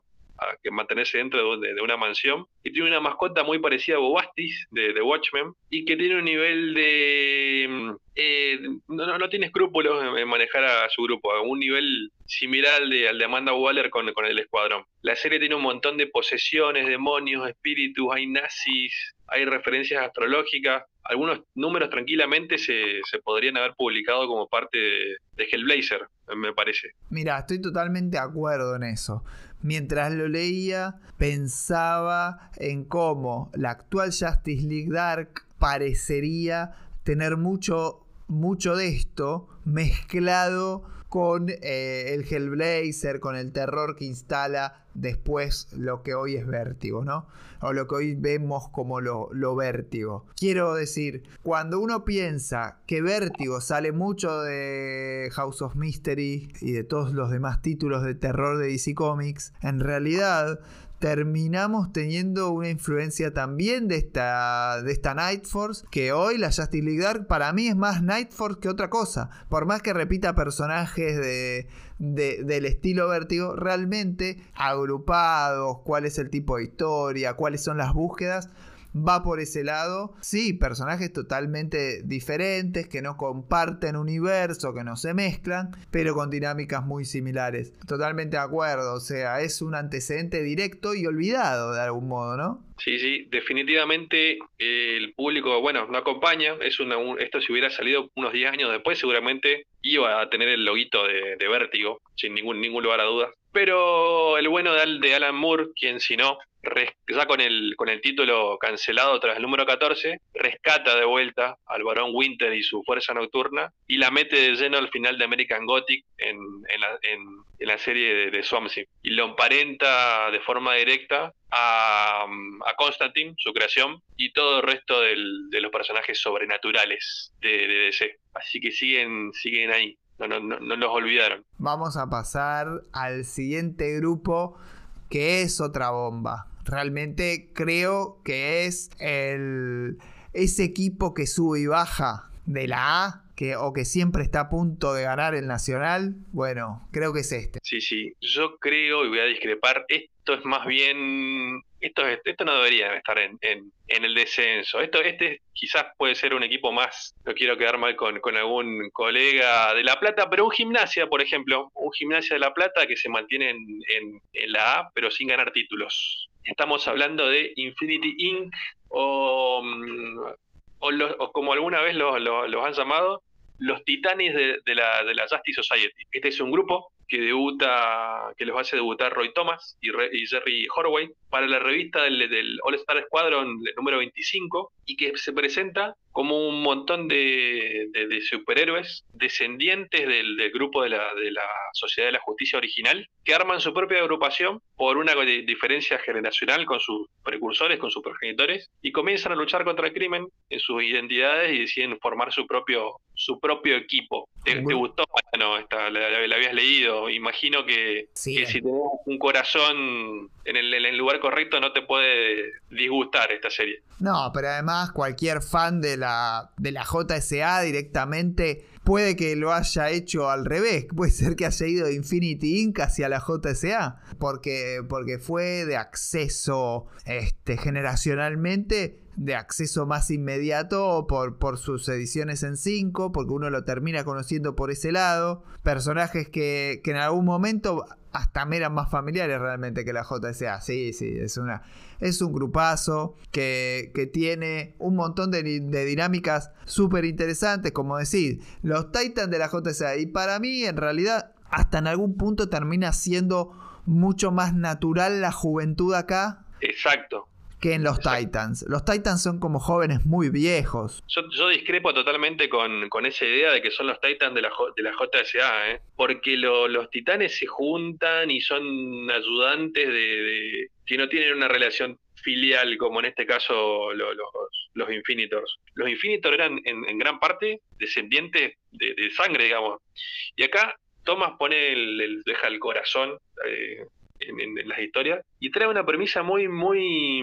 que mantenerse dentro de, una mansión. Y tiene una mascota muy parecida a Bobastis de, Watchmen y que tiene un nivel de... Mm, eh, no, no, tiene escrúpulos en, manejar a su grupo, a un nivel similar al de, al de Amanda Waller con, con el escuadrón. La serie tiene un montón de posesiones, demonios, espíritus, hay nazis, hay referencias astrológicas. Algunos números tranquilamente se, se podrían haber publicado como parte de, de Hellblazer, me parece. Mira, estoy totalmente de acuerdo en eso mientras lo leía, pensaba en cómo la actual Justice League Dark parecería tener mucho, mucho de esto mezclado con eh, el Hellblazer, con el terror que instala después lo que hoy es vértigo, ¿no? O lo que hoy vemos como lo, lo vértigo. Quiero decir, cuando uno piensa que vértigo sale mucho de House of Mystery y de todos los demás títulos de terror de DC Comics, en realidad terminamos teniendo una influencia también de esta, de esta Night Force, que hoy la Justice League Dark para mí es más Night Force que otra cosa. Por más que repita personajes de, del estilo vértigo, realmente agrupados, cuál es el tipo de historia, cuáles son las búsquedas, va por ese lado. Sí, personajes totalmente diferentes, que no comparten universo, que no se mezclan, pero con dinámicas muy similares. Totalmente de acuerdo, o sea, es un antecedente directo y olvidado de algún modo, ¿no? Sí, sí, definitivamente eh, el público, bueno, no acompaña. Es una, esto si hubiera salido unos 10 años después, seguramente iba a tener el loguito de, de Vértigo, sin ningún, ningún lugar a dudas. Pero el bueno de, Alan Moore, quien si no, ya con el, con el título cancelado tras el número 14, rescata de vuelta al varón Winter y su fuerza nocturna y la mete de lleno al final de American Gothic en, en, la, serie de, de Y lo emparenta de forma directa a, a Constantine, su creación, y todo el resto de los personajes sobrenaturales de, DC. Así que siguen, siguen ahí no, no, no, los olvidaron. Vamos a pasar al siguiente grupo que es otra bomba. Realmente creo que es el ese equipo que sube y baja de la A que, o que siempre está a punto de ganar el Nacional, bueno, creo que es este. Sí, sí, yo creo y voy a discrepar, esto es más bien esto, esto no debería estar en, en, el descenso. Esto, este quizás puede ser un equipo más, no quiero quedar mal con, con, algún colega de La Plata, pero un gimnasia, por ejemplo, un gimnasia de La Plata que se mantiene en, en la A, pero sin ganar títulos. Estamos hablando de Infinity Inc. o, mm, o, como alguna vez los, los, han llamado, los titanes de, de, la, de la Justice Society. Este es un grupo que debuta, que los hace debutar Roy Thomas y, Jerry Horway para la revista del, del All Star Squadron número 25 y que se presenta como un montón de, superhéroes descendientes del, grupo de la, de la, Sociedad de la Justicia original, que arman su propia agrupación por una diferencia generacional con sus precursores, con sus progenitores, y comienzan a luchar contra el crimen en sus identidades y deciden formar su propio, su propio equipo. ¿Te, gustó no, esta, la, la- la habías leído. Imagino que, Sí. que si tenés un corazón en el, en el lugar correcto no te puede disgustar esta serie. No, pero además cualquier fan de de la JSA directamente puede que lo haya hecho al revés. Puede ser que haya ido de Infinity Inc. hacia la JSA. Porque, porque fue de acceso este, generacionalmente, de acceso más inmediato por, por sus ediciones en 5, porque uno lo termina conociendo por ese lado. Personajes que, que en algún momento hasta me eran más familiares realmente que la JSA. Sí, sí, es una, es un grupazo que, que tiene un montón de, de dinámicas súper interesantes, como decir, los Titans de la JSA. Y para mí, en realidad, hasta en algún punto termina siendo mucho más natural la juventud acá Exacto. Que en los Exacto. Titans. Los Titans son como jóvenes muy viejos. Yo, yo discrepo totalmente con, con esa idea de que son los Titans de la, de la JSA, ¿eh? porque lo- los titanes se juntan y son ayudantes de, de- que no tienen una relación filial como en este caso lo- los, los Infinitors. Los Infinitors eran en, en gran parte descendientes de, de sangre, digamos. Y acá Thomas pone el, el- deja el corazón eh, en, las historias y trae una premisa muy, muy,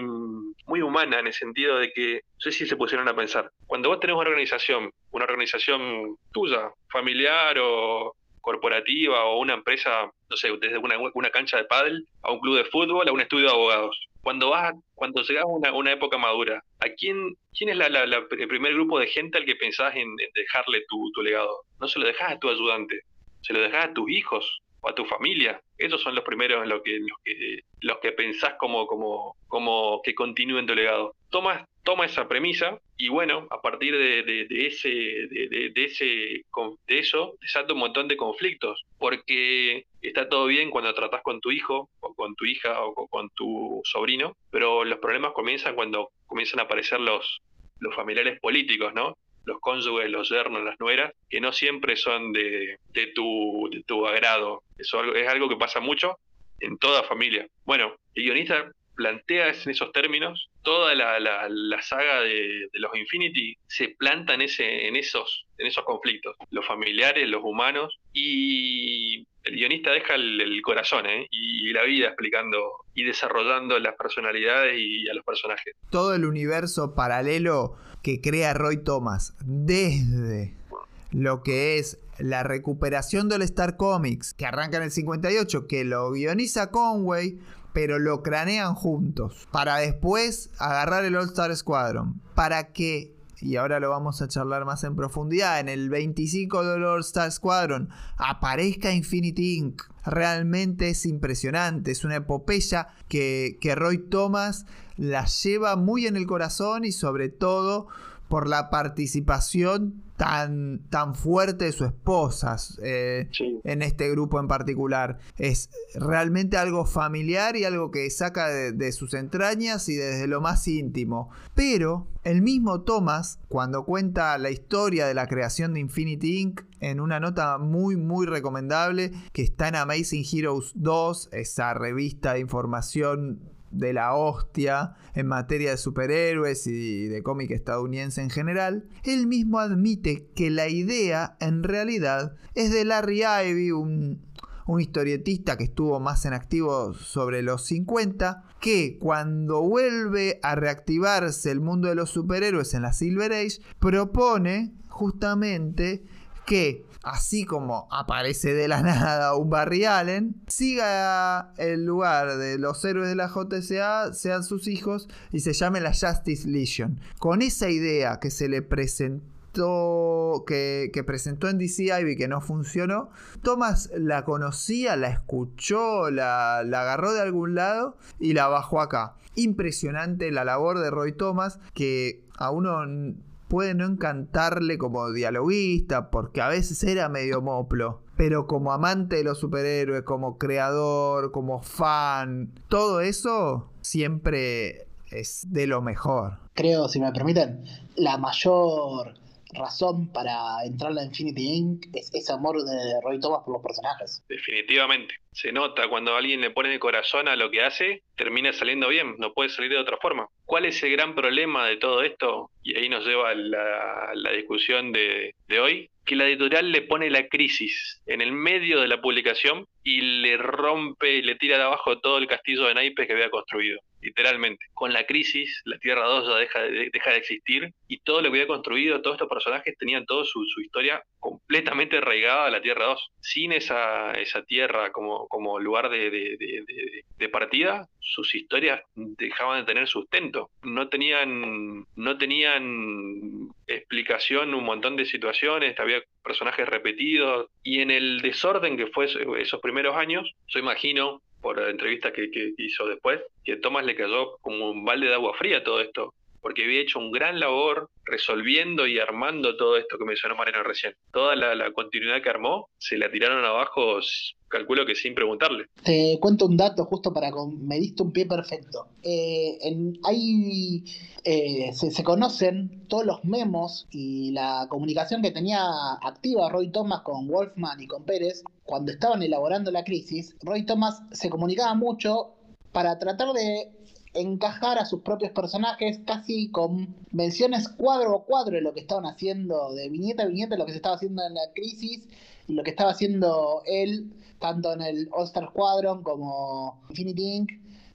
muy humana en el sentido de que, no sé si se pusieron a pensar, cuando vos tenés una organización, una organización tuya, familiar o corporativa o una empresa, no sé, desde una, una cancha de pádel a un club de fútbol, a un estudio de abogados. Cuando vas, cuando llegas a una, una época madura, ¿a quién, quién es la, la- la- el primer grupo de gente al que pensás en, en dejarle tu, tu legado? No se lo dejás a tu ayudante, se lo dejás a tus hijos o a tu familia. Esos son los primeros en los que, los que, los que pensás como, como, como que continúen tu legado. Tomas, toma esa premisa y bueno, a partir de, de- de ese, de, de- ese, de eso, desata un montón de conflictos. Porque está todo bien cuando tratás con tu hijo, o con tu hija, o con, con tu sobrino, pero los problemas comienzan cuando comienzan a aparecer los, los familiares políticos, ¿no? Los cónyuges, los yernos, las nueras, que no siempre son de, de tu, de tu agrado. Eso es algo que pasa mucho en toda familia. Bueno, el guionista plantea en esos términos, toda la, la- la saga de, de los Infinity se planta en, ese, en, esos, en esos conflictos, los familiares, los humanos, y el guionista deja el, corazón ¿eh? y la vida explicando y desarrollando las personalidades y a los personajes. Todo el universo paralelo que crea Roy Thomas desde lo que es la recuperación del Star Comics, que arranca en el 58, que lo guioniza Conway, pero lo cranean juntos, para después agarrar el All Star Squadron, para que, y ahora lo vamos a charlar más en profundidad, en el 25 del All Star Squadron aparezca Infinity Inc. Realmente es impresionante, es una epopeya que, que Roy Thomas la lleva muy en el corazón y sobre todo por la participación tan, tan fuerte de su esposa eh, Sí. en este grupo en particular. Es realmente algo familiar y algo que saca de, de sus entrañas y desde lo más íntimo. Pero el mismo Thomas, cuando cuenta la historia de la creación de Infinity Inc., en una nota muy muy recomendable que está en Amazing Heroes 2, esa revista de información de la hostia en materia de superhéroes y de cómic estadounidense en general, él mismo admite que la idea en realidad es de Larry Ivy, un, un historietista que estuvo más en activo sobre los 50, que cuando vuelve a reactivarse el mundo de los superhéroes en la Silver Age, propone justamente que, así como aparece de la nada un Barry Allen, siga el lugar de los héroes de la JSA, sean sus hijos, y se llame la Justice Legion. Con esa idea que se le presentó, que, presentó en DC Ivy que no funcionó, Thomas la conocía, la escuchó, la, la agarró de algún lado y la bajó acá. Impresionante la labor de Roy Thomas, que a uno puede no encantarle como dialoguista, porque a veces era medio moplo. Pero como amante de los superhéroes, como creador, como fan, todo eso siempre es de lo mejor. Creo, si me permiten, la mayor razón para entrar a Infinity Inc. es ese amor de Roy Thomas por los personajes. Definitivamente. Se nota cuando alguien le pone el corazón a lo que hace, termina saliendo bien, no puede salir de otra forma. ¿Cuál es el gran problema de todo esto? Y ahí nos lleva la, la discusión de, de hoy, que la editorial le pone la crisis en el medio de la publicación y le rompe y le tira de abajo todo el castillo de naipes que había construido literalmente. Con la crisis, la Tierra 2 ya deja de, deja de existir y todo lo que había construido, todos estos personajes tenían toda su, historia completamente arraigada a la Tierra 2. Sin esa, esa Tierra como, como lugar de, de, partida, sus historias dejaban de tener sustento. No tenían, no tenían explicación un montón de situaciones, había personajes repetidos y en el desorden que fue esos primeros años, yo imagino por la entrevista que, hizo después, que Thomas le cayó como un balde de agua fría todo esto, porque había hecho un gran labor resolviendo y armando todo esto que mencionó Mariano recién. Toda la, continuidad que armó, se la tiraron abajo, calculo que sin preguntarle. Te cuento un dato justo para... Me diste un pie perfecto. Eh, en, hay, eh, se, conocen todos los memos y la comunicación que tenía activa Roy Thomas con Wolfman y con Pérez cuando estaban elaborando la crisis. Roy Thomas se comunicaba mucho para tratar de encajar a sus propios personajes casi con menciones cuadro a cuadro de lo que estaban haciendo, de viñeta a viñeta, lo que se estaba haciendo en la crisis y lo que estaba haciendo él, tanto en el All Star Squadron como Infinity Inc.,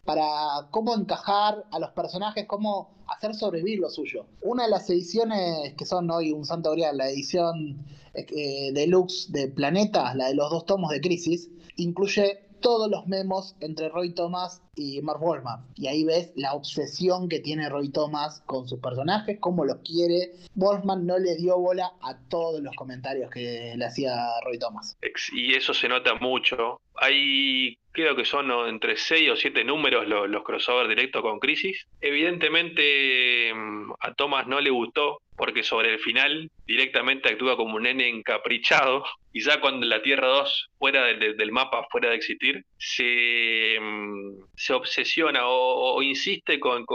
para cómo encajar a los personajes, cómo hacer sobrevivir lo suyo. Una de las ediciones que son hoy un santo grial, la edición eh, deluxe de Planeta, la de los dos tomos de Crisis, incluye todos los memos entre Roy Thomas y Mark Wolfman. Y ahí ves la obsesión que tiene Roy Thomas con sus personajes, cómo los quiere. Wolfman no le dio bola a todos los comentarios que le hacía Roy Thomas. Y eso se nota mucho. Hay, creo que son entre 6 o 7 números los, los crossovers directos con Crisis. Evidentemente mm, a Thomas no le gustó porque sobre el final directamente actúa como un nene encaprichado y ya cuando la Tierra 2 fuera del mapa, fuera de existir, se, mm, se obsesiona o, insiste con,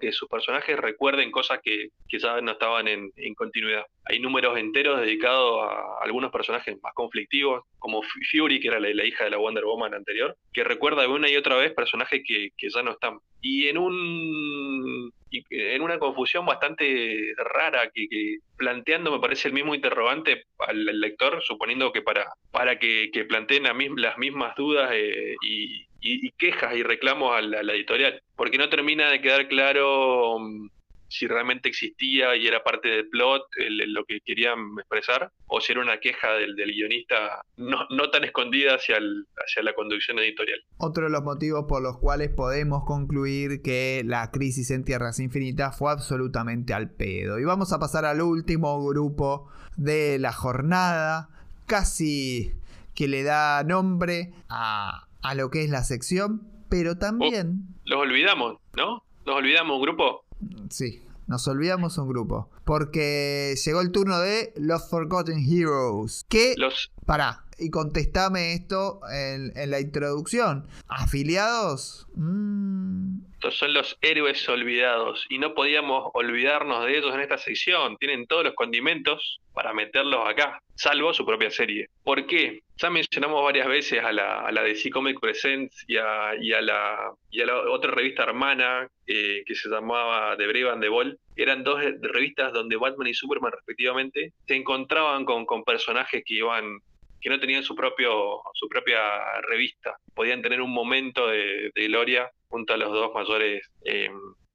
que sus personajes recuerden cosas que, ya no estaban en, continuidad. Hay números enteros dedicados a algunos personajes más conflictivos, como Fury, que era la, hija de la Wonder Woman anterior, que recuerda una y otra vez personajes que ya no están. Y en un en una confusión bastante rara que, planteando me parece el mismo interrogante al, lector, suponiendo que para, para que, planteen las mismas dudas eh, y, quejas y reclamos a la, editorial, porque no termina de quedar claro mm, si realmente existía y era parte del plot, lo que querían expresar, o si era una queja del, guionista no, tan escondida hacia, hacia la conducción editorial. Otro de los motivos por los cuales podemos concluir que la crisis en Tierras Infinitas fue absolutamente al pedo. Y vamos a pasar al último grupo de la jornada, casi que le da nombre a, a lo que es la sección, pero también... Oh, los olvidamos, ¿no? Nos olvidamos, grupo. Sí, nos olvidamos un grupo. Porque llegó el turno de Los Forgotten Heroes. Que. Los. Pará, y contestame esto en, la introducción. ¿Afiliados? Mm. Son los héroes olvidados. Y no podíamos olvidarnos de ellos en esta sección. Tienen todos los condimentos para meterlos acá, salvo su propia serie. ¿Por qué? Ya mencionamos varias veces a la, a la DC Comic Presents y a, la, otra revista hermana eh, que se llamaba The Brave and the Ball. Eran dos revistas donde Batman y Superman respectivamente se encontraban con, con personajes que iban que no tenían su propio su propia revista podían tener un momento de, gloria junto a los dos mayores eh,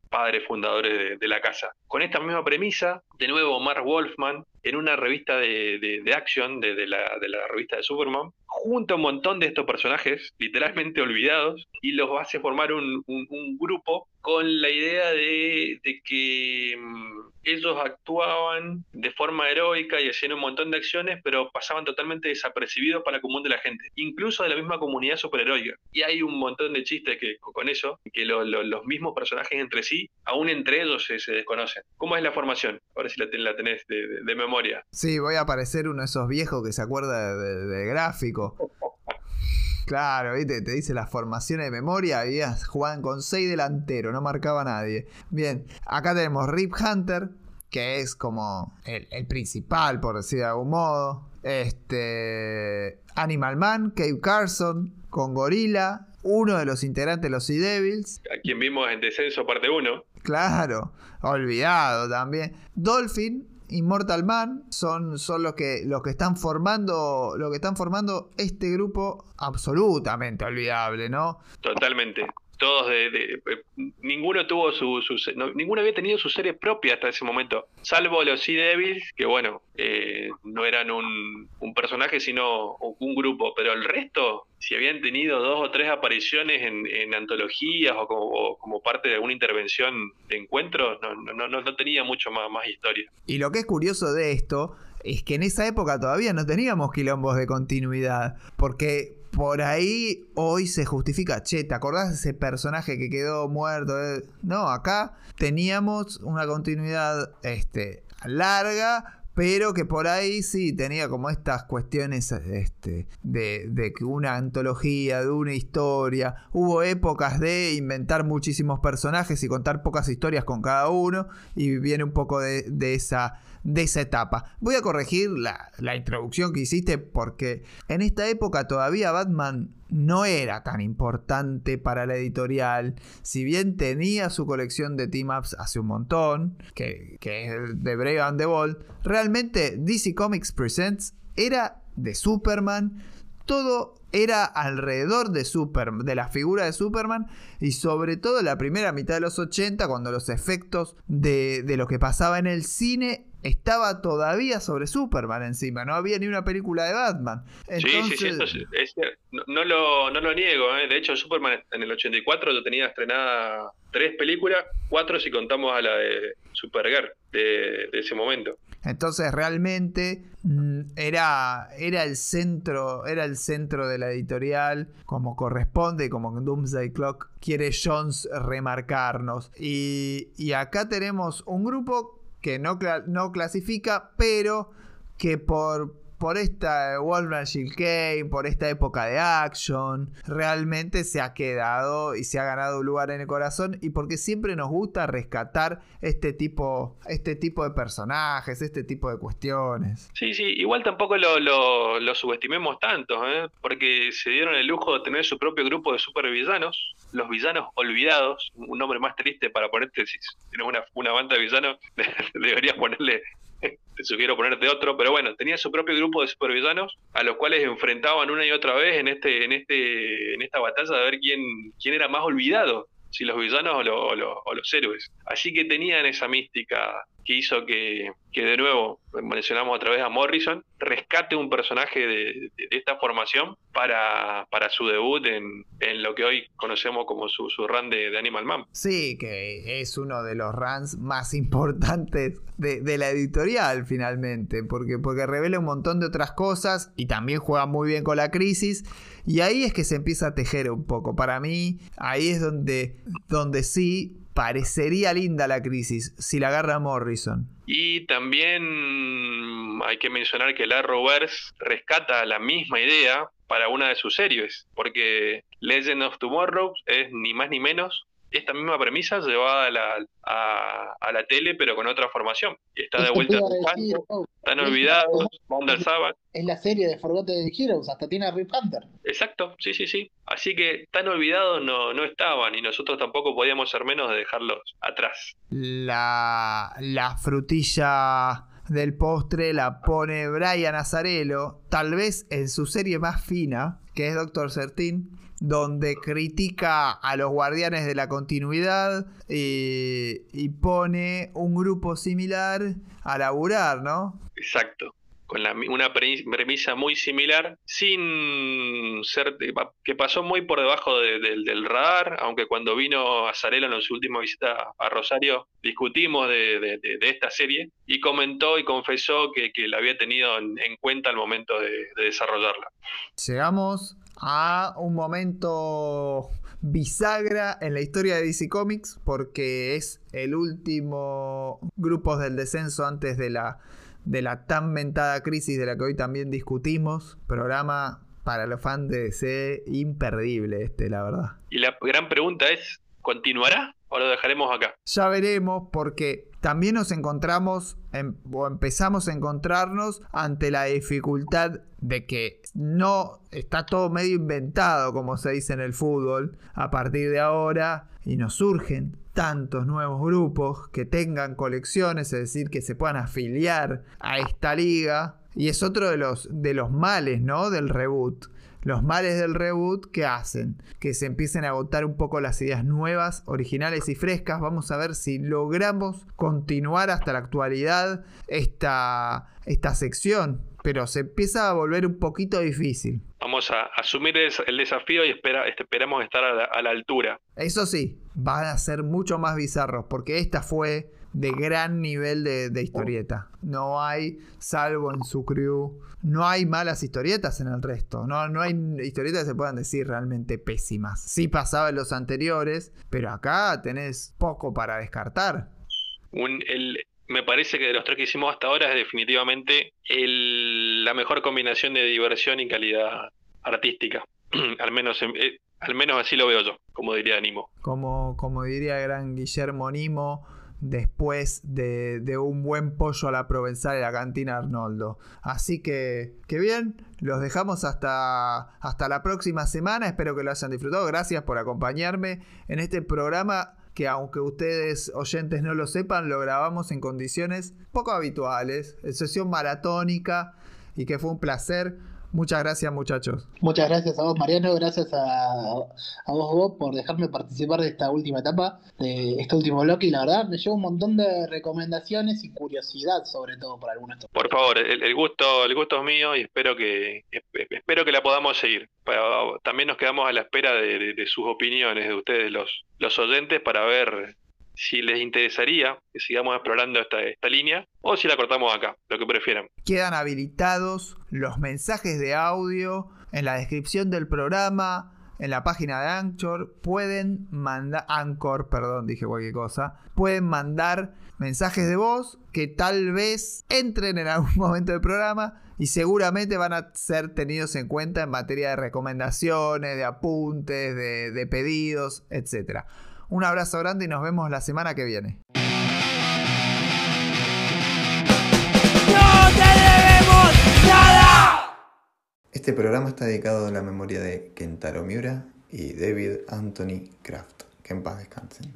padres fundadores de, la casa. Con esta misma premisa, de nuevo Mark Wolfman, en una revista de, de, action de, la, de la revista de Superman, junta un montón de estos personajes, literalmente olvidados, y los hace formar un, un, grupo con la idea de, de que mm, ellos actuaban de forma heroica y hacían un montón de acciones, pero pasaban totalmente desapercibidos para el común de la gente, incluso de la misma comunidad superheroica. Y hay un montón de chistes que, con eso, que los mismos personajes entre sí, aún entre ellos se, desconocen. ¿Cómo es la formación? Ahora si la, la tenés de, memoria. Sí, voy a aparecer uno de esos viejos que se acuerda de, gráfico. Claro, ¿viste? te dice las formaciones de memoria, jugaban con seis delanteros, no marcaba nadie. Bien, acá tenemos Rip Hunter, que es como el, el principal, por decir de algún modo. Este. Animal Man, Cave Carson, con Gorilla, uno de los integrantes de los Sea Devils. A quien vimos en Descenso parte 1. Claro, olvidado también. Dolphin, Immortal Man son, son los que los que están formando lo que están formando este grupo absolutamente olvidable, ¿no? Totalmente. Todos de, ninguno tuvo su, su ninguno había tenido su serie propia hasta ese momento, salvo los Sea Devils, que bueno, eh, no eran un, un personaje sino un grupo, pero el resto, si habían tenido dos o tres apariciones en, antologías o como, o como parte de alguna intervención de encuentros, no, no, no, no tenía mucho más, más historia. Y lo que es curioso de esto es que en esa época todavía no teníamos quilombos de continuidad, porque por ahí hoy se justifica, che, ¿te acordás de ese personaje que quedó muerto? eh? No, acá teníamos una continuidad este, larga, pero que por ahí sí tenía como estas cuestiones este, de, de una antología, de una historia. Hubo épocas de inventar muchísimos personajes y contar pocas historias con cada uno, y viene un poco de, de esa, de esa etapa. Voy a corregir la, la introducción que hiciste porque en esta época todavía Batman no era tan importante para la editorial. Si bien tenía su colección de team-ups hace un montón, que, que es de Brave and the Bold, realmente DC Comics Presents era de Superman. Todo era alrededor de Super, de la figura de Superman y sobre todo la primera mitad de los 80 cuando los efectos de, de lo que pasaba en el cine estaba todavía sobre Superman encima, no había ni una película de Batman. Sí, sí, sí, esto es- es cier- no, no lo, no lo niego. ¿eh? De hecho, Superman en el 84 yo tenía estrenada tres películas, cuatro si contamos a la de Supergirl de, de ese momento. Entonces realmente mm, era, era el centro, era el centro de la editorial, como corresponde, como Doomsday Clock quiere Jones remarcarnos. Y, y acá tenemos un grupo que no, no clasifica, pero que por, por esta Wolfman Shield Kane, por esta época de action, realmente se ha quedado y se ha ganado un lugar en el corazón y porque siempre nos gusta rescatar este tipo, este tipo de personajes, este tipo de cuestiones. Sí, sí, igual tampoco lo, lo, lo subestimemos tanto, ¿eh? porque se dieron el lujo de tener su propio grupo de supervillanos, los villanos olvidados, un nombre más triste para ponerte, si tienes una, una banda de villanos, deberías ponerle, te sugiero ponerte otro, pero bueno, tenía su propio grupo de supervillanos a los cuales enfrentaban una y otra vez en este, en este, en esta batalla de ver quién, quién era más olvidado, si los villanos o, lo- o lo- o los héroes. Así que tenían esa mística que hizo que, que de nuevo, mencionamos otra vez a Morrison, rescate un personaje de, de- esta formación para, para su debut en, en lo que hoy conocemos como su, su run de, de Animal Man. Sí, que es uno de los runs más importantes de, de la editorial finalmente, porque, porque revela un montón de otras cosas y también juega muy bien con la crisis. Y ahí es que se empieza a tejer un poco. Para mí, ahí es donde, donde sí parecería linda la crisis, si la agarra Morrison. Y también hay que mencionar que el Arrowverse rescata la misma idea para una de sus series, porque Legend of Tomorrow es ni más ni menos esta misma premisa llevada a la, a, a la tele, pero con otra formación. Y está de vuelta decir, oh, están es- olvidados, al Sabbath. Es la serie de Forgotten Heroes, hasta tiene a Rip Hunter. Exacto, sí, sí, sí. Así que tan olvidados no, no estaban y nosotros tampoco podíamos ser menos de dejarlos atrás. La, la frutilla del postre la pone Brian Azarello, tal vez en su serie más fina, que es Doctor Certín, donde critica a los guardianes de la continuidad y, y pone un grupo similar a laburar, ¿no? Exacto. Con la, una pre- premisa muy similar, sin ser. que pasó muy por debajo de- del- del radar, aunque cuando vino Azarelo en su última visita a Rosario, discutimos de, esta serie y comentó y confesó que, que la había tenido en, en cuenta al momento de, de desarrollarla. Llegamos a un momento bisagra en la historia de DC Comics porque es el último grupo del descenso antes de la, de la tan mentada crisis de la que hoy también discutimos. Programa para los fans de DC imperdible este, la verdad. Y la gran pregunta es: ¿continuará o lo dejaremos acá? Ya veremos porque también nos encontramos em- o empezamos a encontrarnos ante la dificultad de que no está todo medio inventado, como se dice en el fútbol, a partir de ahora, y nos surgen tantos nuevos grupos que tengan colecciones, es decir, que se puedan afiliar a esta liga. Y es otro de los, de los males, ¿no? Del reboot. Los males del reboot que hacen que se empiecen a agotar un poco las ideas nuevas, originales y frescas. Vamos a ver si logramos continuar hasta la actualidad esta, esta sección. Pero se empieza a volver un poquito difícil. Vamos a asumir el desafío y espera, este, esperemos estar a la, a la altura. Eso sí, van a ser mucho más bizarros porque esta fue de gran nivel de, de historieta. No hay, salvo en su crew, no hay malas historietas en el resto. No, no hay historietas que se puedan decir realmente pésimas. Sí pasaba en los anteriores, pero acá tenés poco para descartar. Un- el- me parece que de los tres que hicimos hasta ahora es definitivamente el- la mejor combinación de diversión y calidad artística. al menos en- eh, al menos así lo veo yo, como diría Nimo. Como, como diría gran Guillermo Nimo, después de, un buen pollo a la provenzal de la cantina Arnoldo. Así que, que bien, los dejamos hasta, hasta la próxima semana. Espero que lo hayan disfrutado. Gracias por acompañarme en este programa que aunque ustedes oyentes no lo sepan, lo grabamos en condiciones poco habituales, en sesión maratónica y que fue un placer. Muchas gracias muchachos. Muchas gracias a vos, Mariano. Gracias a, a vos, Bob, por dejarme participar de esta última etapa, de este último bloque. Y la verdad, me llevo un montón de recomendaciones y curiosidad, sobre todo, por algunos. Por favor, el, el gusto, el gusto es mío y espero que esp- espero que la podamos seguir. Pero también nos quedamos a la espera de, de- de sus opiniones, de ustedes los, los oyentes, para ver si les interesaría que sigamos explorando esta, línea o si la cortamos acá, lo que prefieran. quedan habilitados los mensajes de audio en la descripción del programa, en la página de Anchor. Pueden mandar, Anchor, perdón, dije cualquier cosa. Pueden mandar mensajes de voz que tal vez entren en algún momento del programa y seguramente van a ser tenidos en cuenta en materia de recomendaciones, de apuntes, de, de pedidos, etc. Un abrazo grande y nos vemos la semana que viene. Este programa está dedicado a la memoria de Kentaro Miura y David Anthony Kraft. Que en paz descansen.